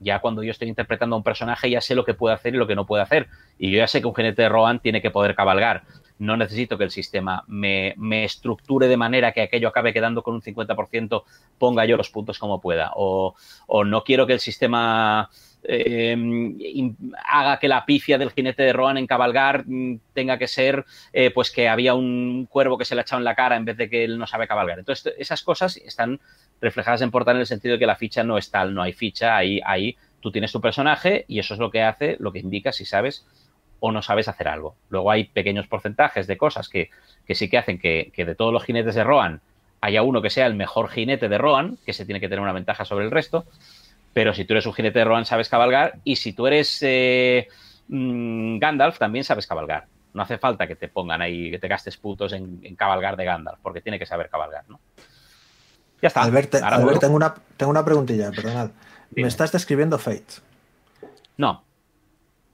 S5: Ya cuando yo estoy interpretando a un personaje ya sé lo que puede hacer y lo que no puede hacer. Y yo ya sé que un jinete de Rohan tiene que poder cabalgar. No necesito que el sistema me, estructure de manera que aquello acabe quedando con un 50%, ponga yo los puntos como pueda. O, no quiero que el sistema em, haga que la pifia del jinete de Rohan en cabalgar mm, tenga que ser eh, pues que había un cuervo que se le ha echado en la cara en vez de que él no sabe cabalgar. Entonces, esas cosas están reflejadas en Portal en el sentido de que la ficha no es tal, no hay ficha, ahí, ahí tú tienes tu personaje y eso es lo que hace, lo que indica si sabes o no sabes hacer algo. Luego hay pequeños porcentajes de cosas que, sí que hacen que, de todos los jinetes de Rohan haya uno que sea el mejor jinete de Rohan, que se tiene que tener una ventaja sobre el resto, pero si tú eres un jinete de Rohan sabes cabalgar y si tú eres eh, mm, Gandalf también sabes cabalgar. No hace falta que te pongan ahí, que te gastes putos en, en cabalgar de Gandalf, porque tiene que saber cabalgar, ¿no?
S2: Ya está. Albert, tengo, una, tengo una preguntilla, perdonad. ¿Me estás describiendo Fate?
S5: No.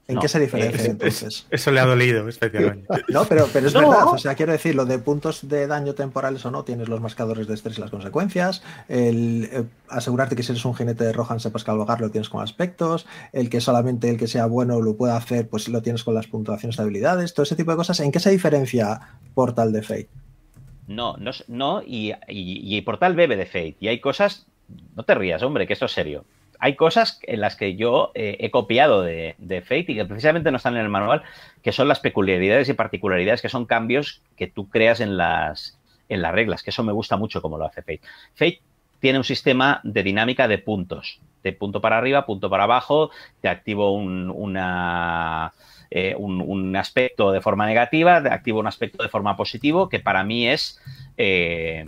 S2: ¿En qué se diferencia entonces?
S4: Eso le ha dolido especialmente.
S2: No, pero, pero es verdad. O sea, quiero decir, lo de puntos de daño temporales o no, tienes los marcadores de estrés y las consecuencias. El eh, asegurarte que si eres un jinete de Rohan sepas cabalgar lo tienes con aspectos. El que solamente el que sea bueno lo pueda hacer, pues lo tienes con las puntuaciones de habilidades. Todo ese tipo de cosas. ¿En qué se diferencia Portal de Fate?
S5: No, no, no y, y, Portal bebe de Fate. Y hay cosas, no te rías, hombre, que esto es serio. Hay cosas en las que yo eh, he copiado de, Fate y que precisamente no están en el manual, que son las peculiaridades y particularidades, que son cambios que tú creas en las, en las reglas, que eso me gusta mucho como lo hace Fate. Fate tiene un sistema de dinámica de puntos, de punto para arriba, punto para abajo, te activo una eh, un, aspecto de forma negativa, activo un aspecto de forma positivo, que para mí es eh,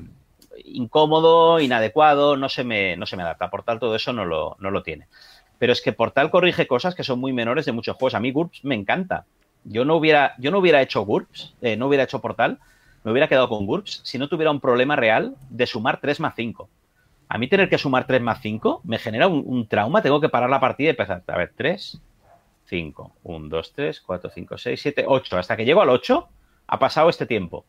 S5: incómodo, inadecuado, no se, me, no se me adapta. Portal todo eso no lo, no lo tiene. Pero es que Portal corrige cosas que son muy menores de muchos juegos. A mí GURPS me encanta. Yo no hubiera, yo no hubiera hecho GURPS, eh, no hubiera hecho Portal, me hubiera quedado con GURPS si no tuviera un problema real de sumar 3 más 5. A mí tener que sumar 3 más 5 me genera un, un trauma, tengo que parar la partida y empezar, a ver, 3, 5, 1, 2, 3, 4, 5, 6, 7, 8. Hasta que llego al 8, ha pasado este tiempo.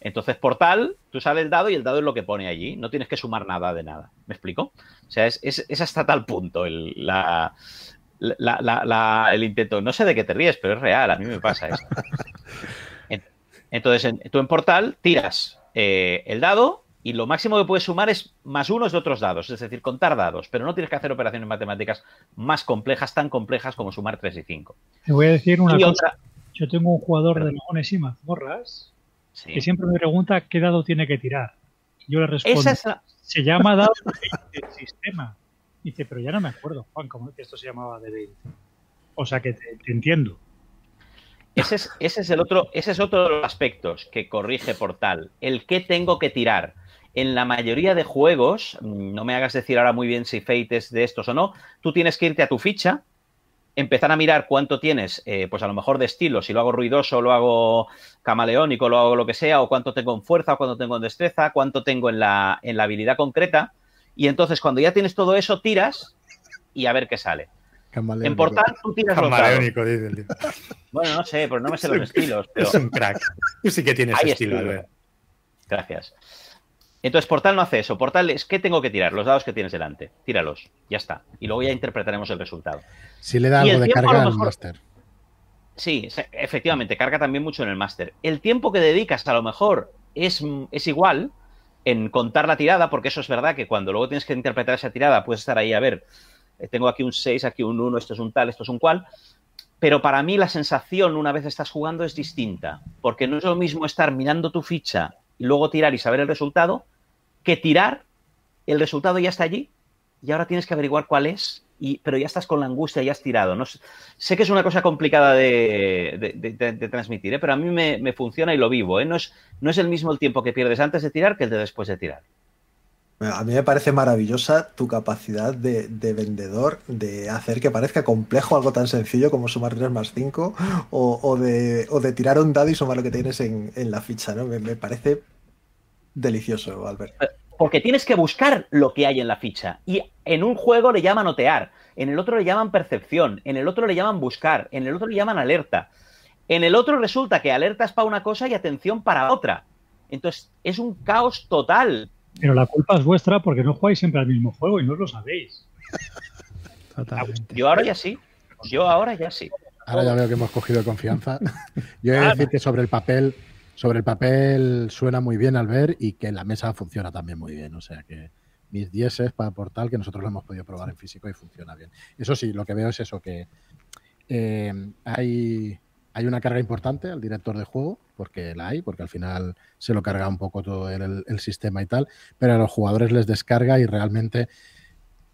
S5: Entonces, por tal, tú sale el dado y el dado es lo que pone allí. No tienes que sumar nada de nada. ¿Me explico? O sea, es, hasta tal punto el, la, el intento. No sé de qué te ríes, pero es real. A mí me pasa eso. Entonces, tú en Portal tiras eh, el dado y lo máximo que puedes sumar es más unos de otros dados, es decir, contar dados, pero no tienes que hacer operaciones matemáticas más complejas, tan complejas como sumar 3 y 5.
S7: Te voy a decir una cosa. Yo tengo un jugador de leones y mazmorras que siempre me pregunta qué dado tiene que tirar. Yo le respondo, se llama dado del sistema. dice, pero ya no me acuerdo, Juan, cómo que esto se llamaba de 20. O sea que te, entiendo.
S5: Ese es, ese es, el otro, ese es otro de los aspectos que corrige Portal. El qué tengo que tirar en la mayoría de juegos, mm, no me hagas decir ahora muy bien si Fate es de estos o no, tú tienes que irte a tu ficha, empezar a mirar cuánto tienes, eh, pues a lo mejor de estilo, si lo hago ruidoso, lo hago camaleónico, lo hago lo que sea, o cuánto tengo en fuerza, o cuánto tengo en destreza, cuánto tengo en la, en la habilidad concreta. Y entonces cuando ya tienes todo eso, tiras y a ver qué sale. En Portal tú tiras
S4: Camaleónico, dice el
S5: Bueno, no sé, pero no me sé los estilos. Pero...
S4: Es un crack. Tú sí que tienes estilo.
S5: Gracias. Entonces, Portal no hace eso. Portal es que tengo que tirar los dados que tienes delante. Tíralos. Ya está. Y luego ya interpretaremos el resultado.
S1: Si le da algo de carga al máster.
S5: Sí, efectivamente, carga también mucho en el máster. El tiempo que dedicas a lo mejor es, es igual en contar la tirada, porque eso es verdad que cuando luego tienes que interpretar esa tirada, puedes estar ahí a ver, eh, tengo aquí un 6, aquí un 1, esto es un tal, esto es un cual. Pero para mí la sensación una vez estás jugando es distinta, porque no es lo mismo estar mirando tu ficha y luego tirar y saber el resultado, que tirar, el resultado ya está allí y ahora tienes que averiguar cuál es, y, pero ya estás con la angustia, ya has tirado. No, sé que es una cosa complicada de, transmitir, ¿eh? pero a mí me, funciona y lo vivo. ¿eh? No, es, no es el mismo el tiempo que pierdes antes de tirar que el de después de tirar.
S2: A mí me parece maravillosa tu capacidad de, vendedor de hacer que parezca complejo algo tan sencillo como sumar 3 más 5 o, de, tirar un dado y sumar lo que tienes en, la ficha. ¿no? Me, parece delicioso, Albert.
S5: Eh, porque tienes que buscar lo que hay en la ficha. Y en un juego le llaman otear, en el otro le llaman percepción, en el otro le llaman buscar, en el otro le llaman alerta. En el otro resulta que alerta es para una cosa y atención para otra. Entonces, es un caos total.
S7: Pero la culpa es vuestra porque no jugáis siempre al mismo juego y no lo sabéis.
S5: Totalmente. Yo ahora ya sí. Yo ahora ya sí.
S1: Ahora ya veo que hemos cogido confianza. Yo voy a decir que sobre el papel sobre el papel suena muy bien al ver y que la mesa funciona también muy bien. O sea que mis 10 es para Portal que nosotros lo hemos podido probar en físico y funciona bien. Eso sí, lo que veo es eso, que eh, hay, hay una carga importante al director de juego, porque la hay, porque al final se lo carga un poco todo el, el sistema y tal, pero a los jugadores les descarga y realmente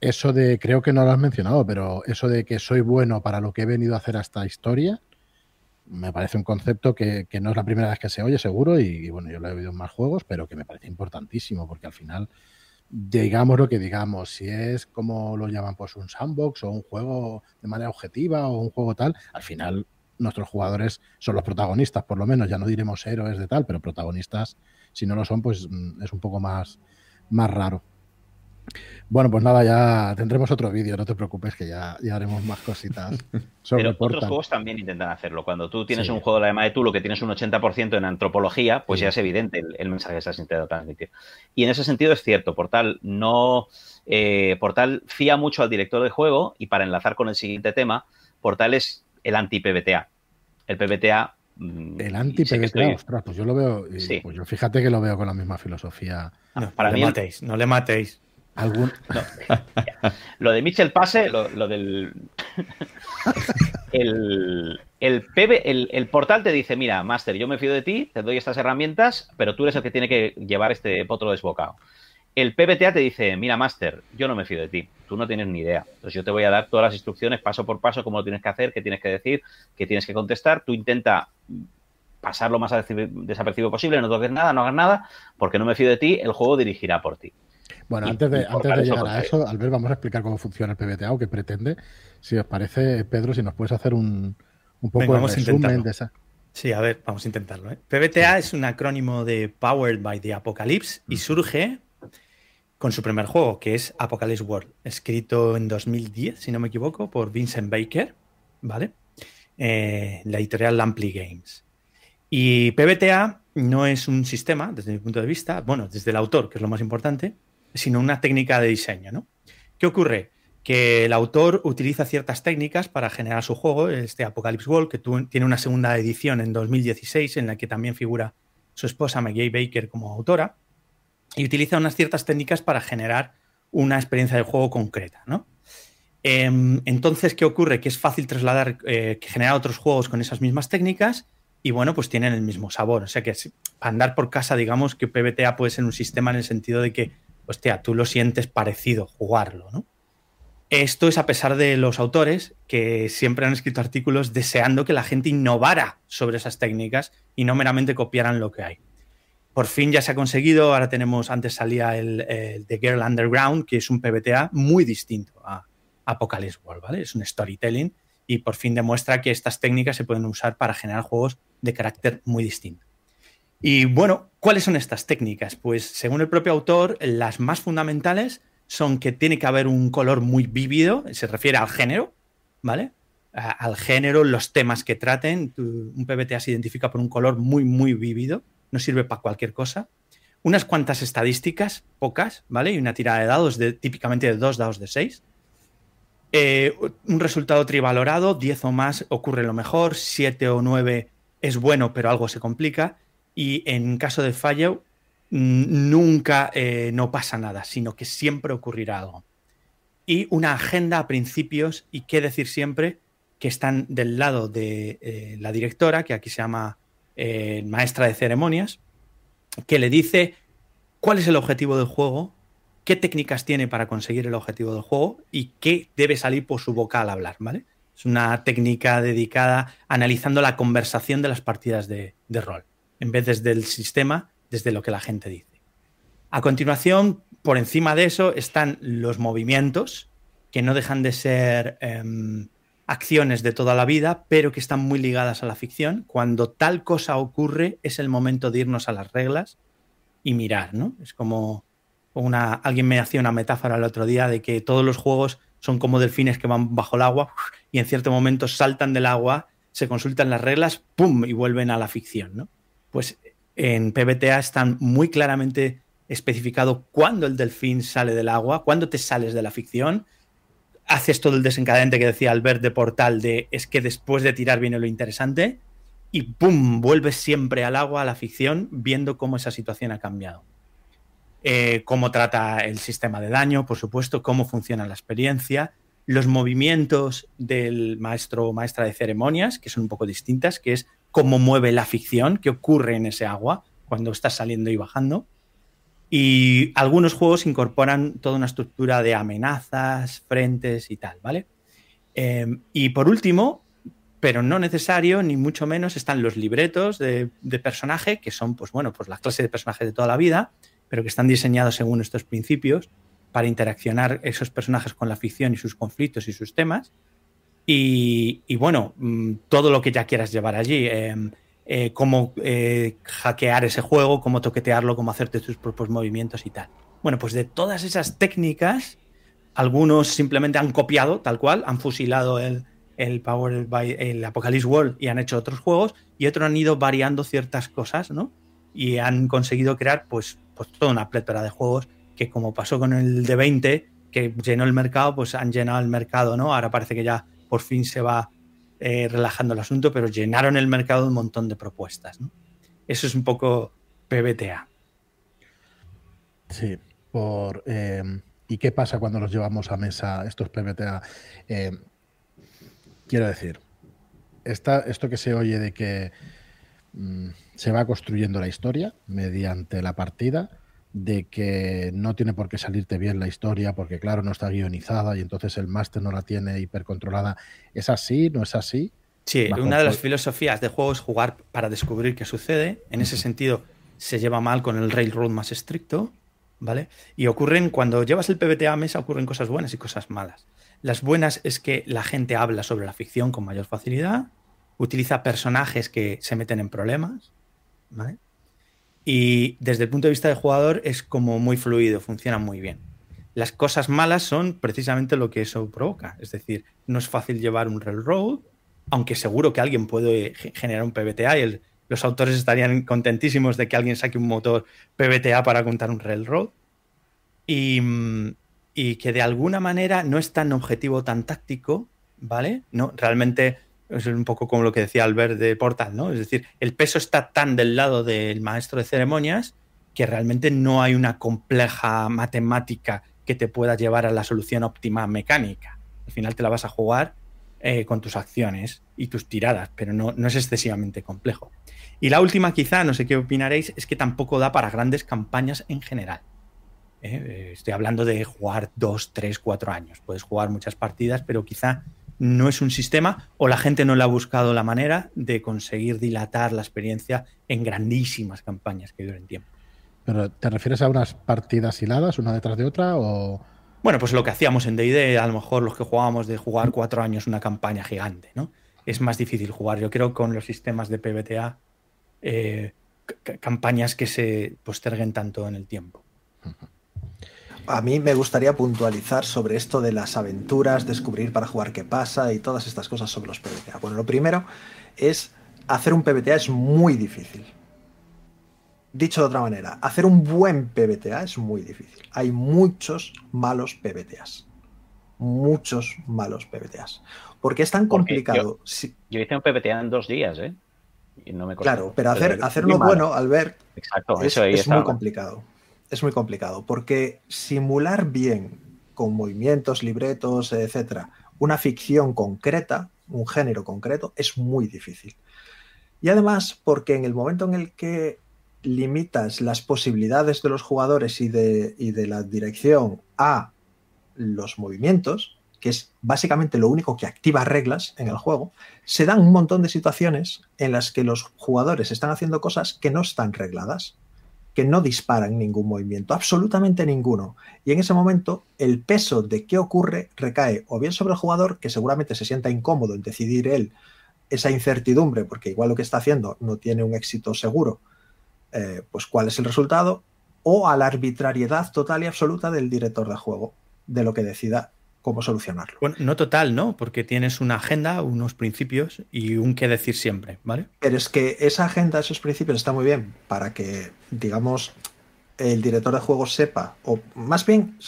S1: eso de, creo que no lo has mencionado, pero eso de que soy bueno para lo que he venido a hacer esta historia, me parece un concepto que, no es la primera vez que se oye, seguro, y, bueno, yo lo he oído en más juegos, pero que me parece importantísimo, porque al final, digamos lo que digamos, si es como lo llaman, pues un sandbox o un juego de manera objetiva o un juego tal, al final nuestros jugadores son los protagonistas, por lo menos, ya no diremos héroes de tal, pero protagonistas, si no lo son, pues mm, es un poco más, más raro. Bueno, pues nada, ya tendremos otro vídeo, no te preocupes, que ya, ya haremos más cositas
S5: sobre Pero otros juegos también intentan hacerlo. Cuando tú tienes un juego de la de tú, lo que tienes un 80% en antropología, pues ya es evidente el, mensaje que estás intentando transmitir. Y en ese sentido es cierto, Portal no. Eh, Portal fía mucho al director de juego y para enlazar con el siguiente tema, Portal es el anti-PBTA. El PBTA
S1: mm, el anti-PBTA, ostras, pues yo lo veo, pues yo fíjate que lo veo con la misma filosofía.
S4: No, para no le matéis, no le matéis.
S5: lo de Mitchell Pase, lo, del. el, el, portal te dice: Mira, Master, yo me fío de ti, te doy estas herramientas, pero tú eres el que tiene que llevar este potro desbocado. El PBTA te dice: Mira, Master, yo no me fío de ti, tú no tienes ni idea. Entonces yo te voy a dar todas las instrucciones paso por paso, cómo lo tienes que hacer, qué tienes que decir, qué tienes que contestar. Tú intenta pasar lo más desapercibido posible, no toques nada, no hagas nada, porque no me fío de ti, el juego dirigirá por ti.
S1: Bueno, antes de, antes de llegar a eso, Albert, vamos a explicar cómo funciona el PBTA o qué pretende. Si os parece, Pedro, si nos puedes hacer un, un poco de resumen de esa.
S4: Sí, a ver, vamos a intentarlo. ¿eh? PBTA es un acrónimo de Powered by the Apocalypse y surge con su primer juego, que es Apocalypse World, escrito en 2010, si no me equivoco, por Vincent Baker, ¿vale? Eh, la editorial Lamply Games. Y PBTA no es un sistema, desde mi punto de vista, bueno, desde el autor, que es lo más importante, sino una técnica de diseño. ¿no? ¿Qué ocurre? Que el autor utiliza ciertas técnicas para generar su juego, este Apocalypse World, que tiene una segunda edición en 2016 en la que también figura su esposa Maggie Baker como autora, y utiliza unas ciertas técnicas para generar una experiencia de juego concreta. ¿no? Em, entonces, ¿qué ocurre? Que es fácil trasladar, eh, generar otros juegos con esas mismas técnicas y bueno, pues tienen el mismo sabor. O sea que andar por casa, digamos que PBTA puede ser un sistema en el sentido de que hostia, tú lo sientes parecido jugarlo, ¿no? Esto es a pesar de los autores que siempre han escrito artículos deseando que la gente innovara sobre esas técnicas y no meramente copiaran lo que hay. Por fin ya se ha conseguido, ahora tenemos, antes salía el, The Girl Underground, que es un PBTA muy distinto a Apocalypse World, ¿vale? Es un storytelling y por fin demuestra que estas técnicas se pueden usar para generar juegos de carácter muy distinto. Y bueno, ¿cuáles son estas técnicas? Pues según el propio autor, las más fundamentales son que tiene que haber un color muy vívido, se refiere al género, ¿vale? al género, los temas que traten. Un PBTA se identifica por un color muy, muy vívido, no sirve para cualquier cosa. Unas cuantas estadísticas, pocas, ¿vale? Y una tirada de dados, de, típicamente de dos dados de seis. Eh, un resultado trivalorado, 10 o más ocurre lo mejor, 7 o 9 es bueno, pero algo se complica. Y en caso de fallo, nunca eh, no pasa nada, sino que siempre ocurrirá algo. Y una agenda a principios, y qué decir siempre, que están del lado de eh, la directora, que aquí se llama maestra de ceremonias, que le dice cuál es el objetivo del juego, qué técnicas tiene para conseguir el objetivo del juego y qué debe salir por su boca al hablar, ¿vale? Es una técnica dedicada analizando la conversación de las partidas de, rol, en vez desde el sistema, desde lo que la gente dice. A continuación, por encima de eso, están los movimientos, que no dejan de ser em, acciones de toda la vida, pero que están muy ligadas a la ficción. Cuando tal cosa ocurre, es el momento de irnos a las reglas y mirar, ¿no? Es como una, alguien me hacía una metáfora el otro día de que todos los juegos son como delfines que van bajo el agua y en cierto momento saltan del agua, se consultan las reglas, ¡pum! y vuelven a la ficción, ¿no? Pues en PBTA están muy claramente especificado cuándo el delfín sale del agua, cuándo te sales de la ficción, haces todo el desencadenante que decía Albert de Portal de es que después de tirar viene lo interesante y ¡pum! vuelves siempre al agua, a la ficción, viendo cómo esa situación ha cambiado. Eh, cómo trata el sistema de daño, por supuesto, cómo funciona la experiencia, los movimientos del maestro o maestra de ceremonias, que son un poco distintas, que es cómo mueve la ficción, qué ocurre en ese agua cuando estás saliendo y bajando. Y algunos juegos incorporan toda una estructura de amenazas, frentes y tal, ¿vale? Em, y por último, pero no necesario, ni mucho menos, están los libretos de, de, personaje, que son, pues bueno, pues las clases de personajes de toda la vida, pero que están diseñados según estos principios para interaccionar esos personajes con la ficción y sus conflictos y sus temas. Y, bueno, mm, todo lo que ya quieras llevar allí, em, eh, cómo eh, hackear ese juego, cómo toquetearlo, cómo hacerte tus propios movimientos y tal. Bueno, pues de todas esas técnicas, algunos simplemente han copiado tal cual, han fusilado el, el Power by, el Apocalypse World y han hecho otros juegos, y otros han ido variando ciertas cosas, ¿no? Y han conseguido crear, pues, pues toda una plétora de juegos que como pasó con el de 20, que llenó el mercado, pues han llenado el mercado, ¿no? Ahora parece que ya por fin se va eh, relajando el asunto, pero llenaron el mercado de un montón de propuestas. Eso es un poco PBTA.
S1: Sí, por... Eh, ¿Y qué pasa cuando los llevamos a mesa estos PBTA? Eh, quiero decir, esto que se oye de que mm, se va construyendo la historia mediante la partida, de que no tiene por qué salirte bien la historia, porque claro, no está guionizada y entonces el máster no la tiene hipercontrolada. ¿Es así? ¿No es así?
S4: Sí, una de las filosofías de juego es jugar para descubrir qué sucede. En ese sentido, se lleva mal con el railroad más estricto, ¿vale? Y ocurren, cuando llevas el PBTA a mesa, ocurren cosas buenas y cosas malas. Las buenas es que la gente habla sobre la ficción con mayor facilidad, utiliza personajes que se meten en problemas, y desde el punto de vista del jugador es como muy fluido, funciona muy bien. Las cosas malas son precisamente lo que eso provoca. Es decir, no es fácil llevar un railroad, aunque seguro que alguien puede generar un PBTA y los autores estarían contentísimos de que alguien saque un motor PBTA para contar un railroad. Y, y que de alguna manera no es tan objetivo, tan táctico, ¿vale? No, realmente es un poco como lo que decía Albert de Portal, ¿no? Es decir, el peso está tan del lado del maestro de ceremonias que realmente no hay una compleja matemática que te pueda llevar a la solución óptima mecánica. Al final te la vas a jugar eh, con tus acciones y tus tiradas, pero no, no, es excesivamente complejo. Y la última, quizá, no sé qué opinaréis, es que tampoco da para grandes campañas en general. ¿eh? Estoy hablando de jugar dos, tres, cuatro años. Puedes jugar muchas partidas, pero quizá no es un sistema o la gente no le ha buscado la manera de conseguir dilatar la experiencia en grandísimas campañas que duren tiempo.
S1: ¿Pero te refieres a unas partidas hiladas una detrás de otra o...?
S4: bueno, pues lo que hacíamos en DD, a lo mejor los que jugábamos de jugar cuatro años una campaña gigante, ¿no? Es más difícil jugar. Yo creo con los sistemas de PBTA, eh, campañas que se posterguen tanto en el tiempo.
S2: A mí me gustaría puntualizar sobre esto de las aventuras, descubrir para jugar qué pasa y todas estas cosas sobre los PBTA. Bueno, lo primero es hacer un PBTA es muy difícil. Dicho de otra manera, hacer un buen PBTA es muy difícil. Hay muchos malos PBTAs. Muchos malos PBTAs. Porque es tan complicado.
S5: Yo, hice un PBTA en dos días, ¿eh?
S2: Y no me claro, pero hacer, hacerlo bueno, Albert, Exacto, es, es muy complicado es muy complicado, porque simular bien con movimientos, libretos, etcétera, una ficción concreta, un género concreto, es muy difícil. Y además, porque en el momento en el que limitas las posibilidades de los jugadores y de, y de la dirección a los movimientos, que es básicamente lo único que activa reglas en el juego, se dan un montón de situaciones en las que los jugadores están haciendo cosas que no están regladas que no disparan ningún movimiento, absolutamente ninguno. Y en ese momento el peso de qué ocurre recae o bien sobre el jugador, que seguramente se sienta incómodo en decidir él esa incertidumbre, porque igual lo que está haciendo no tiene un éxito seguro, eh, pues cuál es el resultado, o a la arbitrariedad total y absoluta del director de juego, de lo que decida cómo solucionarlo.
S4: Bueno, no total, ¿no? Porque tienes una agenda, unos principios y un qué decir siempre, ¿vale?
S2: Pero es que esa agenda, esos principios está muy bien para que, digamos, el director de juego sepa, o más bien,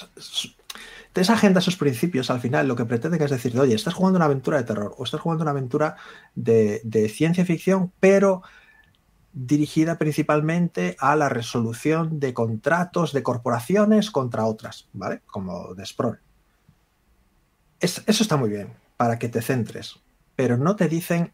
S2: de esa agenda, esos principios, al final lo que pretenden es decir, oye, estás jugando una aventura de terror o estás jugando una aventura de, de ciencia ficción, pero dirigida principalmente a la resolución de contratos de corporaciones contra otras, ¿vale? Como de Sprawl eso está muy bien, para que te centres, pero no te dicen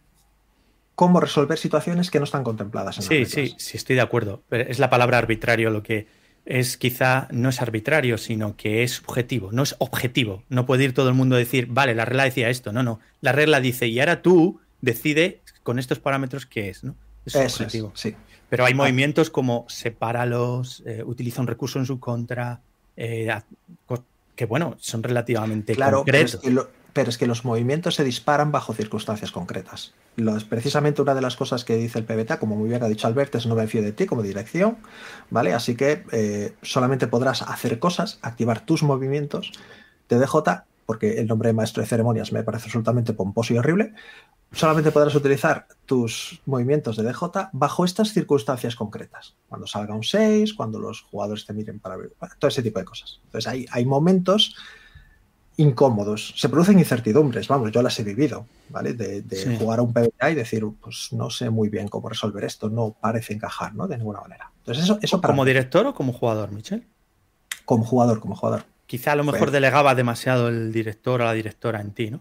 S2: cómo resolver situaciones que no están contempladas. En
S4: sí, sí, sí, estoy de acuerdo. Pero es la palabra arbitrario lo que es quizá no es arbitrario, sino que es subjetivo, no es objetivo. No puede ir todo el mundo a decir, vale, la regla decía esto. No, no. La regla dice, y ahora tú decide con estos parámetros qué es, ¿no?
S2: Es objetivo. sí.
S4: Pero hay ah. movimientos como sepáralos, eh, utiliza un recurso en su contra, eh, que bueno, son relativamente claro, concretos.
S2: Pero es, que los movimientos se disparan bajo circunstancias concretas. precisamente una de las cosas que dice el PBTA, como muy bien ha dicho Albert, es no me fío de ti como dirección, ¿vale? Así que eh, solamente podrás hacer cosas, activar tus movimientos de DJ, porque el nombre de maestro de ceremonias me parece absolutamente pomposo y horrible, solamente podrás utilizar tus movimientos de DJ bajo estas circunstancias concretas. Cuando salga un 6, cuando los jugadores te miren para ver, todo ese tipo de cosas. Entonces hay, hay momentos incómodos, se producen incertidumbres, vamos, yo las he vivido, ¿vale? De, jugar a un PBA y decir, pues no sé muy bien cómo resolver esto, no parece encajar, ¿no? De ninguna manera. Entonces eso, eso
S4: ¿Como director o como jugador, Michel?
S2: Como jugador, como jugador.
S4: Quizá a lo mejor delegaba demasiado el director o la directora en ti, ¿no?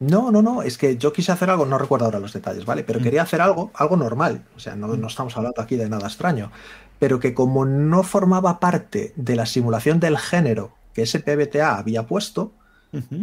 S2: No, no, no, es que yo quise hacer algo, no recuerdo ahora los detalles, ¿vale? Pero mm. quería hacer algo, algo normal, o sea, no, no, estamos hablando aquí de nada extraño, pero que como no formaba parte de la simulación del género que ese PBTA había puesto,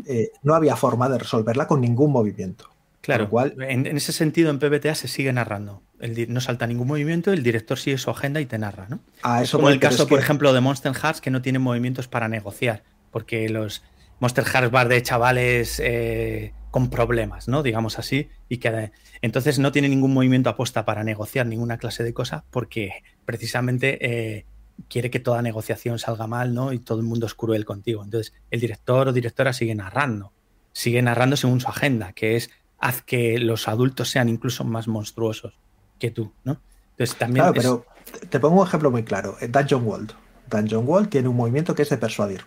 S2: eh, no había forma de resolverla con ningún movimiento.
S4: Claro, cual, en, ese sentido en PBTA se sigue narrando. El, no salta ningún movimiento, el director sigue su agenda y te narra, ¿no?
S2: Eso
S4: como el caso, por ejemplo, de Monster Hearts, que no tiene movimientos para negociar, porque los Monster Hearts Bar de chavales eh, con problemas, ¿no? Digamos así, y que entonces no tiene ningún movimiento aposta para negociar ninguna clase de cosa porque precisamente eh, quiere que toda negociación salga mal, ¿no? Y todo el mundo es cruel contigo. Entonces el director o directora sigue narrando, sigue narrando según su agenda, que es haz que los adultos sean incluso más monstruosos que tú, ¿no?
S2: Entonces también. Claro, pero te pongo un ejemplo muy claro. Dungeon World. Dungeon World tiene un movimiento que es de persuadir.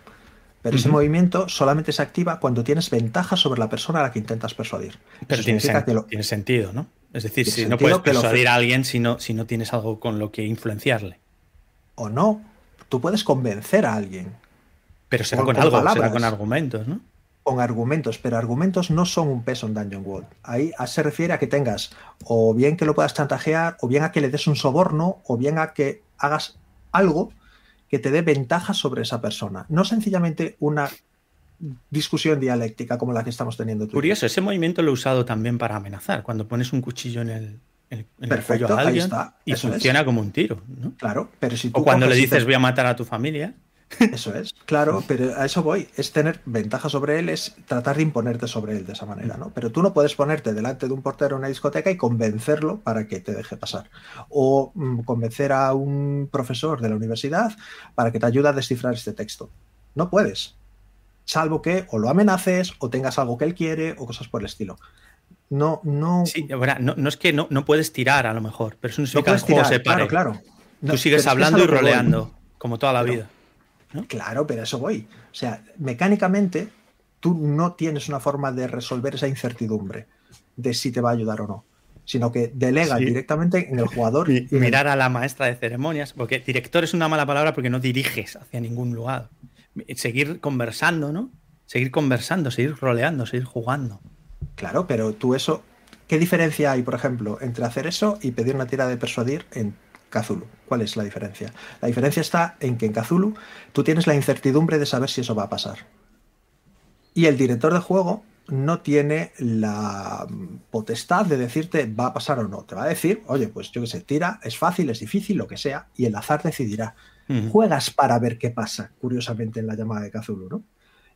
S2: Pero ese movimiento solamente se activa cuando tienes ventaja sobre la persona a la que intentas persuadir.
S4: Pero tiene, tiene, sentido, ¿no? Es decir, si no puedes persuadir a alguien si no, si no tienes algo con lo que influenciarle.
S2: O no. Tú puedes convencer a alguien.
S4: Pero será con, algo, será con argumentos, ¿no?
S2: Con argumentos, pero argumentos no son un peso en Dungeon World. Ahí se refiere a que tengas o bien que lo puedas chantajear, o bien a que le des un soborno, o bien a que hagas algo que te dé ventaja sobre esa persona. No sencillamente una discusión dialéctica como la que estamos teniendo.
S4: Tú Curioso, ese movimiento lo he usado también para amenazar. Cuando pones un cuchillo en el, en, cuello a alguien y funciona como un tiro. ¿no?
S2: Claro, pero si
S4: tú O cuando le dices voy a matar a tu familia.
S2: Eso es, claro, pero a eso voy. Es tener ventaja sobre él, es tratar de imponerte sobre él de esa manera, ¿no? Pero tú no puedes ponerte delante de un portero en una discoteca y convencerlo para que te deje pasar. O mm, convencer a un profesor de la universidad para que te ayude a descifrar este texto. No puedes. Salvo que o lo amenaces o tengas algo que él quiere o cosas por el estilo. No, no.
S4: Sí, no, no es que no, no, puedes tirar a lo mejor, pero eso no
S2: significa que el se pare. Claro,
S4: claro. Tú sigues hablando y roleando, como toda la vida.
S2: Claro, pero eso voy. O sea, mecánicamente tú no tienes una forma de resolver esa incertidumbre de si te va a ayudar o no, sino que delega directamente en el jugador.
S4: Y, mirar a la maestra de ceremonias, porque director es una mala palabra porque no diriges hacia ningún lugar. Seguir conversando, ¿no? Seguir conversando, seguir roleando, seguir jugando.
S2: Claro, pero tú eso, ¿qué diferencia hay, por ejemplo, entre hacer eso y pedir una tira de persuadir en Cthulhu. ¿Cuál es la diferencia? La diferencia está en que en Cthulhu tú tienes la incertidumbre de saber si eso va a pasar. Y el director de juego no tiene la potestad de decirte va a pasar o no. Te va a decir, oye, pues yo qué sé, tira, es fácil, es difícil, lo que sea, y el azar decidirá. Juegas para ver qué pasa, curiosamente, en la llamada de Cthulhu, ¿no?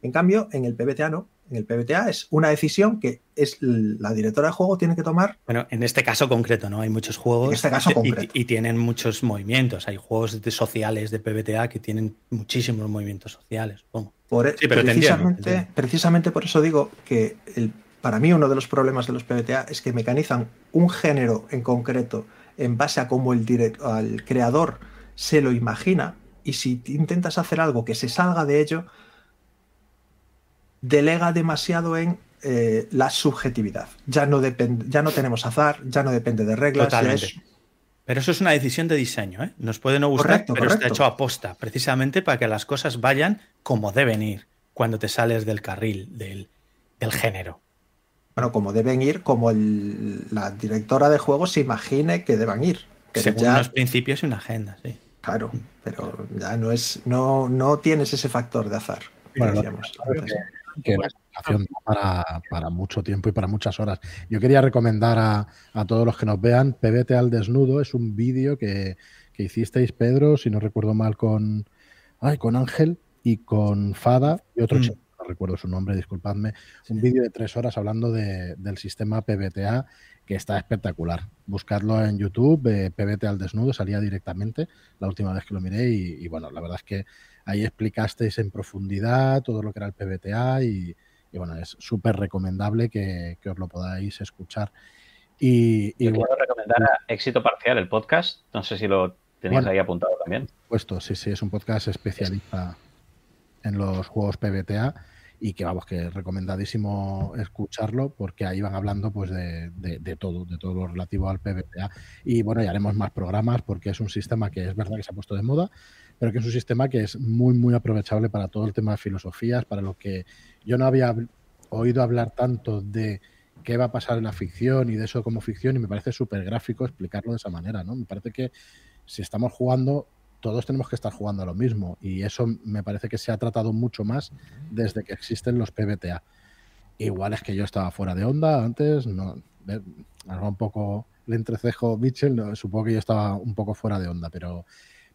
S2: En cambio, en el PBTA no. En el PBTA es una decisión que es la directora de juego tiene que tomar.
S4: Bueno, en este caso concreto, ¿no? Hay muchos juegos.
S2: En este caso concreto.
S4: Y, tienen muchos movimientos. Hay juegos de sociales de PBTA que tienen muchísimos movimientos sociales, supongo.
S2: Por, e- sí, pero precisamente, precisamente por eso digo que para mí uno de los problemas de los PBTA es que mecanizan un género en concreto en base a cómo el, el creador se lo imagina y si intentas hacer algo que se salga de ello, delega demasiado en eh, la subjetividad. Ya no, depende, ya no tenemos azar, ya no depende de reglas.
S4: Pero eso es una decisión de diseño, ¿eh? Nos puede no gustar, pero está hecho a posta, precisamente para que las cosas vayan como deben ir cuando te sales del carril del, género.
S2: Bueno, como deben ir, como la directora de juegos se imagine que deban ir.
S4: Según unos principios y una agenda, sí.
S2: Claro, pero ya no es, no, no tienes ese factor de azar. Bueno,
S1: que la explicación para, para, mucho tiempo y para muchas horas. Yo quería recomendar a, a todos los que nos vean PBT al desnudo. Es un vídeo que, que, hicisteis, Pedro, si no recuerdo mal, con, ay, con Ángel y con Fada y otro mm. chico, no recuerdo su nombre, disculpadme. Un vídeo de tres horas hablando de, del sistema PBTA que está espectacular. Buscadlo en YouTube, eh, PBT al desnudo, salía directamente la última vez que lo miré y, y bueno, la verdad es que Ahí explicasteis en profundidad todo lo que era el PBTA y, bueno, es súper recomendable que, os lo podáis escuchar. Y,
S5: y quiero recomendar a Éxito Parcial, el podcast. No sé si lo tenéis ahí apuntado también.
S1: Puesto, sí, sí, es un podcast especialista en los juegos PBTA y que vamos, que es recomendadísimo escucharlo porque ahí van hablando pues de, de, todo, de todo lo relativo al PBTA. Y bueno, ya haremos más programas porque es un sistema que es verdad que se ha puesto de moda, pero que es un sistema que es muy, muy aprovechable para todo el tema de filosofías, para lo que yo no había oído hablar tanto de qué va a pasar en la ficción y de eso como ficción y me parece súper gráfico explicarlo de esa manera, ¿no? Me parece que si estamos jugando, todos tenemos que estar jugando a lo mismo y eso me parece que se ha tratado mucho más desde que existen los PBTA. Igual es que yo estaba fuera de onda antes, no, algo un poco le entrecejo Mitchell, supongo que yo estaba un poco fuera de onda, pero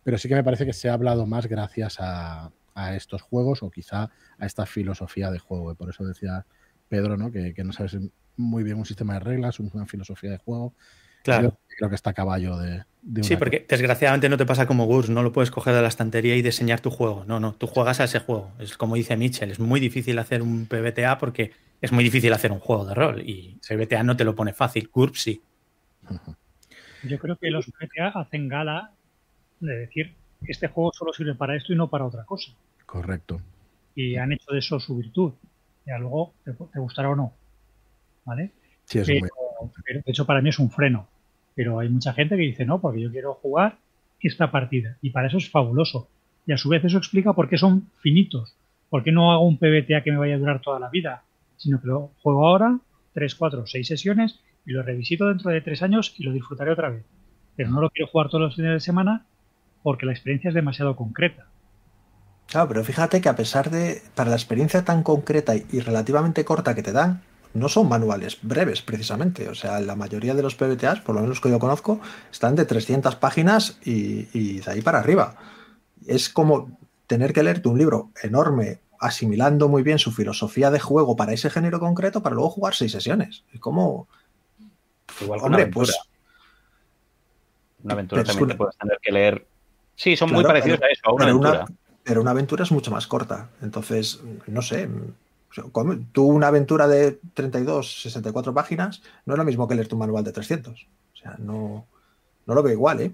S1: pero sí que me parece que se ha hablado más gracias a, estos juegos o quizá a esta filosofía de juego. Y por eso decía Pedro, ¿no? Que, no sabes muy bien un sistema de reglas, una filosofía de juego.
S4: Claro.
S1: Creo, que está a caballo de,
S4: Sí, porque desgraciadamente no te pasa como Gurs, no lo puedes coger de la estantería y diseñar tu juego. No, no, tú juegas a ese juego. Es como dice Mitchell, es muy difícil hacer un PBTA porque es muy difícil hacer un juego de rol y PBTA no te lo pone fácil, GURPS sí.
S7: Yo creo que los PBTA hacen gala de decir, este juego solo sirve para esto y no para otra cosa.
S1: Correcto.
S7: Y han hecho de eso su virtud. Y luego te, gustará o no. ¿Vale?
S1: Sí,
S7: pero, de hecho, para mí es un freno. Pero hay mucha gente que dice, no, porque yo quiero jugar esta partida. Y para eso es fabuloso. Y a su vez eso explica por qué son finitos. ¿Por qué no hago un PBTA que me vaya a durar toda la vida? Sino que lo juego ahora, tres, cuatro, seis sesiones, y lo revisito dentro de tres años y lo disfrutaré otra vez. Pero no lo quiero jugar todos los fines de semana porque la experiencia es demasiado concreta.
S2: Claro, pero fíjate que a pesar de, para la experiencia tan concreta y relativamente corta que te dan, no son manuales breves precisamente. O sea, la mayoría de los PBTAs, por lo menos que yo conozco, están de 300 páginas y, de ahí para arriba. Es como tener que leerte un libro enorme, asimilando muy bien su filosofía de juego para ese género concreto, para luego jugar seis sesiones. Es como.
S5: Igual Hombre, una pues. Una aventura también te puedes tener que leer. Sí, son muy parecidos a eso, a una aventura.
S2: pero una aventura es mucho más corta. Entonces, no sé. Tú una aventura de 32, 64 páginas no es lo mismo que leer tu manual de 300. O sea, no, no lo veo igual, ¿eh?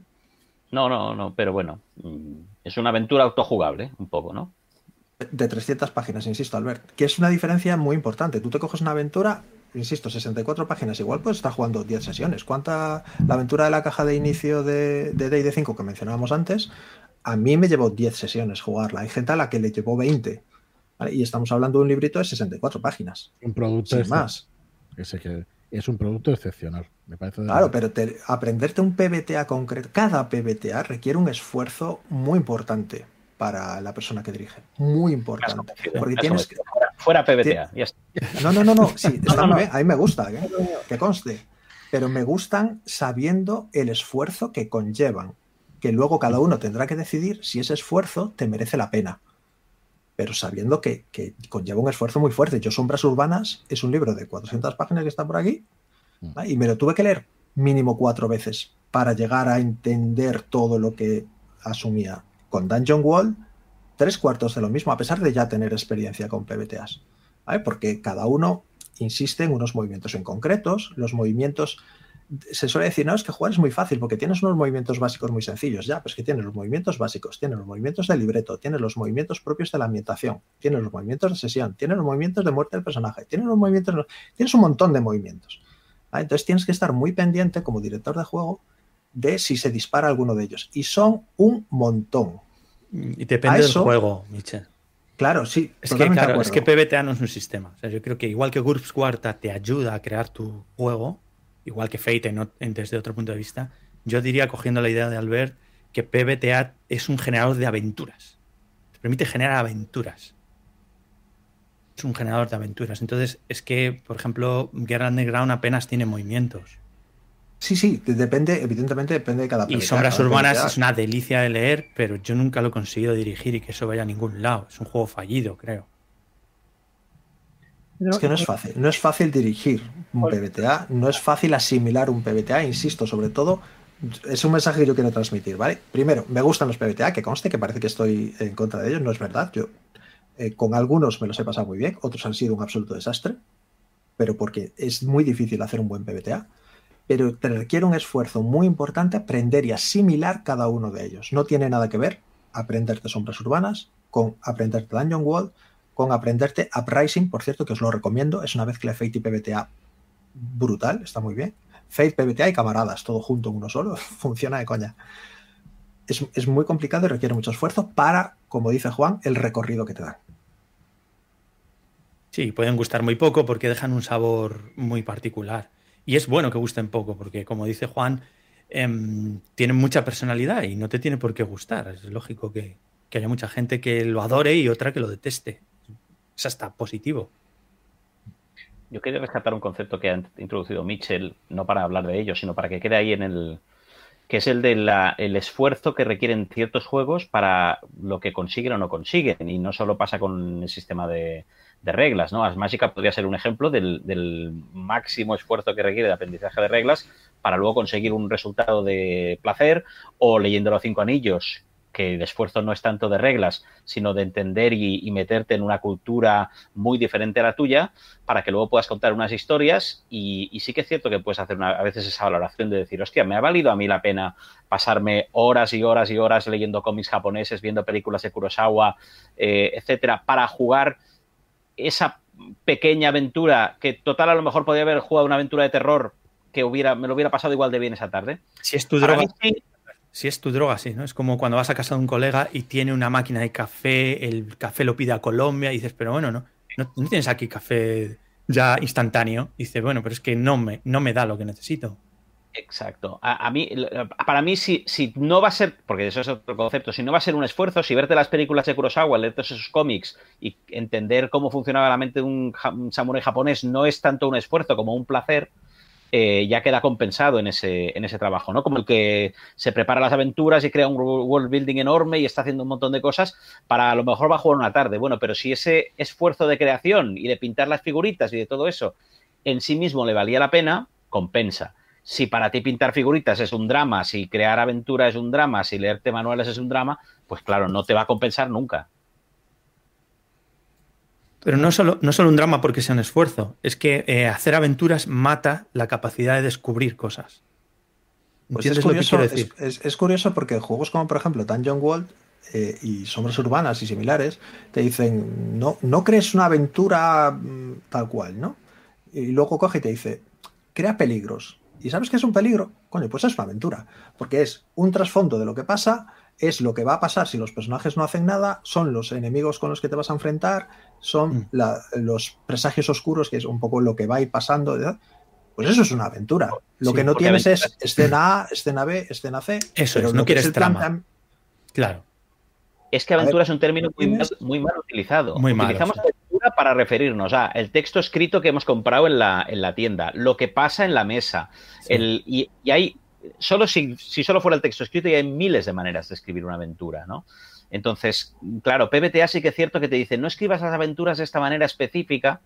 S5: No, no, no, pero bueno, mm, es una aventura autojugable, un poco, ¿no?
S2: De 300 páginas, insisto, Albert, que es una diferencia muy importante. Tú te coges una aventura, insisto, 64 páginas, igual puedes estar jugando 10 sesiones. ¿Cuánta la aventura de la caja de inicio de, de Day de 5 que mencionábamos antes? A mí me llevó 10 sesiones jugarla. Hay gente a la que le llevó 20. Y estamos hablando de un librito de 64 páginas.
S1: Un producto sin más. Ese que es un producto excepcional. Me parece
S2: claro, pero aprenderte un PBTA concreto, cada PBTA requiere un esfuerzo muy importante para la persona que dirige. Muy importante. Porque tienes que...
S5: Fuera PBTA.
S2: No, no, no, no. Sí, está bien. A mí me gusta, ¿eh? que conste. Pero me gustan sabiendo el esfuerzo que conllevan. Que luego cada uno tendrá que decidir si ese esfuerzo te merece la pena pero sabiendo que, conlleva un esfuerzo muy fuerte. Yo, Sombras Urbanas es un libro de 400 páginas que está por aquí mm. y me lo tuve que leer mínimo cuatro veces para llegar a entender todo lo que asumía. Con Dungeon Wall, tres cuartos de lo mismo, a pesar de ya tener experiencia con PBTAs. Porque cada uno insiste en unos movimientos en concretos, los movimientos se suele decir, no, es que jugar es muy fácil porque tienes unos movimientos básicos muy sencillos. Ya, pues que tienes los movimientos básicos, tienes los movimientos del libreto, tienes los movimientos propios de la ambientación, tienes los movimientos de sesión, tienes los movimientos de muerte del personaje, tienes los movimientos, tienes un montón de movimientos. Entonces tienes que estar muy pendiente como director de juego de si se dispara alguno de ellos. Y son un montón.
S4: Y depende del juego, Michel.
S2: Claro, sí.
S4: Es que, claro, es que PBTA no es un sistema. O sea, yo creo que igual que GURPS Cuarta te ayuda a crear tu juego, igual que Fate desde otro punto de vista, yo diría, cogiendo la idea de Albert, que PBTA es un generador de aventuras. Te permite generar aventuras. Es un generador de aventuras. Entonces, es que, por ejemplo, Guerra Underground apenas tiene movimientos.
S2: Sí, sí, depende, evidentemente depende de cada
S4: Y Sombras Urbanas es una delicia de leer, pero yo nunca lo he conseguido dirigir y que eso vaya a ningún lado. Es un juego fallido, creo.
S2: Es que no es fácil, no es fácil dirigir un PBTA, no es fácil asimilar un PBTA, insisto, sobre todo, es un mensaje que yo quiero transmitir, ¿vale? Primero, me gustan los PBTA, que conste que parece que estoy en contra de ellos, no es verdad, yo eh, con algunos me los he pasado muy bien, otros han sido un absoluto desastre, pero porque es muy difícil hacer un buen PBTA, pero te requiere un esfuerzo muy importante aprender y asimilar cada uno de ellos. No tiene nada que ver aprenderte sombras urbanas con aprenderte Dungeon World, con aprenderte Uprising, por cierto, que os lo recomiendo, es una mezcla de Fate y PBTA brutal, está muy bien. Fate, PBTA y camaradas, todo junto en uno solo, funciona de coña. Es, muy complicado y requiere mucho esfuerzo para, como dice Juan, el recorrido que te dan.
S4: Sí, pueden gustar muy poco porque dejan un sabor muy particular. Y es bueno que gusten poco porque, como dice Juan, em, tienen mucha personalidad y no te tiene por qué gustar. Es lógico que haya mucha gente que lo adore y otra que lo deteste es hasta positivo.
S5: Yo quería rescatar un concepto que ha introducido Mitchell, no para hablar de ello, sino para que quede ahí en el. que es el del el esfuerzo que requieren ciertos juegos para lo que consiguen o no consiguen. Y no solo pasa con el sistema de, reglas, ¿no? Asmágica podría ser un ejemplo del, máximo esfuerzo que requiere de aprendizaje de reglas para luego conseguir un resultado de placer o leyendo los cinco anillos que el esfuerzo no es tanto de reglas, sino de entender y, meterte en una cultura muy diferente a la tuya, para que luego puedas contar unas historias. Y, sí que es cierto que puedes hacer a veces esa valoración de decir, hostia, me ha valido a mí la pena pasarme horas y horas y horas leyendo cómics japoneses, viendo películas de Kurosawa, eh, etcétera, para jugar esa pequeña aventura que total a lo mejor podría haber jugado una aventura de terror que hubiera, me lo hubiera pasado igual de bien esa tarde.
S4: Si es tu droga si es tu droga, sí, ¿no? Es como cuando vas a casa de un colega y tiene una máquina de café, el café lo pide a Colombia y dices, pero bueno, no, no, tienes aquí café ya instantáneo. Dices, bueno, pero es que no me, no me da lo que necesito.
S5: Exacto. A, mí, para mí, si, si, no va a ser, porque eso es otro concepto, si no va a ser un esfuerzo, si verte las películas de Kurosawa, leer todos esos cómics y entender cómo funcionaba la mente de un, un samurái japonés no es tanto un esfuerzo como un placer, eh, ya queda compensado en ese, en ese trabajo, ¿no? Como el que se prepara las aventuras y crea un world building enorme y está haciendo un montón de cosas para a lo mejor va a jugar una tarde. Bueno, pero si ese esfuerzo de creación y de pintar las figuritas y de todo eso en sí mismo le valía la pena, compensa. Si para ti pintar figuritas es un drama, si crear aventuras es un drama, si leerte manuales es un drama, pues claro, no te va a compensar nunca.
S8: Pero no solo, no solo un drama porque sea un esfuerzo, es que eh, hacer aventuras mata la capacidad de descubrir cosas.
S2: Pues es, curioso, es, curioso porque juegos como por ejemplo Dungeon World eh, y Sombras Urbanas y similares te dicen no, no crees una aventura mm, tal cual, ¿no? Y luego coge y te dice, crea peligros. ¿Y sabes qué es un peligro? Coño, pues es una aventura, porque es un trasfondo de lo que pasa, es lo que va a pasar si los personajes no hacen nada, son los enemigos con los que te vas a enfrentar, son mm. los presagios oscuros, que es un poco lo que va a ir pasando. Pues eso es una aventura. Lo que no tienes es escena A, escena B, escena C.
S8: Eso es, no quieres trama. Claro.
S5: Es que aventura es un término muy mal, utilizado.
S8: Muy
S5: Utilizamos para referirnos a el texto escrito que hemos comprado en la, en la tienda, lo que pasa en la mesa. El, y, y, hay, solo si, si solo fuera el texto escrito, y hay miles de maneras de escribir una aventura, ¿no? Entonces, claro, PBTA sí que es cierto que te dice, no escribas las aventuras de esta manera específica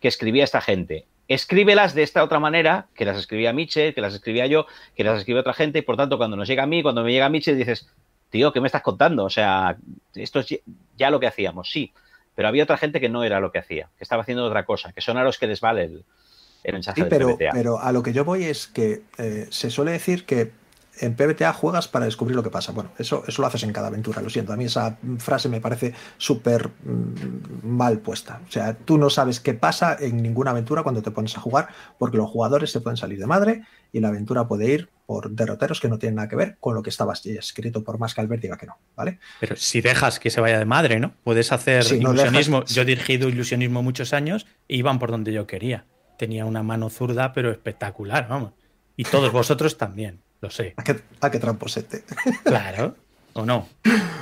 S5: que escribía esta gente. Escríbelas de esta otra manera, que las escribía Mitchell, que las escribía yo, que las escribe otra gente, y por tanto, cuando nos llega a mí, cuando me llega a Mitchell, dices, tío, ¿qué me estás contando? O sea, esto es ya lo que hacíamos, sí, pero había otra gente que no era lo que hacía, que estaba haciendo otra cosa, que son a los que les vale el, mensaje
S2: sí, pero, Pero a lo que yo voy es que eh, se suele decir que en PBTA juegas para descubrir lo que pasa. Bueno, eso, eso lo haces en cada aventura, lo siento. A mí esa frase me parece súper mm, mal puesta. O sea, tú no sabes qué pasa en ninguna aventura cuando te pones a jugar, porque los jugadores se pueden salir de madre y la aventura puede ir por derroteros que no tienen nada que ver con lo que estaba escrito, por más que Albert diga que no, ¿vale?
S8: Pero si dejas que se vaya de madre, ¿no? Puedes hacer ilusionismo. Yo he dirigido ilusionismo muchos años e iban por donde yo quería. Tenía una mano zurda, pero espectacular, vamos. Y todos vosotros también. Lo sé.
S2: ¿A qué, a qué tramposete?
S8: Claro, ¿o no?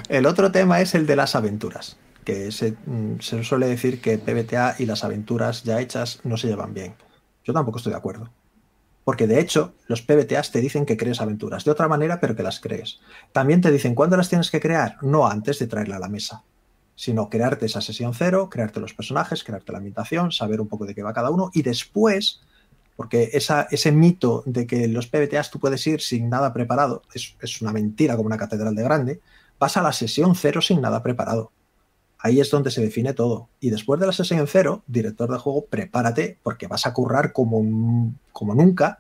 S2: El otro tema es el de las aventuras, que se, mm, se suele decir que PBTA y las aventuras ya hechas no se llevan bien. Yo tampoco estoy de acuerdo. Porque de hecho, los PBTAs te dicen que crees aventuras de otra manera, pero que las crees. También te dicen cuándo las tienes que crear, no antes de traerla a la mesa, sino crearte esa sesión cero, crearte los personajes, crearte la ambientación, saber un poco de qué va cada uno y después porque ese mito de que los PBTAs tú puedes ir sin nada preparado es, una mentira como una catedral de grande. Vas a la sesión cero sin nada preparado. Ahí es donde se define todo. Y después de la sesión cero, director de juego, prepárate porque vas a currar como, como nunca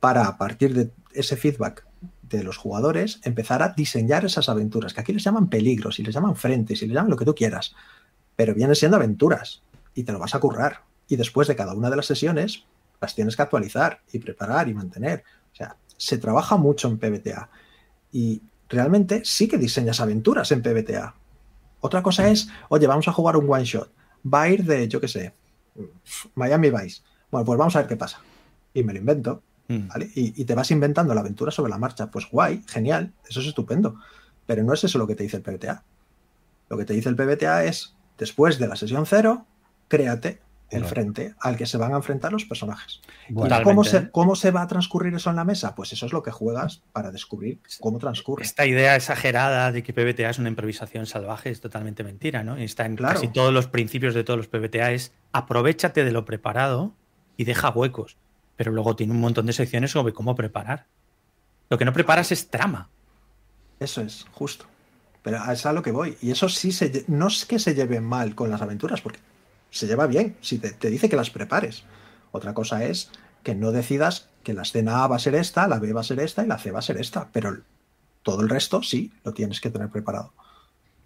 S2: para a partir de ese feedback de los jugadores empezar a diseñar esas aventuras, que aquí les llaman peligros y les llaman frentes y les llaman lo que tú quieras, pero vienen siendo aventuras y te lo vas a currar. Y después de cada una de las sesiones las tienes que actualizar y preparar y mantener. O sea, se trabaja mucho en PBTA y realmente sí que diseñas aventuras en PBTA. Otra cosa es, oye, vamos a jugar un one shot. Va a ir de, yo qué sé, Miami Vice. Bueno, pues vamos a ver qué pasa. Y me lo invento. Mm. ¿vale? Y, y, te vas inventando la aventura sobre la marcha. Pues guay, genial, eso es estupendo. Pero no es eso lo que te dice el PBTA. Lo que te dice el PBTA es, después de la sesión cero, créate el frente al que se van a enfrentar los personajes. ¿Y cómo se, cómo se va a transcurrir eso en la mesa? Pues eso es lo que juegas para descubrir cómo transcurre.
S8: Esta idea exagerada de que PBTA es una improvisación salvaje es totalmente mentira, ¿no? Está en casi todos los principios de todos los PBTA es aprovechate de lo preparado y deja huecos. Pero luego tiene un montón de secciones sobre cómo preparar. Lo que no preparas es trama.
S2: Eso es, justo. Pero es a lo que voy. Y eso sí se, no es que se lleve mal con las aventuras, porque se lleva bien, si te, dice que las prepares. Otra cosa es que no decidas que la escena A va a ser esta, la B va a ser esta y la C va a ser esta, pero todo el resto sí, lo tienes que tener preparado.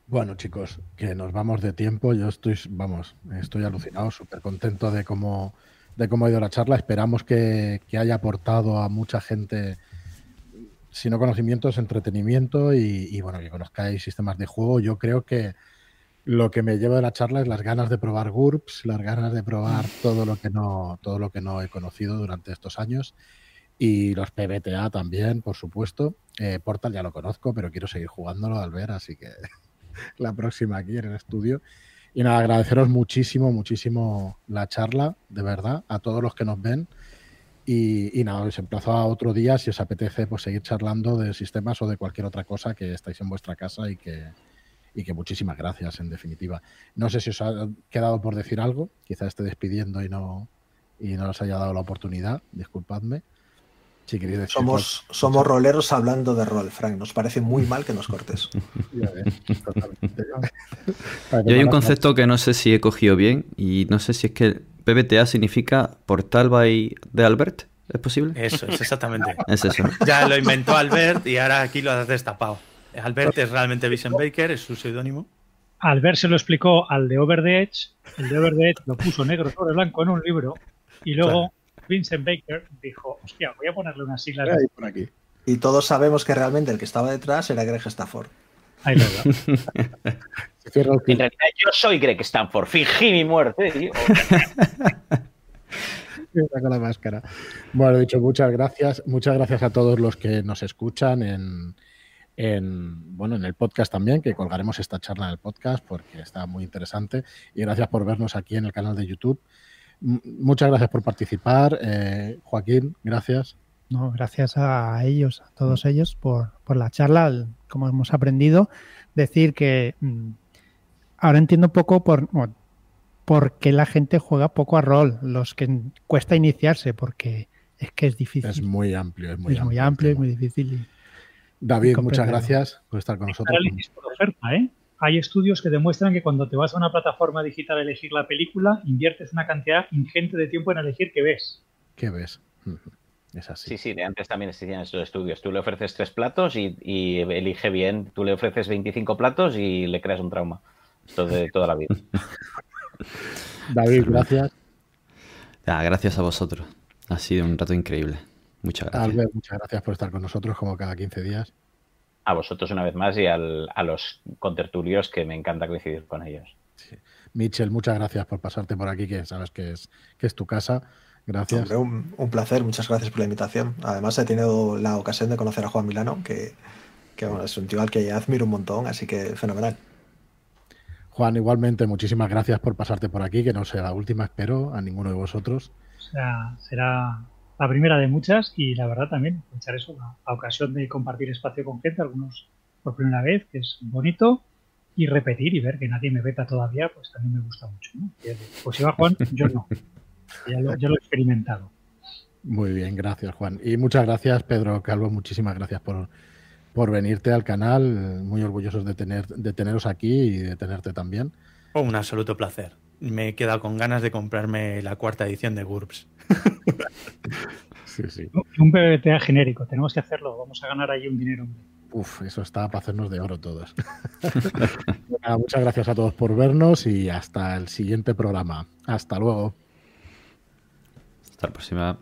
S1: Bueno, chicos, que nos vamos de tiempo. Yo estoy, vamos, estoy alucinado, súper contento de cómo, de cómo ha ido la charla. Esperamos que, haya aportado a mucha gente, si no conocimientos, entretenimiento y, y, bueno, que conozcáis sistemas de juego. Yo creo que, lo que me lleva de la charla es las ganas de probar GURPS, las ganas de probar todo lo que no, todo lo que no he conocido durante estos años. Y los PBTA también, por supuesto. Eh, Portal ya lo conozco, pero quiero seguir jugándolo al ver, así que la próxima aquí en el estudio. Y nada, agradeceros muchísimo, muchísimo la charla, de verdad, a todos los que nos ven. Y, nada, os emplazo a otro día si os apetece pues, seguir charlando de sistemas o de cualquier otra cosa que estáis en vuestra casa y que, y que muchísimas gracias, en definitiva. No sé si os ha quedado por decir algo, quizá esté despidiendo y no, y no os haya dado la oportunidad, disculpadme.
S2: Si queréis decir somos, somos roleros hablando de rol, Frank. Nos parece muy mal que nos cortes. Yo
S6: hay un concepto que no sé si he cogido bien y no sé si es que PBTA significa Portal by de Albert. ¿Es posible?
S8: Eso, es exactamente.
S6: es eso.
S8: Ya lo inventó Albert y ahora aquí lo has destapado. Albert es realmente Vincent Baker, es su seudónimo.
S7: Albert se lo explicó al de Over the Edge, el de Over the Edge lo puso negro sobre blanco en un libro y luego Vincent Baker dijo, hostia, voy a ponerle unas siglas
S2: por aquí. Y todos sabemos que realmente el que estaba detrás era Greg Stafford.
S7: Ahí lo
S5: en realidad yo soy Greg Stanford, fingí mi muerte. Tío.
S1: con la máscara. Bueno, dicho, muchas gracias. Muchas gracias a todos los que nos escuchan en, en, bueno, en el podcast también, que colgaremos esta charla en el podcast porque está muy interesante. Y gracias por vernos aquí en el canal de YouTube. muchas gracias por participar. Eh, Joaquín, gracias.
S3: No, gracias a ellos, a todos ellos, por, por la charla. Como hemos aprendido, decir que mm, ahora entiendo un poco por, por qué la gente juega poco a rol, los que cuesta iniciarse, porque es que es difícil.
S1: Es muy amplio, es muy,
S3: es muy amplio, y muy difícil.
S1: David, muchas gracias por estar con nosotros.
S7: ¿eh? Hay estudios que demuestran que cuando te vas a una plataforma digital a elegir la película, inviertes una cantidad ingente de tiempo en elegir qué ves.
S1: ¿Qué ves? Es así.
S5: Sí, sí, de antes también existían estos estudios. Tú le ofreces tres platos y, elige bien. Tú le ofreces 25 platos y le creas un trauma. Esto de toda la vida.
S1: David, gracias.
S6: gracias a vosotros. Ha sido un rato increíble. Muchas gracias.
S1: Albert, muchas gracias por estar con nosotros como cada 15 días.
S5: A vosotros una vez más y a los contertulios que me encanta coincidir con ellos.
S1: Sí. Mitchell, muchas gracias por pasarte por aquí, que sabes que es, que es tu casa. Gracias.
S2: un, placer, muchas gracias por la invitación. Además, he tenido la ocasión de conocer a Juan Milano, que, es un tío al que admiro un montón, así que fenomenal.
S1: Juan, igualmente, muchísimas gracias por pasarte por aquí, que no sea la última, espero, a ninguno de vosotros.
S7: O sea, será la primera de muchas y la verdad también echar eso, la, ocasión de compartir espacio con gente, algunos por primera vez, que es bonito, y repetir y ver que nadie me veta todavía, pues también me gusta mucho. Pues si va Juan, yo no. Ya lo, he experimentado.
S1: Muy bien, gracias Juan. Y muchas gracias Pedro Calvo, muchísimas gracias por, por venirte al canal. Muy orgullosos de, tener, de teneros aquí y de tenerte también.
S8: Un absoluto placer. Me he quedado con ganas de comprarme la cuarta edición de GURPS.
S7: sí, sí. Un PBTA genérico, tenemos que hacerlo, vamos a ganar ahí un dinero.
S1: Uf, eso está para hacernos de oro todos. muchas gracias a todos por vernos y hasta el siguiente programa. Hasta luego.
S6: Hasta la próxima.